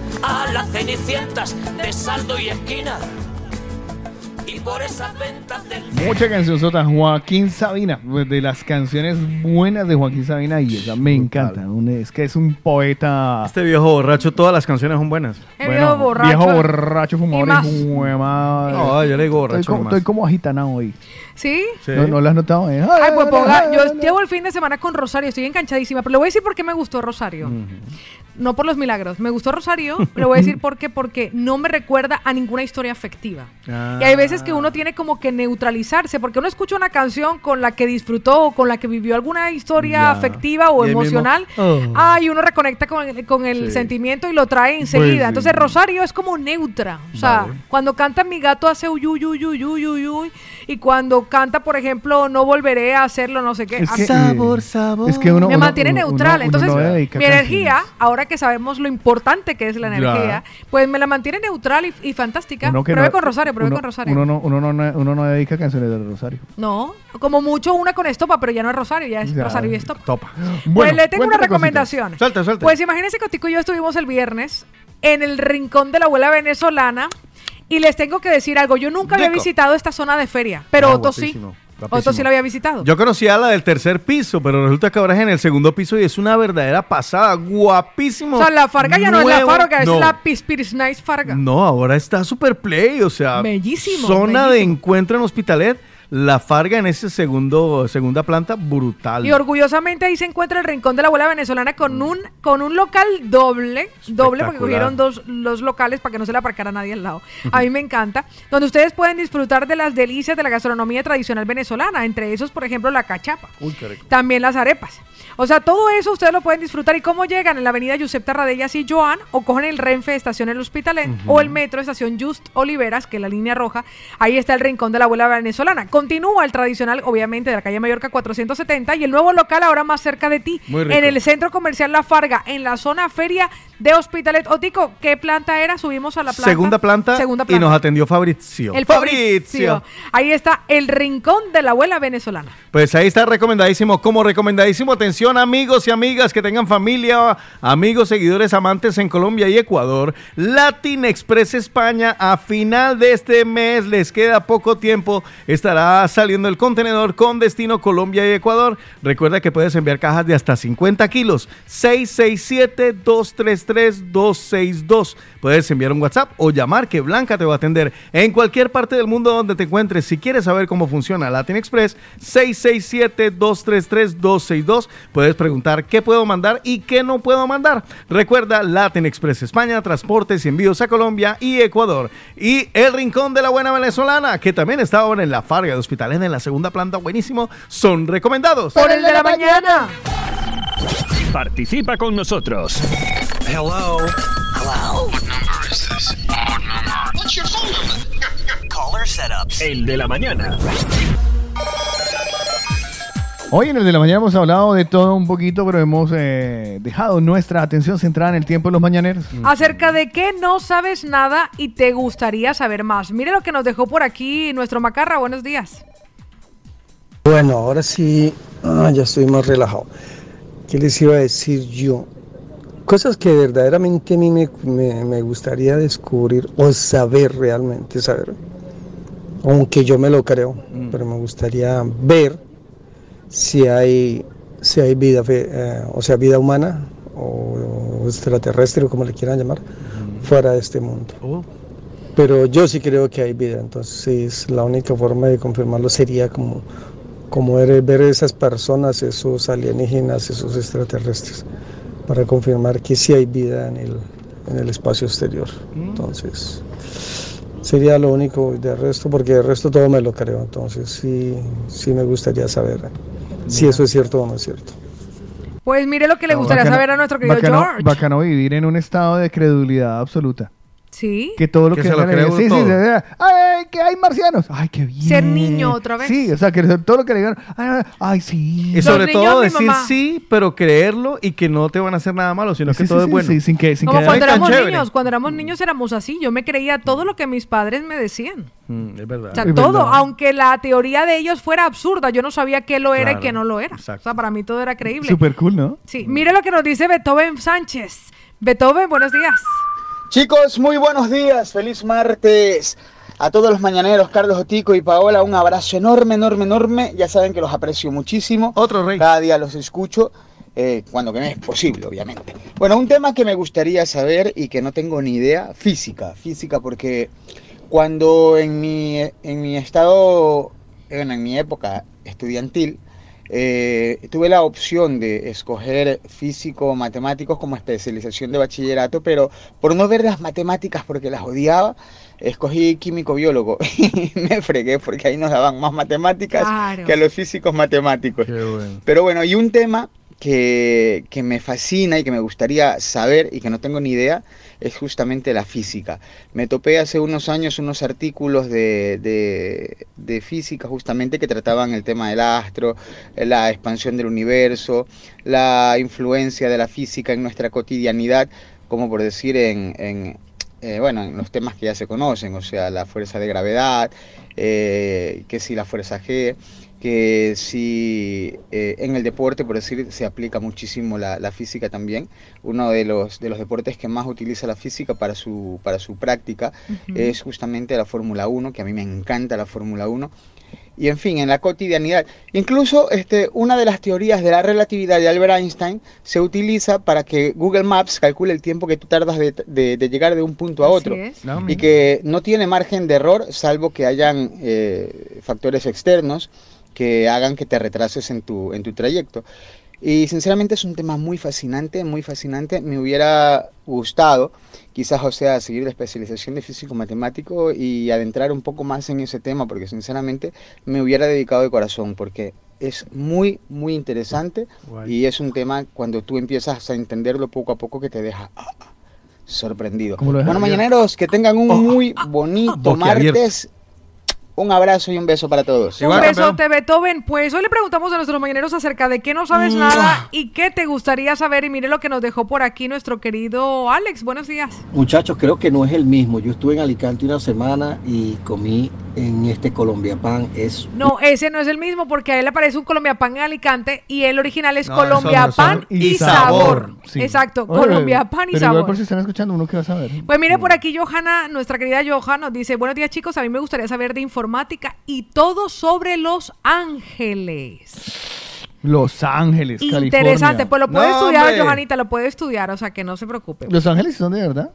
a las cenicientas de saldo y esquina. Y por esas ventas del Mucha canción sota. Joaquín Sabina, pues, de las canciones buenas de Joaquín Sabina y esa me encanta. Un- es que es un poeta. Este viejo borracho, todas las canciones son buenas. El viejo borracho. Viejo borracho, fumador Y más. y hueva- No, yo le digo borracho Estoy como, nomás. estoy como agitanado hoy. ¿Sí? ¿No, no lo has notado? eh? Ay, pues ponga, yo llevo el fin de semana con Rosario, estoy enganchadísima, pero le voy a decir por qué me gustó Rosario. No por los milagros, me gustó Rosario, [laughs] le voy a decir por qué, porque no me recuerda a ninguna historia afectiva. Y hay veces que uno tiene como que neutralizarse, porque uno escucha una canción con la que disfrutó o con la que vivió alguna historia Ya. afectiva o Y emocional. oh. Ay, uno reconecta con el, con el Sí. sentimiento y lo trae enseguida. Pues sí. Entonces Rosario es como neutra. O sea, Vale. cuando canta mi gato hace uy, uy, uy, uy, uy, y cuando canta, por ejemplo, no volveré a hacerlo, no sé qué. Es que, Ah, eh, Es que uno, me uno- mantiene uno- neutral. Entonces, no mi energía, canciones. Ahora que sabemos lo importante que es la Ya. energía, pues me la mantiene neutral y, y fantástica. Pruebe no- con Rosario, pruebe uno- con Rosario. Uno no, uno, no, uno no dedica canciones de Rosario. No, como mucho una con estopa, pero ya no es Rosario, ya es Ya, Rosario y estopa. Topa. pues le tengo una recomendación. Suelta, suelta. Pues imagínense que Otico y yo estuvimos el viernes en el rincón de la abuela venezolana y les tengo que decir algo. Yo nunca había visitado esta zona de feria, pero Ah, Otto sí. Otto sí la había visitado. Yo conocía la del tercer piso, pero resulta que ahora es en el segundo piso y es una verdadera pasada. Guapísimo. o sea, la Farga ya no es la. Farga, es No. la Pispiris Nice Farga. No, ahora está super play, o sea, Bellísimo, zona de encuentro en Hospitalet, la Farga en ese segundo segunda planta brutal. Y orgullosamente ahí se encuentra el rincón de la abuela venezolana con un con un local doble, doble porque cogieron dos los locales para que no se le aparcara nadie al lado. A mí me encanta, donde ustedes pueden disfrutar de las delicias de la gastronomía tradicional venezolana, entre esos, por ejemplo, la cachapa, Uy, qué rico. también las arepas. O sea, todo eso ustedes lo pueden disfrutar. ¿Y cómo llegan? En la avenida Josep Tarradellas y Joan, o cogen el Renfe Estación El Hospitalet, o el metro Estación Just Oliveras, que es la línea roja. Ahí está el rincón de la abuela venezolana. Continúa el tradicional, obviamente, de la calle Mallorca 470 y el nuevo local ahora más cerca de ti, en el centro comercial La Farga, en la zona feria de Hospitalet. Otico, ¿qué planta era? Subimos a la planta. Segunda planta, Segunda y nos atendió Fabrizio. El Fabrizio. Ahí está el rincón de la abuela venezolana. Pues ahí está recomendadísimo, como recomendadísimo, atención amigos y amigas que tengan familia, amigos, seguidores, amantes en Colombia y Ecuador, Latin Express España a final de este mes, les queda poco tiempo, estará saliendo el contenedor con destino Colombia y Ecuador. Recuerda que puedes enviar cajas de hasta 50 kilos, 667-233-262. Puedes enviar un WhatsApp o llamar que Blanca te va a atender en cualquier parte del mundo donde te encuentres. Si quieres saber cómo funciona Latin Express, 667-233-262. Puedes preguntar qué puedo mandar y qué no puedo mandar. Recuerda Latin Express España, transportes y envíos a Colombia y Ecuador. Y el Rincón de la Buena Venezolana, que también está ahora en la Farga de Hospitalet, en la segunda planta, buenísimo, son recomendados. Por el de la mañana. Participa con nosotros. Hello. Hello. What number is this? What number? What's your phone number? Caller setups. El de la mañana. Hoy en el de la mañana hemos hablado de todo un poquito, pero hemos eh, dejado nuestra atención centrada en el tiempo de los mañaneros. Acerca de qué no sabes nada y te gustaría saber más. Mire lo que nos dejó por aquí nuestro Macarra. Buenos días. Bueno, ahora sí, ah, ya estoy más relajado. ¿Qué les iba a decir yo? Cosas que verdaderamente a mí me, me- me gustaría descubrir o saber realmente, saber. Aunque yo me lo creo, pero me gustaría ver si hay si hay vida, eh, o sea, vida humana o, o extraterrestre, o como le quieran llamar, fuera de este mundo. Oh. Pero yo sí creo que hay vida, entonces la única forma de confirmarlo sería como, como ver, ver esas personas, esos alienígenas, esos extraterrestres, para confirmar que sí hay vida en el, en el espacio exterior. Entonces, sería lo único de resto, porque de resto todo me lo creo, entonces sí, sí me gustaría saber si eso es cierto o no es cierto. Pues mire lo que le gustaría Bacano- saber a nuestro querido bacano, George. Bacano vivir en un estado de credulidad absoluta. Sí. Que todo lo Que que, se lo cree sí, sí, sí, sí. ay, que hay marcianos. Ay, qué bien. Ser niño otra vez. Sí, o sea, que todo lo que le digan, ay, ay, sí. Y sobre niños, todo decir mamá. sí, pero creerlo y que no te van a hacer nada malo, sino que todo sí, es bueno. sí, sin que, sin Como que cuando éramos chévere. niños, cuando éramos niños éramos así. Yo me creía todo lo que mis padres me decían. Mm, es verdad. O sea, Es todo, verdad. aunque la teoría de ellos fuera absurda, yo no sabía qué lo era Claro, y qué no lo era. exacto. O sea, para mí todo era creíble. Súper cool, ¿no? Sí, mire lo que nos dice Beethoven Sánchez. Beethoven, buenos días. Chicos, muy buenos días, feliz martes. A todos los mañaneros, Carlos Otico y Paola, un abrazo enorme, enorme, enorme. Ya saben que los aprecio muchísimo. Otro rey. Cada día los escucho, eh, cuando que me es posible, obviamente. Bueno, un tema que me gustaría saber y que no tengo ni idea, física. Física porque cuando en mi, en mi estado, bueno, en mi época estudiantil, eh, tuve la opción de escoger físico o matemáticos como especialización de bachillerato, pero por no ver las matemáticas porque las odiaba, escogí químico biólogo [laughs] y me fregué porque ahí nos daban más matemáticas Claro. que a los físicos matemáticos. Qué bueno. Pero bueno, y un tema que, que me fascina y que me gustaría saber y que no tengo ni idea es justamente la física. Me topé hace unos años unos artículos de, de, física justamente que trataban el tema del astro, la expansión del universo, la influencia de la física en nuestra cotidianidad, como por decir en, en, eh, bueno, en los temas que ya se conocen, o sea, la fuerza de gravedad, eh, que si la fuerza G, que si eh, en el deporte, por decir, se aplica muchísimo la, la física también. Uno de los, de los deportes que más utiliza la física para su, para su práctica Ujú. es justamente la Fórmula 1, que a mí me encanta la Fórmula 1. Y en fin, en la cotidianidad. Incluso este, una de las teorías de la relatividad de Albert Einstein se utiliza para que Google Maps calcule el tiempo que tú tardas de, de- de llegar de un punto a otro. y que no tiene margen de error, salvo que hayan eh, factores externos que hagan que te retrases en tu, en tu trayecto. Y sinceramente es un tema muy fascinante, muy fascinante. Me hubiera gustado, quizás, o sea, seguir la especialización de físico matemático y adentrar un poco más en ese tema, porque sinceramente me hubiera dedicado de corazón, porque es muy, muy interesante Guay. y es un tema cuando tú empiezas a entenderlo poco a poco que te deja ah, ah, sorprendido. Bueno, mañaneros, que tengan un muy bonito martes. Un abrazo y un beso para todos. Un besote, Beethoven. Pues hoy le preguntamos a nuestros mañaneros acerca de qué no sabes Mua. nada y qué te gustaría saber. Y mire lo que nos dejó por aquí nuestro querido Alex. Buenos días. Muchachos, creo que no es el mismo. Yo estuve en Alicante una semana y comí en este Colombia Pan. Es No, ese no es el mismo porque a él le aparece un Colombia Pan en Alicante y el original es No, Colombia son- Pan y, y sabor. sabor, sí. Exacto, Oye, Colombia Pan y pero igual sabor. por si están escuchando, uno que va a saber. Pues mire por aquí Johanna, nuestra querida Johanna, nos dice, buenos días chicos, a mí me gustaría saber de informática y todo sobre Los Ángeles. Los Ángeles, Interesante, California. pues lo puede No, estudiar, hombre. Johanita, lo puede estudiar, o sea que no se preocupe. Los Ángeles son de verdad.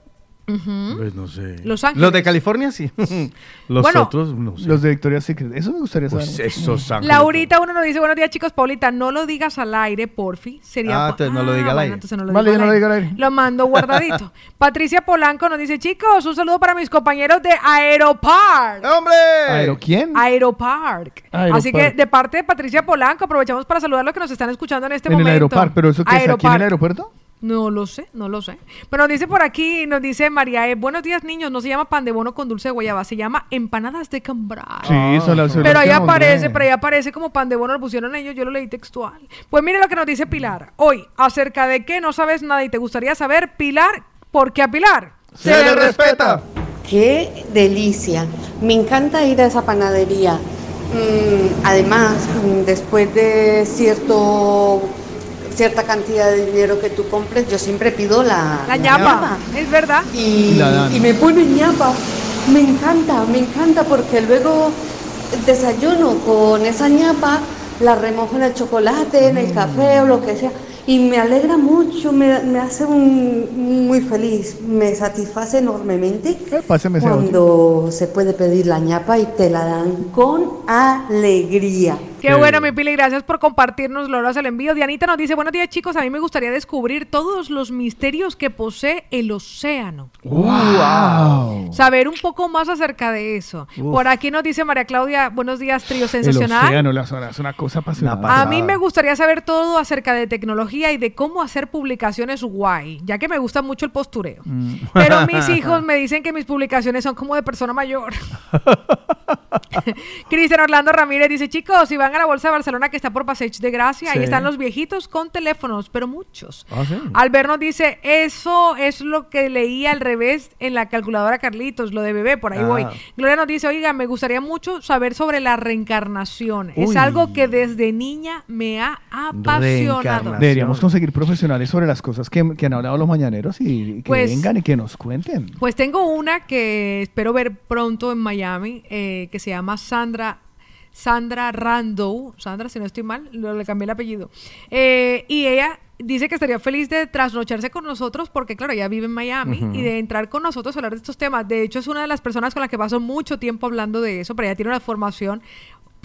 Pues no sé. Los Ángeles. Los de California sí. [laughs] Los Bueno, otros no sé. Los de Victoria's Secret. Eso me gustaría saber. Pues esos ángeles. Laurita, uno nos dice, buenos días chicos, Paulita, no lo digas al aire, porfi. Sería Ah, entonces no lo diga al bueno, aire. entonces no lo Vale, digo yo no al lo digo al aire. Lo mando guardadito. [laughs] Patricia Polanco nos dice, chicos, un saludo para mis compañeros de Aeropark. ¡Hombre! ¿Aero quién? Aeropark. Aeropark. Así que de parte de Patricia Polanco, aprovechamos para saludar a los que nos están escuchando en este en el momento. aeroparque. ¿Pero eso qué es? ¿Aquí en el Aeropark. aeropuerto? No lo sé, no lo sé. Pero nos dice por aquí, nos dice María E. Buenos días, niños. No se llama pan de bono con dulce de guayaba, se llama empanadas de cambray. Sí, eso la Pero ahí aparece, pero ahí aparece como pan de bono, lo pusieron ellos, yo lo leí textual. Pues mire lo que nos dice Pilar. Hoy, acerca de qué no sabes nada y te gustaría saber, Pilar, ¿por qué a Pilar? ¡Se le respeta! Qué delicia. Me encanta ir a esa panadería. Mm, además, mm, después de cierto cierta cantidad de dinero que tú compres, yo siempre pido la, La ñapa, es verdad. Y, La dan. y me pone ñapa. Me encanta, me encanta porque luego desayuno con esa ñapa la remojo en el chocolate, en el café o lo que sea. Y me alegra mucho, me, me hace un- muy feliz, me satisface enormemente ese cuando se puede pedir la ñapa y te la dan con alegría. Qué bueno, mi Pili, gracias por compartirnos los horas el envío. Dianita nos dice, buenos días chicos, a mí me gustaría descubrir todos los misterios que posee el océano. ¡Wow! Saber un poco más acerca de eso. Uf. Por aquí nos dice María Claudia, buenos días, trío El sensacional. océano, la zona, es una cosa apasionante. A mí me gustaría saber todo acerca de tecnología y de cómo hacer publicaciones guay, ya que me gusta mucho el postureo. Mm. Pero mis [laughs] hijos me dicen que mis publicaciones son como de persona mayor. [laughs] Cristian Orlando Ramírez dice, chicos, si van a la Bolsa de Barcelona que está por Passeig de Gracia, ahí están los viejitos con teléfonos, pero muchos. Ah, sí. Albert nos dice, eso es lo que leí al revés en la calculadora Carlitos, lo de bebé, por ahí Ah. voy. Gloria nos dice, oiga, me gustaría mucho saber sobre la reencarnación. Es algo que desde niña me ha apasionado. Deberíamos conseguir profesionales sobre las cosas que, que han hablado los mañaneros y, y que Pues- vengan y que nos cuenten. Pues tengo una que espero ver pronto en Miami, eh, que se llama Sandra. Sandra Randow, Sandra, si no estoy mal, le cambié el apellido. Eh, y ella dice que estaría feliz de trasnocharse con nosotros porque, claro, ella vive en Miami y de entrar con nosotros a hablar de estos temas. De hecho, es una de las personas con las que paso mucho tiempo hablando de eso, pero ella tiene una formación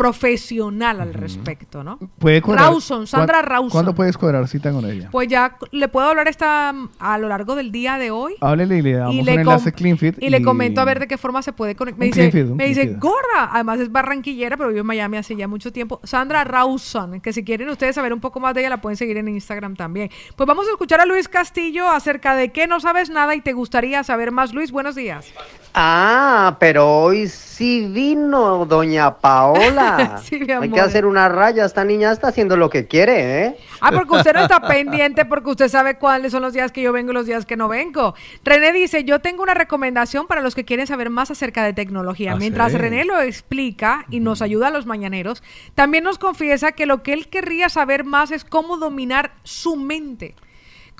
profesional al respecto, ¿no? Puede cuadrar- Rawson, Sandra ¿cuán- Rawson. ¿Cuándo puedes cuadrar cita con ella? Pues ya le puedo hablar esta a lo largo del día de hoy. Háblele y le damos un com- enlace CleanFit. y, le comento a ver de qué forma se puede conectar. Me Un dice, feed, un me dice gorda. Además es barranquillera, pero vive en Miami hace ya mucho tiempo. Sandra Rawson, que si quieren ustedes saber un poco más de ella, la pueden seguir en Instagram también. Pues vamos a escuchar a Luis Castillo acerca de qué no sabes nada y te gustaría saber más. Luis, buenos días. Ah, pero hoy sí vino doña Paola. [laughs] Sí, mi Hay amor. que hacer una raya. Esta niña está haciendo lo que quiere, ¿eh? Ah, porque usted no está pendiente, porque usted sabe cuáles son los días que yo vengo y los días que no vengo. René dice, yo tengo una recomendación para los que quieren saber más acerca de tecnología. Ah, Mientras sí. René lo explica y nos ayuda a los mañaneros, también nos confiesa que lo que él querría saber más es cómo dominar su mente.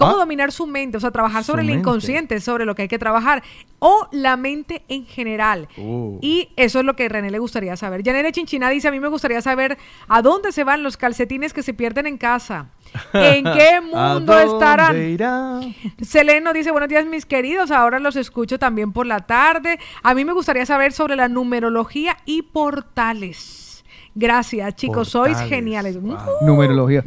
Cómo Ah. dominar su mente, o sea, trabajar Su sobre el mente. inconsciente, sobre lo que hay que trabajar, o la mente en general. Uh. Y eso es lo que René le gustaría saber. Janere Chinchina dice, a mí me gustaría saber a dónde se van los calcetines que se pierden en casa. ¿En qué [laughs] ¿A mundo dónde estarán? irá? Seleno dice, buenos días mis queridos, ahora los escucho también por la tarde. A mí me gustaría saber sobre la numerología y portales. Gracias, chicos, sois geniales. Uh, Numerología.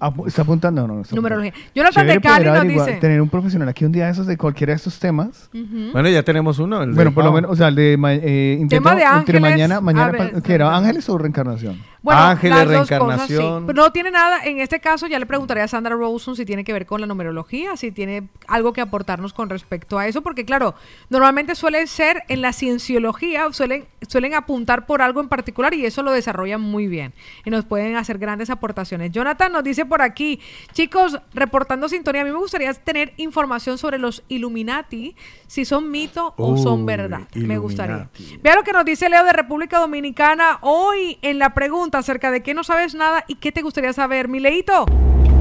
Apu- ¿Está apuntando? No, no está Numerología. Jonathan de Cali nos averiguar, dice. Tener un profesional aquí un día de esos de cualquiera de estos temas. Bueno, ya tenemos uno. el de Bueno, por lo menos, o sea, el de ma- eh, intento Tema de entre ángeles, mañana, mañana, a ver, pa- ¿qué era? ¿Ángeles o reencarnación? Bueno, Ángeles, las dos cosas, sí. reencarnación. Pero no tiene nada, en este caso ya le preguntaría a Sandra Rosen si tiene que ver con la numerología, si tiene algo que aportarnos con respecto a eso, porque claro, normalmente suele ser en la cienciología, suelen, suelen apuntar por algo en particular y eso lo desarrollan muy bien y nos pueden hacer grandes aportaciones. Jonathan nos dice por aquí, chicos, reportando sintonía, a mí me gustaría tener información sobre los Illuminati, si son mito o son verdad. Me gustaría. Vea lo que nos dice Leo de República Dominicana hoy en la pregunta acerca de qué no sabes nada y qué te gustaría saber, Mileito.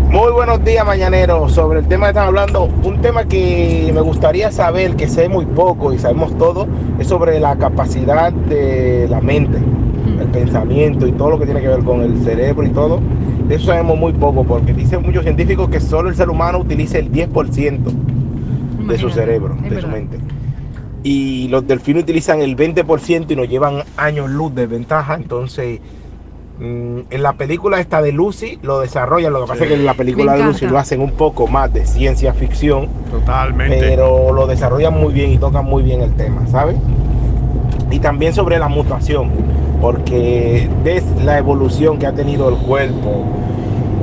Muy buenos días, mañaneros. Sobre el tema que están hablando, un tema que me gustaría saber, que sé muy poco y sabemos todo, es sobre la capacidad de la mente, el pensamiento y todo lo que tiene que ver con el cerebro y todo. De eso sabemos muy poco, porque dicen muchos científicos que solo el ser humano utiliza el 10% de su cerebro, es de su mente. Y los delfines utilizan el 20% y nos llevan años luz de ventaja. Entonces, mm, en la película esta de Lucy lo desarrollan. Lo que pasa es que en la película de Lucy lo hacen un poco más de ciencia ficción. Totalmente. Pero lo desarrollan muy bien y tocan muy bien el tema, ¿sabes? Y también sobre la mutación, porque ves la evolución que ha tenido el cuerpo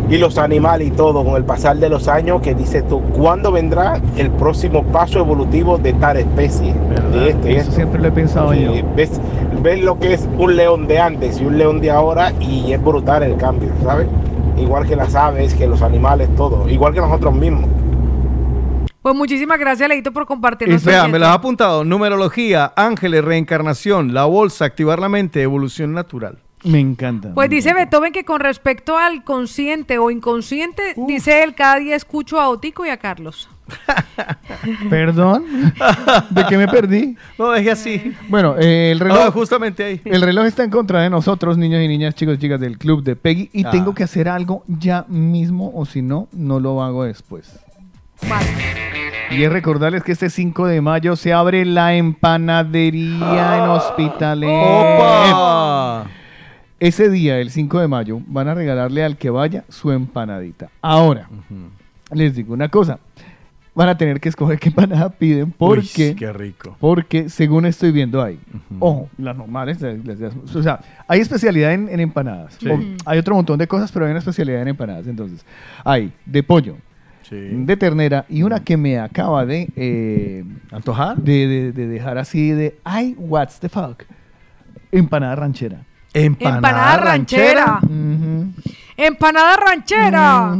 y los animales y todo con el pasar de los años, que dices tú, ¿cuándo vendrá el próximo paso evolutivo de tal especie? De este, Eso esto? siempre lo he pensado yo. Ves, ves lo que es un león de antes y un león de ahora y es brutal el cambio, ¿sabes? Igual que las aves, que los animales, todo, igual que nosotros mismos. Pues muchísimas gracias, Leito, por compartir Y vea, me las ha apuntado. Numerología, ángeles, reencarnación, la bolsa, activar la mente, evolución natural. Me encanta. Pues dice Beethoven que con respecto al consciente o inconsciente, dice él, cada día escucho a Otico y a Carlos. [laughs] Perdón. ¿De qué me perdí? [laughs] No, deje así. Bueno, eh, el reloj. Justamente ahí. El reloj está en contra de nosotros, niños y niñas, chicos y chicas del club de Peggy. Y Ah. tengo que hacer algo ya mismo, o si no, no lo hago después. Y es recordarles que este 5 de mayo se abre la empanadería en Hospitalet. ¡Opa! Ese día, el 5 de mayo, van a regalarle al que vaya su empanadita. Ahora, les digo una cosa. Van a tener que escoger qué empanada piden porque, Uy, qué rico. porque según estoy viendo ahí, ojo, las normales, las- las- o sea, hay especialidad en, en empanadas. Sí. O- hay otro montón de cosas, pero hay una especialidad en empanadas. Entonces, hay de pollo, de ternera y una que me acaba de eh, antojar, de, de- de dejar así de, ay, what's the fuck, empanada ranchera. Empanada ranchera. Empanada ranchera.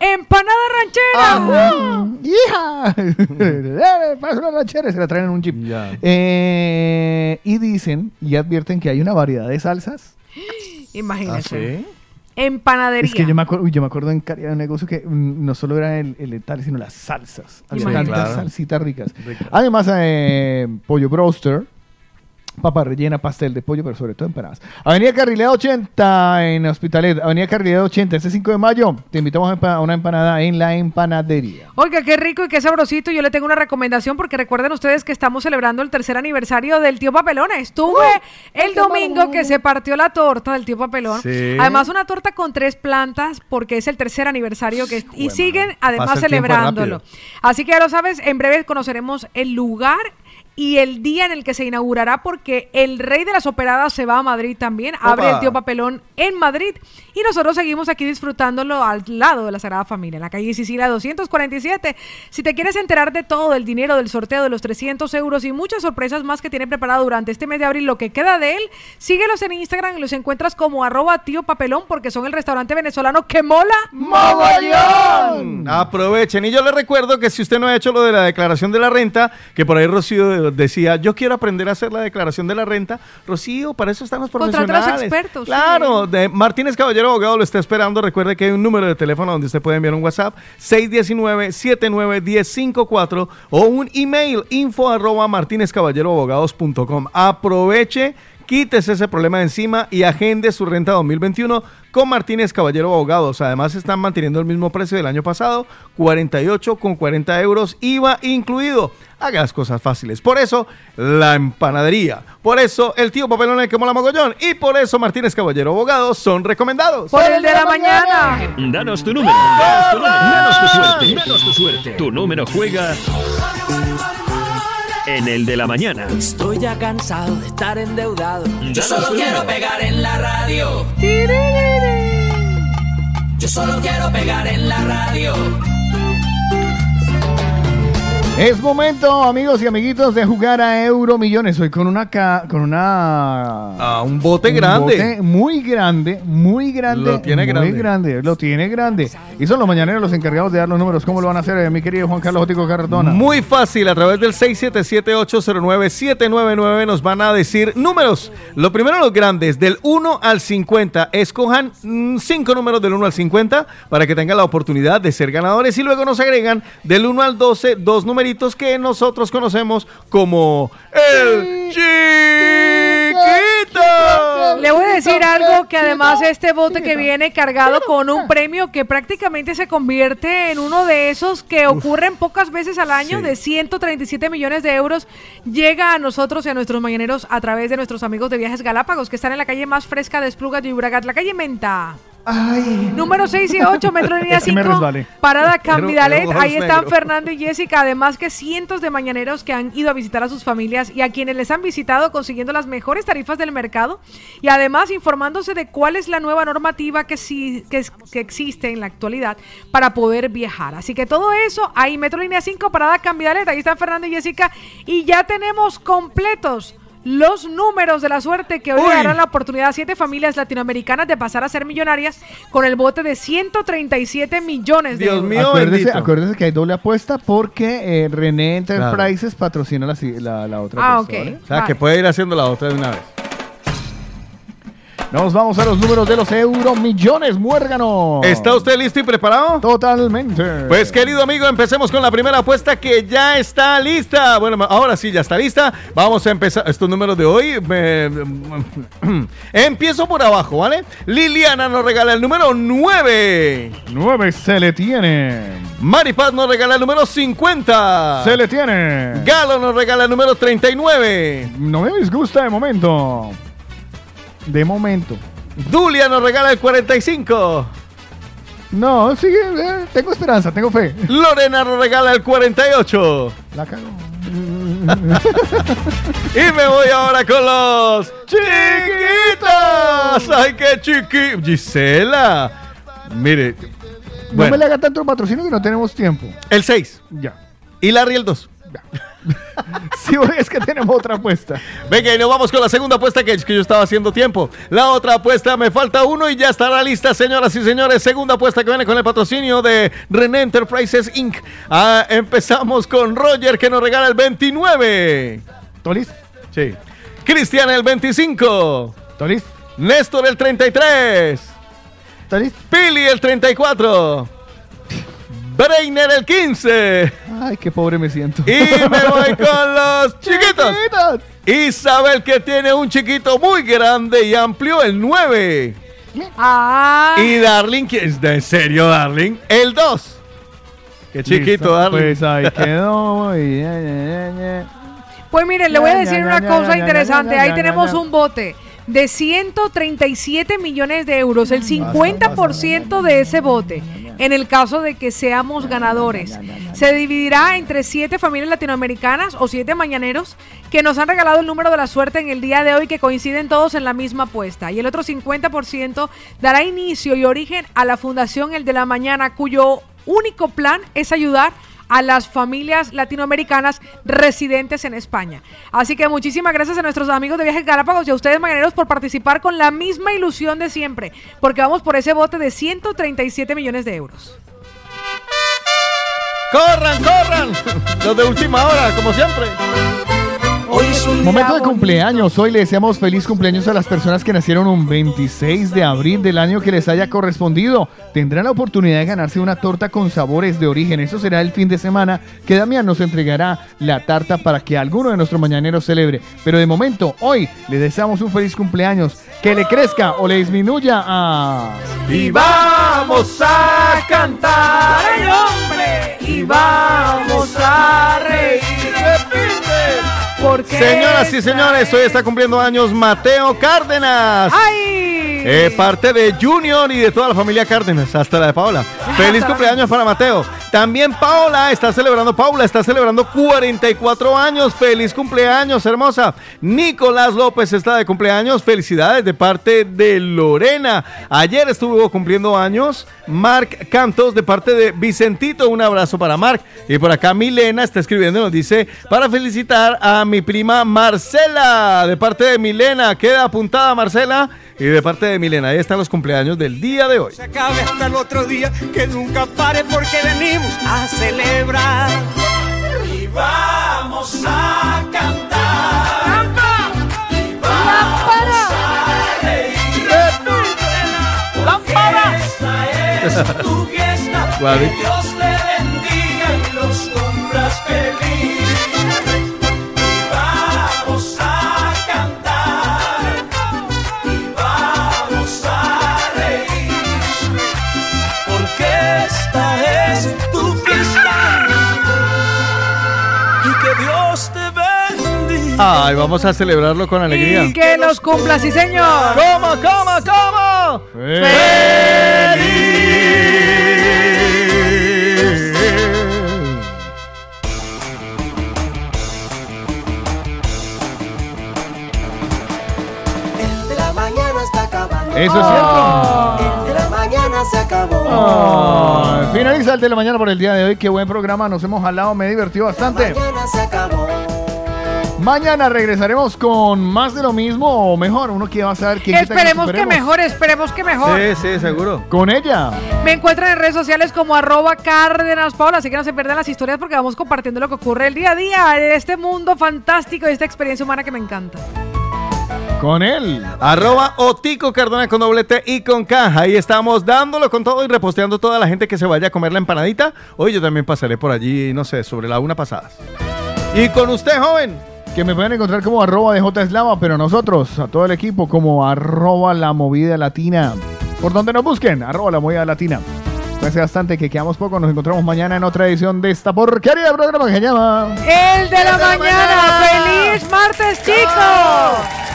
Empanada ranchera. ¡Hija! Eh, Pasa una ranchera y se la traen en un jeep. Eh, y dicen y advierten que hay una variedad de salsas. [gasps] Imagínese. Empanadería. Es que yo me acuerdo, yo me acuerdo en Cari- un negocio que mm, no solo era el, el tal, sino las salsas. Había Sí, tantas claro. salsitas ricas. Ricas. Además, eh, pollo broster, papa rellena, pastel de pollo, pero sobre todo empanadas. Avenida Carrilera 80 en Hospitalet. Avenida Carrilera 80, este 5 de mayo. Te invitamos a una empanada en la empanadería. Oiga, qué rico y qué sabrosito. Yo le tengo una recomendación porque recuerden ustedes que estamos celebrando el tercer aniversario del tío Papelón. Estuve el domingo que se partió la torta del tío Papelón. Sí. Además, una torta con tres plantas porque es el tercer aniversario que y siguen además celebrándolo. Así que ya lo sabes, en breve conoceremos el lugar y el día en el que se inaugurará porque el rey de las operadas se va a Madrid también. Abre el tío Papelón en Madrid y nosotros seguimos aquí disfrutándolo al lado de la Sagrada Familia, en la calle Sicilia 247. Si te quieres enterar de todo el dinero del sorteo de los 300 euros y muchas sorpresas más que tiene preparado durante este mes de abril, lo que queda de él, síguelos en Instagram y los encuentras como arroba tío papelón porque son el restaurante venezolano que mola. ¡Mogollón! Aprovechen. Y yo les recuerdo que si usted no ha hecho lo de la declaración de la renta, que por ahí Rocío decía, yo quiero aprender a hacer la declaración de la renta. Rocío, para eso están los profesionales. expertos, sí. Claro, de Martínez Caballero Abogado lo está esperando. Recuerde que hay un número de teléfono donde usted puede enviar un WhatsApp, 619-791054 o un email, info arroba martinezcaballeroabogados.com. Aproveche. Quítese ese problema de encima y agende su renta 2021 con Martínez Caballero Abogados. Además, están manteniendo el mismo precio del año pasado, 48 con 40 euros, IVA incluido. Haga las cosas fáciles. Por eso, la empanadería. Por eso, el tío Papelón el que mola mogollón. Y por eso, Martínez Caballero Abogados son recomendados. Por el de la mañana. Danos tu número, danos tu número, danos tu suerte, danos tu suerte. Tu número juega en el de la mañana. Estoy ya cansado de estar endeudado. Yo solo quiero pegar en la radio. Yo solo quiero pegar en la radio. Es momento, amigos y amiguitos, de jugar a Euro Millones. Hoy con una ca- con una Ah, un bote grande. bote muy grande, muy grande. Lo tiene muy grande. grande. Lo tiene grande. Y son los mañaneros los encargados de dar los números. ¿Cómo lo van a hacer, eh, mi querido Juan Carlos Otico Cardona? Muy fácil, a través del 677-809-799 nos van a decir números. Lo primero, los grandes, del 1 al 50. Escojan 5 números del 1 al 50 para que tengan la oportunidad de ser ganadores y luego nos agregan del 1 al 12 dos numeritos que nosotros conocemos como el chiquito. Le voy a decir algo que además este bote que viene cargado con un premio que prácticamente se convierte en uno de esos que ocurren pocas veces al año Sí. de 137 millones de euros llega a nosotros y a nuestros mañaneros a través de nuestros amigos de Viajes Galápagos que están en la calle más fresca de Esplugas de Llobregat, la calle Menta. Número 6 y 8, Metro [laughs] Línea Es que me 5, resbalé. Parada ojos Ahí están. Fernando y Jessica. Además que cientos de mañaneros que han ido a visitar a sus familias y a quienes les han visitado consiguiendo las mejores tarifas del mercado. Y además informándose de cuál es la nueva normativa que, sí, que, existe en la actualidad para poder viajar. Así que todo eso, ahí Metro Línea 5, Parada Camidalet. Ahí están Fernando y Jessica. Y ya tenemos completos. Los números de la suerte que hoy le Uy. darán la oportunidad a siete familias latinoamericanas de pasar a ser millonarias con el bote de 137 millones de Dios euros. mío, acuérdese que hay doble apuesta porque eh, René Enterprises patrocina la, la- la otra. Ah, persona, ok. ¿vale? O sea, que puede ir haciendo la otra de una vez. Nos vamos a los números de los euromillones, muérgano. ¿Está usted listo y preparado? Totalmente. Pues querido amigo, empecemos con la primera apuesta que ya está lista. Bueno, ahora sí, ya está lista. Vamos a empezar estos números de hoy. me- [clears throat] Empiezo por abajo, ¿vale? Liliana nos regala el número 9. 9 se le tiene. Maripaz nos regala el número 50. Se le tiene. Galo nos regala el número 39. No me disgusta de momento. De momento. Dulia nos regala el 45. No, sigue. eh, tengo esperanza, tengo fe. Lorena nos regala el 48. La cago. [laughs] Y me voy ahora con los chiquitos. ¡Ay, qué chiqui! Gisela. Mire. No me le haga tanto patrocinio que no tenemos tiempo. el 6. Ya. Y Larry el 2. [laughs] Sí, es que tenemos otra apuesta. Venga, y nos vamos con la segunda apuesta que es que yo estaba haciendo tiempo. La otra apuesta me falta uno y ya estará lista, señoras y señores. Segunda apuesta que viene con el patrocinio de René Enterprises Inc. Ah, empezamos con Roger que nos regala el 29. ¿Tolis? Sí. Cristian el 25. ¿Tolis? Néstor el 33. ¿Tolis? Pili el 34. Breiner el 15. Ay, qué pobre me siento. Y me voy con los [laughs] chiquitos. Isabel que tiene un chiquito muy grande y amplio, el 9. Ah. Y Darling, que es de en serio, Darling, el 2. Qué chiquito, Listo, Darling. Pues ahí [laughs] quedó. y ya, ya, ya, ya. Pues miren, le voy a decir una cosa interesante. Ahí tenemos un bote de 137 millones de euros, el 50% de ese bote. En el caso de que seamos ganadores, se dividirá entre siete familias latinoamericanas o siete mañaneros que nos han regalado el número de la suerte en el día de hoy, que coinciden todos en la misma apuesta. Y el otro 50% dará inicio y origen a la Fundación El de la Mañana, cuyo único plan es ayudar a las familias latinoamericanas residentes en España. Así que muchísimas gracias a nuestros amigos de Viajes Galápagos y a ustedes, mañaneros, por participar con la misma ilusión de siempre, porque vamos por ese bote de 137 millones de euros. ¡Corran, corran! Los de última hora, como siempre. Momento de cumpleaños. Hoy le deseamos feliz cumpleaños a las personas que nacieron un 26 de abril del año que les haya correspondido. Tendrán la oportunidad de ganarse una torta con sabores de origen. Eso será el fin de semana que Damián nos entregará la tarta para que alguno de nuestros mañaneros celebre. Pero de momento, hoy le deseamos un feliz cumpleaños. Que le crezca o le disminuya a... Y vamos a cantar, ¡Ay, hombre! Y vamos a reír. Señoras y señores, hoy está cumpliendo años Mateo Cárdenas. ¡Ay! Eh, parte de Junior y de toda la familia Cárdenas, hasta la de Paola. Feliz cumpleaños para Mateo. También Paola está celebrando, Paula está celebrando 44 años. Feliz cumpleaños, hermosa. Nicolás López está de cumpleaños. Felicidades de parte de Lorena. Ayer estuvo cumpliendo años Marc Cantos de parte de Vicentito. Un abrazo para Marc. Y por acá Milena está escribiendo y nos dice para felicitar a mi prima Marcela de parte de Milena. Queda apuntada Marcela. Y de parte de Milena, ahí están los cumpleaños del día de hoy. se acabe hasta el otro día, que nunca pare porque venimos a celebrar. Y vamos a cantar. Y vamos a reír. Porque esta es tu fiesta. [laughs] Que Dios te bendiga y los cumplas feliz. Ay, vamos a celebrarlo con alegría. Y que los cumpla, sí señor. ¿Cómo, cómo, cómo? El de la mañana está acabando. Eso es cierto. El de la mañana se acabó. Finaliza el de la mañana por el día de hoy. Qué buen programa. Nos hemos jalado. Me he divertido bastante. Mañana se acabó. Mañana regresaremos con más de lo mismo o mejor. Uno que va a saber quién Esperemos que mejor, esperemos que mejor. Sí, sí, seguro. Con ella. Me encuentran en redes sociales como arroba Cárdenas Paola, así que no se pierdan las historias porque vamos compartiendo lo que ocurre el día a día en este mundo fantástico y esta experiencia humana que me encanta. Con él. Arroba Otico Cardona con doble T y con K. Ahí estamos dándolo con todo y reposteando toda la gente que se vaya a comer la empanadita. Hoy yo también pasaré por allí, no sé, sobre la una pasada. Y con usted, joven. Que me pueden encontrar como arroba de J pero nosotros, a todo el equipo, como arroba la movida latina. Por donde nos busquen, arroba la movida latina. Cuídense bastante que quedamos poco. Nos encontramos mañana en otra edición de esta porquería de programa que se llama. El de la mañana. ¡Feliz martes, chicos!